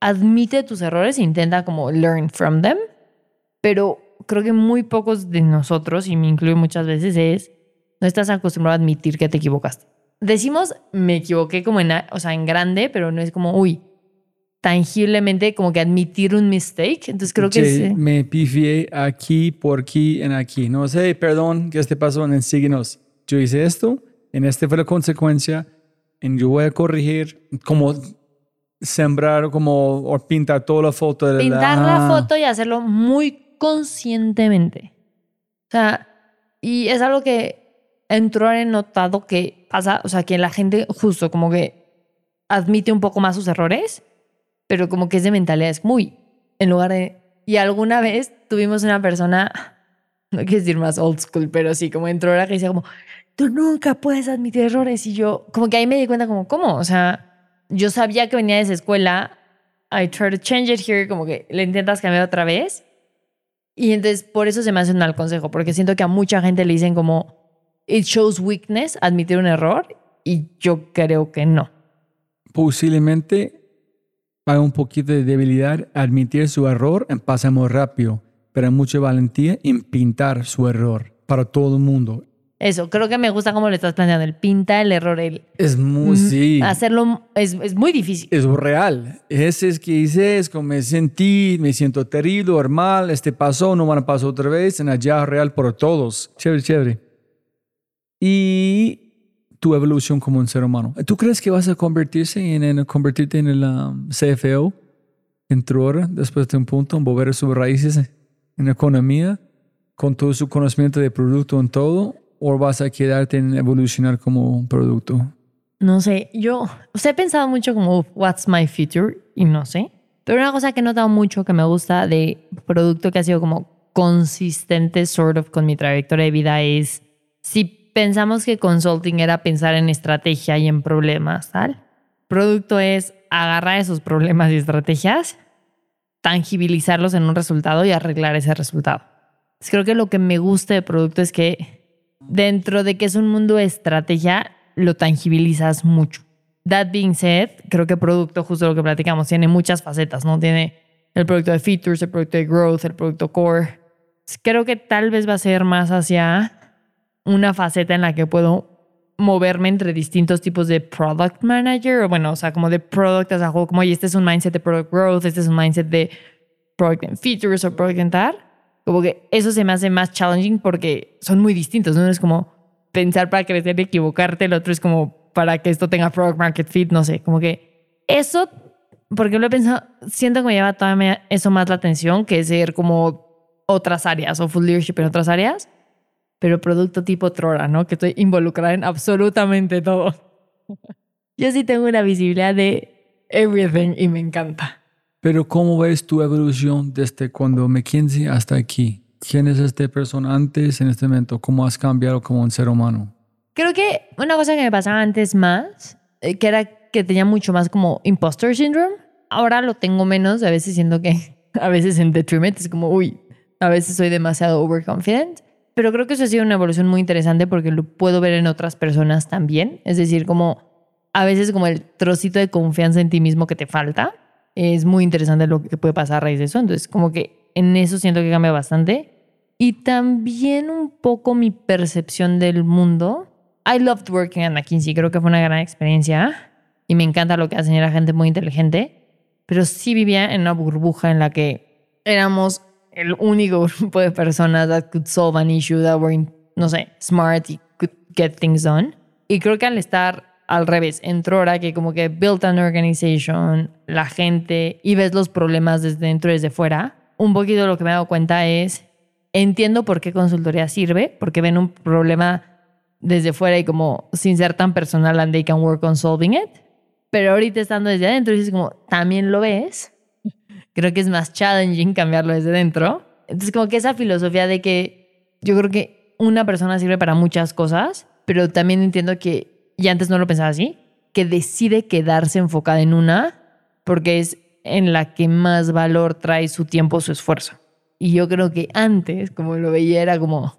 admite tus errores e intenta como learn from them, pero creo que muy pocos de nosotros, y me incluyo muchas veces, es no estás acostumbrado a admitir que te equivocaste. Decimos me equivoqué como en, o sea, en grande, pero no es como, uy, tangiblemente como que admitir un mistake. Entonces creo que Sí, sí. me pifié aquí, por aquí, en aquí. No sé, perdón, ¿qué este pasó? En síguenos. Yo hice esto, en este fue la consecuencia, en yo voy a corregir, como sembrar, como, o pintar toda la foto. De pintar la ah, foto y hacerlo muy conscientemente. O sea, y es algo que entró he notado que pasa, o sea, que la gente justo como que admite un poco más sus errores, pero como que es de mentalidad, es muy, en lugar de... Y alguna vez tuvimos una persona, no quiero decir más old school, pero sí, como entró la que decía como, tú nunca puedes admitir errores. Y yo, como que ahí me di cuenta como, ¿cómo? O sea, yo sabía que venía de esa escuela, I try to change it here, como que le intentas cambiar otra vez. Y entonces por eso se me hace un mal consejo, porque siento que a mucha gente le dicen como, it shows weakness, admitir un error, y yo creo que no. Posiblemente hay un poquito de debilidad admitir su error en pasa muy rápido, pero hay mucha valentía en pintar su error para todo el mundo. Eso, creo que me gusta cómo le estás planteando, el pinta el error, el Es muy, sí. hacerlo es, es muy difícil. es real. Ese es que hice, es como me sentí, me siento terrible, normal, este pasó, no van a pasar otra vez, en allá real por todos. Chévere, chévere. Y tu evolución como un ser humano. ¿Tú crees que vas a convertirse en, en convertirte en el um, CFO en tu hora después de un punto, en volver a sus raíces en economía, con todo su conocimiento de producto en todo, o vas a quedarte en evolucionar como un producto? No sé, yo o sea, he pensado mucho como, what's my future? Y no sé. Pero una cosa que he notado mucho que me gusta de producto que ha sido como consistente, sort of, con mi trayectoria de vida es, si pensamos que consulting era pensar en estrategia y en problemas, tal, producto es agarrar esos problemas y estrategias, tangibilizarlos en un resultado y arreglar ese resultado. Entonces, creo que lo que me gusta de producto es que dentro de que es un mundo de estrategia, lo tangibilizas mucho. That being said, creo que producto, justo lo que platicamos, tiene muchas facetas, ¿no? Tiene el producto de features, el producto de growth, el producto core. Creo que tal vez va a ser más hacia una faceta en la que puedo moverme entre distintos tipos de product manager, o bueno, o sea, como de product as a whole, como, oye, este es un mindset de product growth, este es un mindset de product and features o product and tal. Como que eso se me hace más challenging porque son muy distintos, ¿no? Es como pensar para crecer y equivocarte, el otro es como para que esto tenga product market fit, no sé, como que eso, porque lo he pensado, siento que me lleva todavía eso más la atención que ser como otras áreas o full leadership en otras áreas, pero producto tipo Trora, ¿no? Que estoy involucrada en absolutamente todo. Yo sí tengo una visibilidad de everything y me encanta. Pero ¿cómo ves tu evolución desde cuando McKinsey hasta aquí? ¿Quién es esta persona antes en este momento? ¿Cómo has cambiado como un ser humano? Creo que una cosa que me pasaba antes más, eh, que era que tenía mucho más como imposter syndrome, ahora lo tengo menos, a veces siento que a veces en detriment es como, uy, a veces soy demasiado overconfident, pero creo que eso ha sido una evolución muy interesante porque lo puedo ver en otras personas también, es decir, como a veces como el trocito de confianza en ti mismo que te falta es muy interesante lo que puede pasar a raíz de eso. Entonces, como que en eso siento que cambia bastante. Y también un poco mi percepción del mundo. I loved working at McKinsey. Creo que fue una gran experiencia. Y me encanta lo que hacen. Era gente muy inteligente. Pero sí vivía en una burbuja en la que éramos el único grupo de personas that could solve an issue, that were, no sé, smart y could get things done. Y creo que al estar al revés, entró ahora que como que built an organization, la gente, y ves los problemas desde dentro y desde fuera, un poquito lo que me he dado cuenta es, entiendo por qué consultoría sirve, porque ven un problema desde fuera y como sin ser tan personal and they can work on solving it, pero ahorita estando desde adentro dices como, también lo ves, creo que es más challenging cambiarlo desde dentro. Entonces como que esa filosofía de que yo creo que una persona sirve para muchas cosas, pero también entiendo que y antes no lo pensaba así, que decide quedarse enfocada en una porque es en la que más valor trae su tiempo, su esfuerzo. Y yo creo que antes, como lo veía, era como,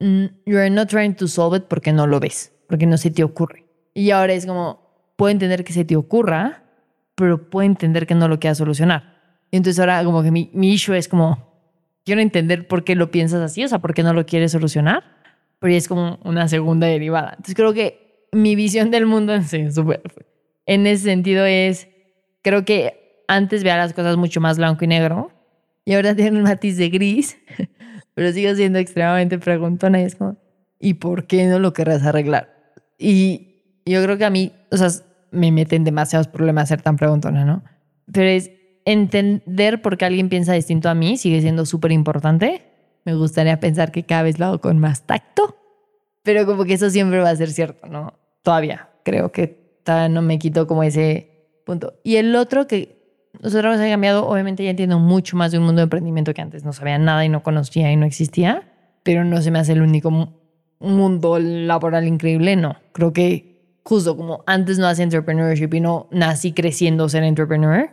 mm, you are not trying to solve it porque no lo ves, porque no se te ocurre. Y ahora es como, puedo entender que se te ocurra, pero puedo entender que no lo quieras solucionar. Y entonces ahora como que mi, mi issue es como, quiero entender por qué lo piensas así, o sea, por qué no lo quieres solucionar, pero es como una segunda derivada. Entonces creo que mi visión del mundo en ese sentido es, creo que antes veía las cosas mucho más blanco y negro y ahora tiene un matiz de gris, pero sigo siendo extremadamente preguntona y es como, ¿y por qué no lo querrás arreglar? Y yo creo que a mí, o sea, me meten demasiados problemas ser tan preguntona, ¿no? Pero es entender por qué alguien piensa distinto a mí sigue siendo súper importante. Me gustaría pensar que cada vez lo hago con más tacto pero como que eso siempre va a ser cierto, ¿no? Todavía creo que todavía no me quito como ese punto. Y el otro que nosotros ha cambiado, obviamente ya entiendo mucho más de un mundo de emprendimiento que antes no sabía nada y no conocía y no existía, pero no se me hace el único mundo laboral increíble, no. Creo que justo como antes no hacía entrepreneurship y no nací creciendo ser entrepreneur,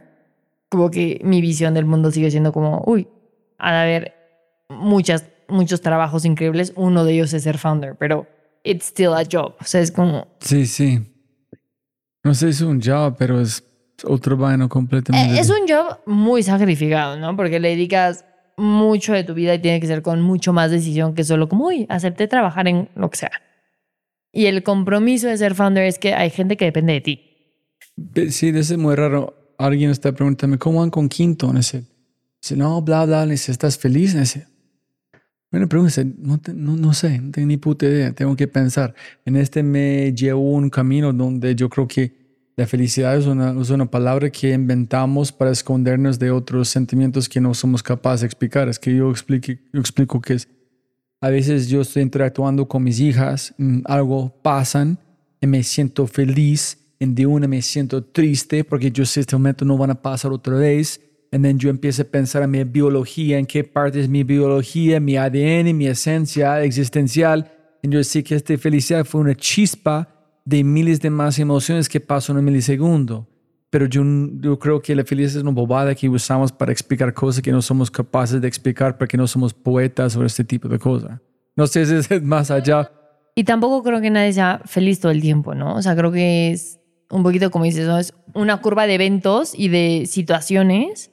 como que mi visión del mundo sigue siendo como, uy, a haber muchas muchos trabajos increíbles. Uno de ellos es ser founder, pero it's still a job. O sea, es como... Sí, sí. No sé si es un job, pero es otro vaino completamente. Eh, es un job muy sacrificado, ¿no? Porque le dedicas mucho de tu vida y tiene que ser con mucho más decisión que solo como, uy, acepté trabajar en lo que sea. Y el compromiso de ser founder es que hay gente que depende de ti. Sí, eso es muy raro. Alguien está preguntando, ¿cómo van con Quinto? Dice, no, bla, bla, dice, ¿estás feliz? Dice, bueno, pregúntese, no, no, no, sé, no tengo ni puta idea, tengo que pensar. En este me llevo un camino donde yo creo que la felicidad es una, es una palabra que inventamos para escondernos de otros sentimientos que no somos capaces de explicar. Es que yo, explique, yo explico que es, a veces yo estoy interactuando con mis hijas, mm, algo pasan y me siento feliz, de una me siento triste porque yo sé este momento no van a pasar otra vez y then yo empiezo a pensar en mi biología, en qué parte es mi biología, mi ADN, mi esencia existencial. Y yo sé que esta felicidad fue una chispa de miles de más emociones que pasan en un milisegundo. Pero yo, yo creo que la felicidad es una bobada que usamos para explicar cosas que no somos capaces de explicar porque no somos poetas sobre este tipo de cosas. No sé si es más allá. Y tampoco creo que nadie sea feliz todo el tiempo, ¿no? O sea, creo que es un poquito como dices, ¿no? es una curva de eventos y de situaciones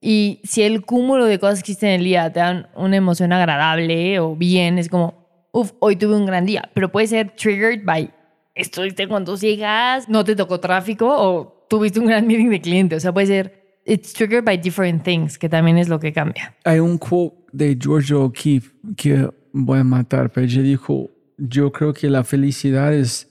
y si el cúmulo de cosas que existen en el día te dan una emoción agradable o bien, es como, uff, hoy tuve un gran día, pero puede ser triggered by, estuviste con tus hijas, no te tocó tráfico o tuviste un gran meeting de cliente. O sea, puede ser, it's triggered by different things, que también es lo que cambia. Hay un quote de George O'Keefe que voy a matar, pero ella dijo, yo creo que la felicidad es,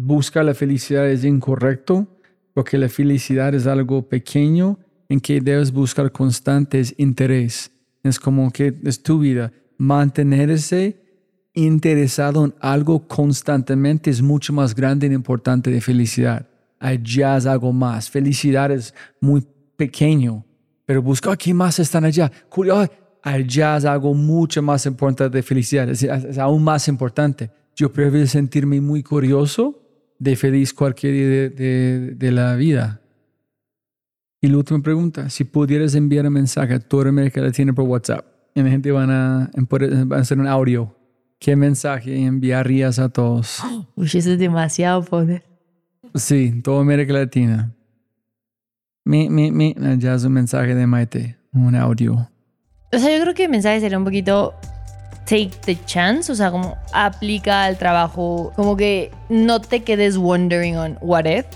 buscar la felicidad es incorrecto, porque la felicidad es algo pequeño en que debes buscar constantes interés. Es como que es tu vida. Mantenerse interesado en algo constantemente es mucho más grande e importante de felicidad. Allá es algo más. Felicidad es muy pequeño, pero busca aquí más están allá. Allá es algo mucho más importante de felicidad. Es, es aún más importante. Yo prefiero sentirme muy curioso de feliz cualquier día de, de, de la vida. Y la última pregunta, si pudieras enviar un mensaje a toda América Latina por WhatsApp, y la gente van a, van a hacer un audio, ¿qué mensaje enviarías a todos? Uy, eso es demasiado poder. Sí, toda América Latina. Me, me, me. Ya es un mensaje de Maite, un audio. O sea, yo creo que el mensaje sería un poquito take the chance, o sea, como aplica al trabajo, como que no te quedes wondering on what if,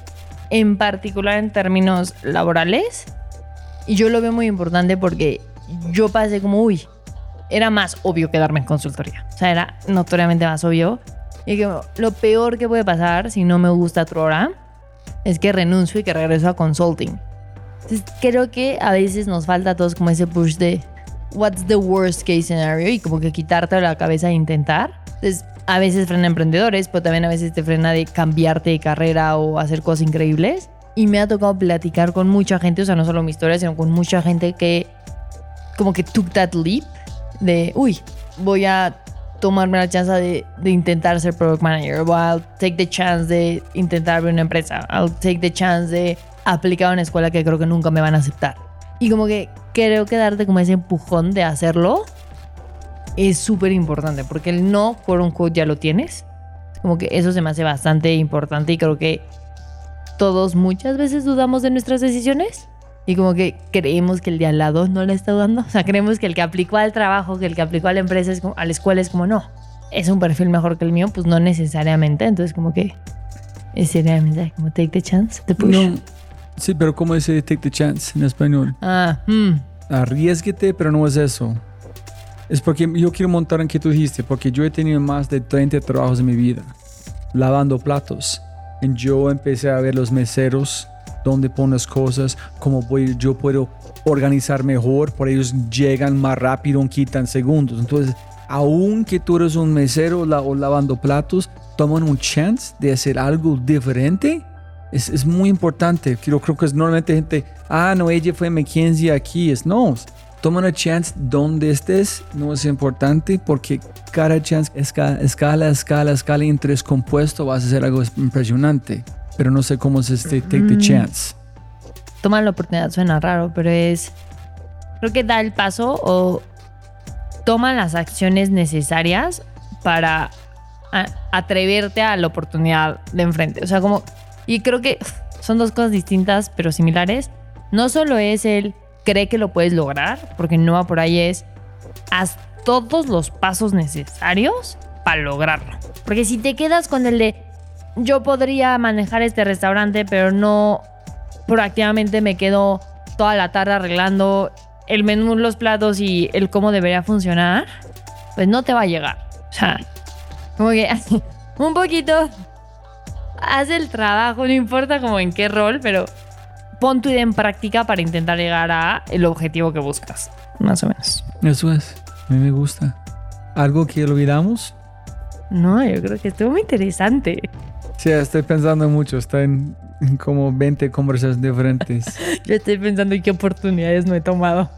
en particular en términos laborales. Y yo lo veo muy importante porque yo pasé como, uy, era más obvio quedarme en consultoría. O sea, era notoriamente más obvio. Y que lo peor que puede pasar si no me gusta hora es que renuncio y que regreso a consulting. Entonces, creo que a veces nos falta a todos como ese push de what's the worst case scenario y como que quitarte la cabeza e intentar. Entonces, a veces frena emprendedores, pero también a veces te frena de cambiarte de carrera o hacer cosas increíbles. Y me ha tocado platicar con mucha gente, o sea, no solo mi historia, sino con mucha gente que como que took that leap de, uy, voy a tomarme la chance de, de intentar ser product manager, o I'll take the chance de intentar abrir una empresa, I'll take the chance de aplicar a una escuela que creo que nunca me van a aceptar. Y como que creo que darte como ese empujón de hacerlo es súper importante, porque el no, por un code ya lo tienes. Como que eso se me hace bastante importante y creo que todos muchas veces dudamos de nuestras decisiones y como que creemos que el de al lado no le está dudando. O sea, creemos que el que aplicó al trabajo, que el que aplicó a la empresa, es como, a la escuela es como, no, es un perfil mejor que el mío, pues no necesariamente. Entonces como que ese era el mensaje, como take the chance, te push. No. Sí, pero ¿cómo dice take the chance en español? Ah, hmm. Arriesguete, pero no es eso. Es porque yo quiero montar en que tú dijiste, porque yo he tenido más de 30 trabajos en mi vida, lavando platos. Y yo empecé a ver los meseros, dónde pones cosas, cómo voy, yo puedo organizar mejor, por ellos llegan más rápido, quitan segundos. Entonces, aun que tú eres un mesero la- o lavando platos, toman un chance de hacer algo diferente. Es, es muy importante. Yo creo que es normalmente gente, ah, no, ella fue McKinsey aquí. Es no, toma una chance donde estés, no es importante porque cada chance, escala, escala, escala, escala y en tres compuestos vas a hacer algo impresionante. Pero no sé cómo es este take the chance. Toma la oportunidad, suena raro, pero es. Creo que da el paso o toma las acciones necesarias para atreverte a la oportunidad de enfrente. O sea, como. Y creo que son dos cosas distintas, pero similares. No solo es el cree que lo puedes lograr, porque no va por ahí, es haz todos los pasos necesarios para lograrlo. Porque si te quedas con el de yo podría manejar este restaurante, pero no proactivamente me quedo toda la tarde arreglando el menú, los platos y el cómo debería funcionar, pues no te va a llegar. O sea, como que un poquito haz el trabajo, no importa como en qué rol, pero pon tu idea en práctica para intentar llegar a el objetivo que buscas, más o menos. Eso es. A mí me gusta. ¿Algo que olvidamos? No, yo creo que estuvo muy interesante. Sí, estoy pensando mucho. Está en, como 20 conversaciones diferentes. Yo estoy pensando en qué oportunidades no he tomado.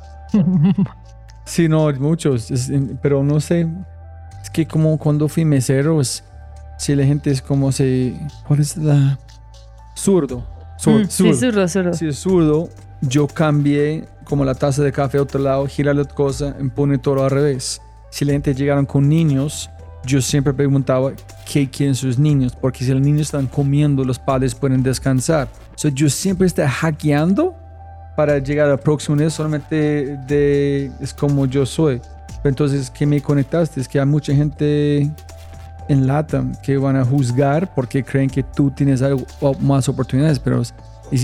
Sí, no, muchos. pero no sé. Es que como cuando fui mesero, es, si la gente es como se... ¿Cuál es la...? Zurdo. Sur- Mm, sí, zurdo. zurdo, zurdo. Si es zurdo, yo cambié como la taza de café a otro lado, gira la cosa, y pone todo al revés. Si la gente llegaron con niños, yo siempre preguntaba qué quieren sus niños, porque si los niños están comiendo, los padres pueden descansar. So, yo siempre estoy hackeando para llegar al próximo nivel solamente de es como yo soy. Pero entonces, ¿qué me conectaste? Es que hay mucha gente en LATAM que van a juzgar porque creen que tú tienes algo más oportunidades, pero es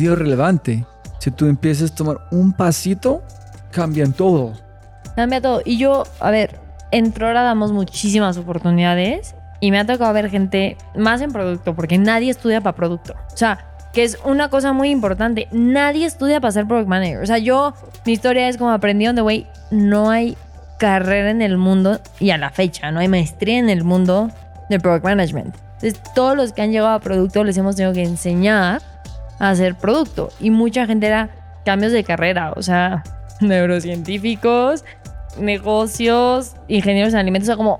irrelevante. Si tú empiezas a tomar un pasito, cambian todo. Cambia todo. Y yo, a ver, en Trora damos muchísimas oportunidades y me ha tocado ver gente más en producto, porque nadie estudia para producto. O sea, que es una cosa muy importante. Nadie estudia para ser product manager. O sea, yo, mi historia es como aprendí donde, güey, no hay carrera en el mundo y a la fecha, no hay maestría en el mundo del product management. Entonces, todos los que han llegado a producto les hemos tenido que enseñar a hacer producto. Y mucha gente era cambios de carrera, o sea, neurocientíficos, negocios, ingenieros en alimentos, o sea, como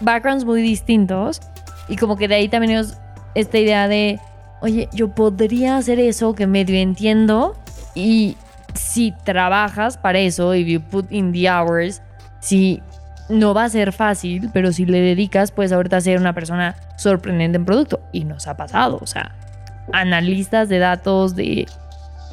backgrounds muy distintos. Y como que de ahí también es esta idea de, oye, yo podría hacer eso que medio entiendo y si trabajas para eso, if you put in the hours, si no va a ser fácil, pero si le dedicas, puedes ahorita ser una persona sorprendente en producto. Y nos ha pasado, o sea, analistas de datos, de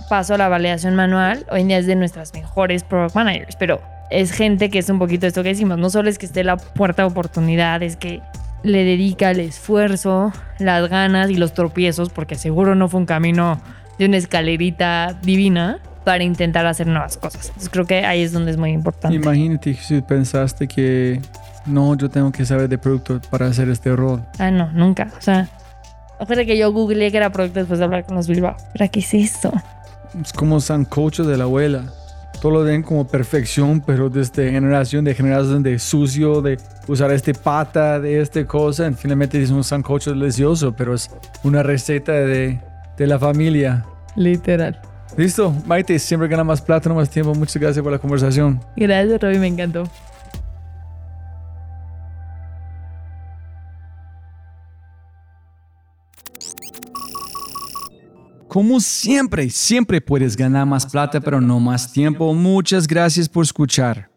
paso a la validación manual, hoy en día es de nuestras mejores product managers, pero es gente que es un poquito esto que decimos, no solo es que esté la puerta de oportunidad, es que le dedica el esfuerzo, las ganas y los tropiezos, porque seguro no fue un camino de una escalerita divina para intentar hacer nuevas cosas. Entonces creo que ahí es donde es muy importante. Imagínate si pensaste que no, yo tengo que saber de producto para hacer este rol. Ah, no, nunca. O sea, acuérdate que yo googleé que era producto después de hablar con los Bilbao. ¿Pero qué es eso? Es como sancocho de la abuela. Todo lo ven como perfección, pero desde generación de generación de sucio, de usar este pata, de este cosa. Finalmente es un sancocho delicioso, pero es una receta de, de la familia. Literal. Listo, Maite, siempre gana más plata, no más tiempo. Muchas gracias por la conversación. Gracias, Robbie, me encantó. Como siempre, siempre puedes ganar más plata, pero no más tiempo. Muchas gracias por escuchar.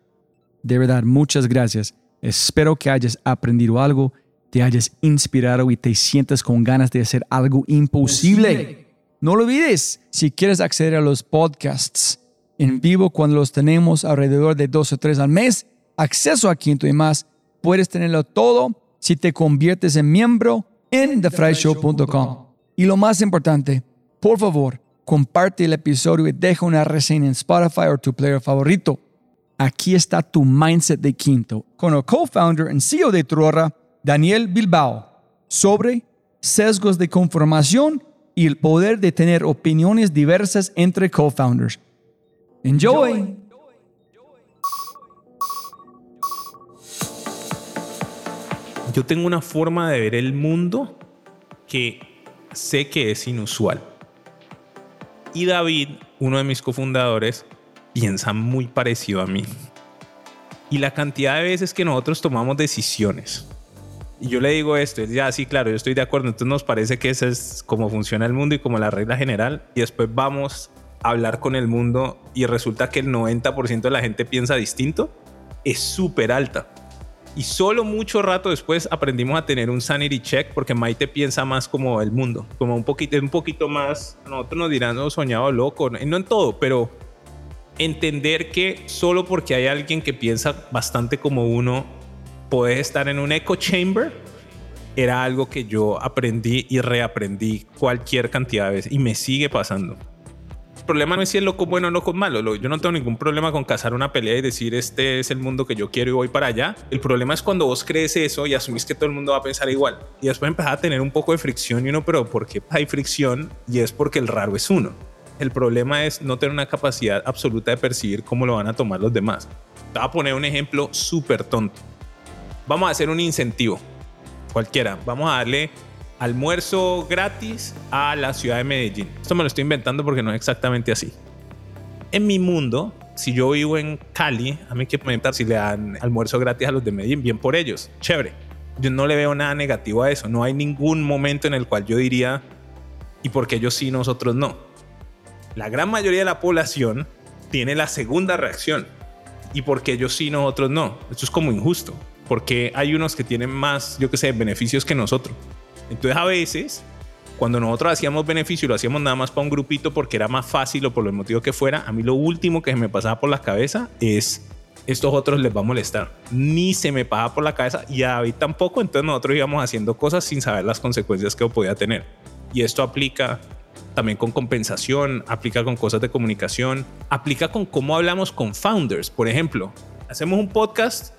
De verdad, muchas gracias. Espero que hayas aprendido algo, te hayas inspirado y te sientas con ganas de hacer algo imposible. No lo olvides, si quieres acceder a los podcasts en vivo cuando los tenemos alrededor de dos o tres al mes, acceso a Quinto y más, puedes tenerlo todo si te conviertes en miembro en thefryshow.com. Y lo más importante, por favor, comparte el episodio y deja una reseña en Spotify o tu player favorito. Aquí está tu mindset de quinto con el co-founder y CEO de Trora, Daniel Bilbao, sobre sesgos de conformación y el poder de tener opiniones diversas entre co-founders. Enjoy. Yo tengo una forma de ver el mundo que sé que es inusual. Y David, uno de mis cofundadores, piensa muy parecido a mí. Y la cantidad de veces que nosotros tomamos decisiones. Y yo le digo esto, él ya sí, claro, yo estoy de acuerdo, entonces nos parece que esa es como funciona el mundo y como la regla general. Y después vamos a hablar con el mundo y resulta que el 90% de la gente piensa distinto. Es súper alta. Y solo mucho rato después aprendimos a tener un sanity check porque Maite piensa más como el mundo, como un poquito, un poquito más, nosotros nos dirán, no, soñado loco, no en todo, pero entender que solo porque hay alguien que piensa bastante como uno, puede estar en un echo chamber, era algo que yo aprendí y reaprendí cualquier cantidad de veces y me sigue pasando el problema no es si es loco bueno o loco malo. Yo no tengo ningún problema con cazar una pelea y decir este es el mundo que yo quiero y voy para allá. El problema es cuando vos crees eso y asumís que todo el mundo va a pensar igual. Y después empezás a tener un poco de fricción y uno, pero ¿por qué hay fricción? Y es porque el raro es uno. El problema es no tener una capacidad absoluta de percibir cómo lo van a tomar los demás. Te voy a poner un ejemplo súper tonto. Vamos a hacer un incentivo. Cualquiera. Vamos a darle almuerzo gratis a la ciudad de Medellín. Esto me lo estoy inventando porque no es exactamente así. En mi mundo, si yo vivo en Cali, a mí que comentar si le dan almuerzo gratis a los de Medellín, bien por ellos, chévere. Yo no le veo nada negativo a eso. No hay ningún momento en el cual yo diría, ¿y por qué ellos sí, nosotros no? La gran mayoría de la población tiene la segunda reacción. ¿Y por qué ellos sí, nosotros no? Esto es como injusto. Porque hay unos que tienen más, yo qué sé, beneficios que nosotros. Entonces a veces, cuando nosotros hacíamos beneficio, lo hacíamos nada más para un grupito porque era más fácil o por el motivo que fuera, a mí lo último que se me pasaba por la cabeza es estos otros les va a molestar. Ni se me pasaba por la cabeza y a David tampoco, entonces nosotros íbamos haciendo cosas sin saber las consecuencias que podía tener. Y esto aplica también con compensación, aplica con cosas de comunicación, aplica con cómo hablamos con founders. Por ejemplo, hacemos un podcast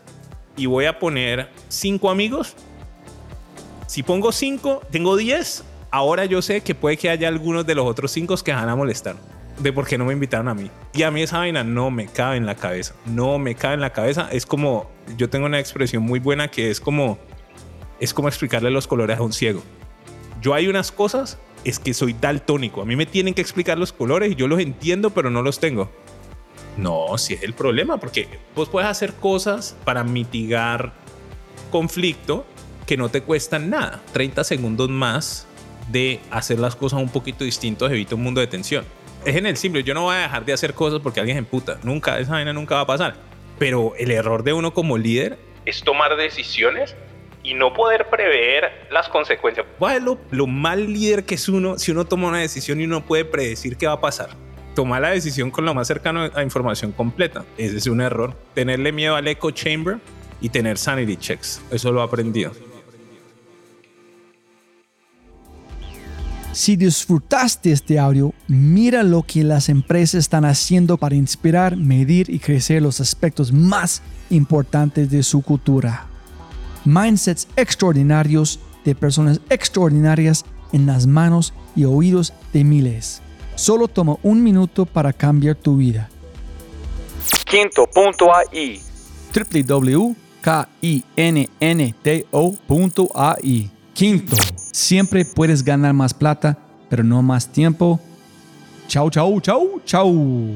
y voy a poner cinco amigos si pongo 5, tengo 10, ahora yo sé que puede que haya algunos de los otros 5 que van a molestar de por qué no me invitaron a mí. Y a mí esa vaina no me cabe en la cabeza. No me cabe en la cabeza. Es como, yo tengo una expresión muy buena que es como, es como explicarle los colores a un ciego. Yo hay unas cosas, es que soy daltónico. A mí me tienen que explicar los colores y yo los entiendo, pero no los tengo. No, si es el problema, porque vos puedes hacer cosas para mitigar conflicto que no te cuestan nada. 30 segundos más de hacer las cosas un poquito distintos evita un mundo de tensión. Es en el simple, yo no voy a dejar de hacer cosas porque alguien se emputa. Nunca, esa vaina nunca va a pasar. Pero el error de uno como líder es tomar decisiones y no poder prever las consecuencias. ¿Cuál es lo, lo mal líder que es uno si uno toma una decisión y uno puede predecir qué va a pasar? Toma la decisión con lo más cercano a información completa. Ese es un error. Tenerle miedo al echo chamber y tener sanity checks. Eso lo he aprendido. Si disfrutaste este audio, mira lo que las empresas están haciendo para inspirar, medir y crecer los aspectos más importantes de su cultura. Mindsets extraordinarios de personas extraordinarias en las manos y oídos de miles. Solo toma un minuto para cambiar tu vida. Quinto.ai www.kinnto.ai Quinto, siempre puedes ganar más plata, pero no más tiempo. Chau, chau, chau, chau.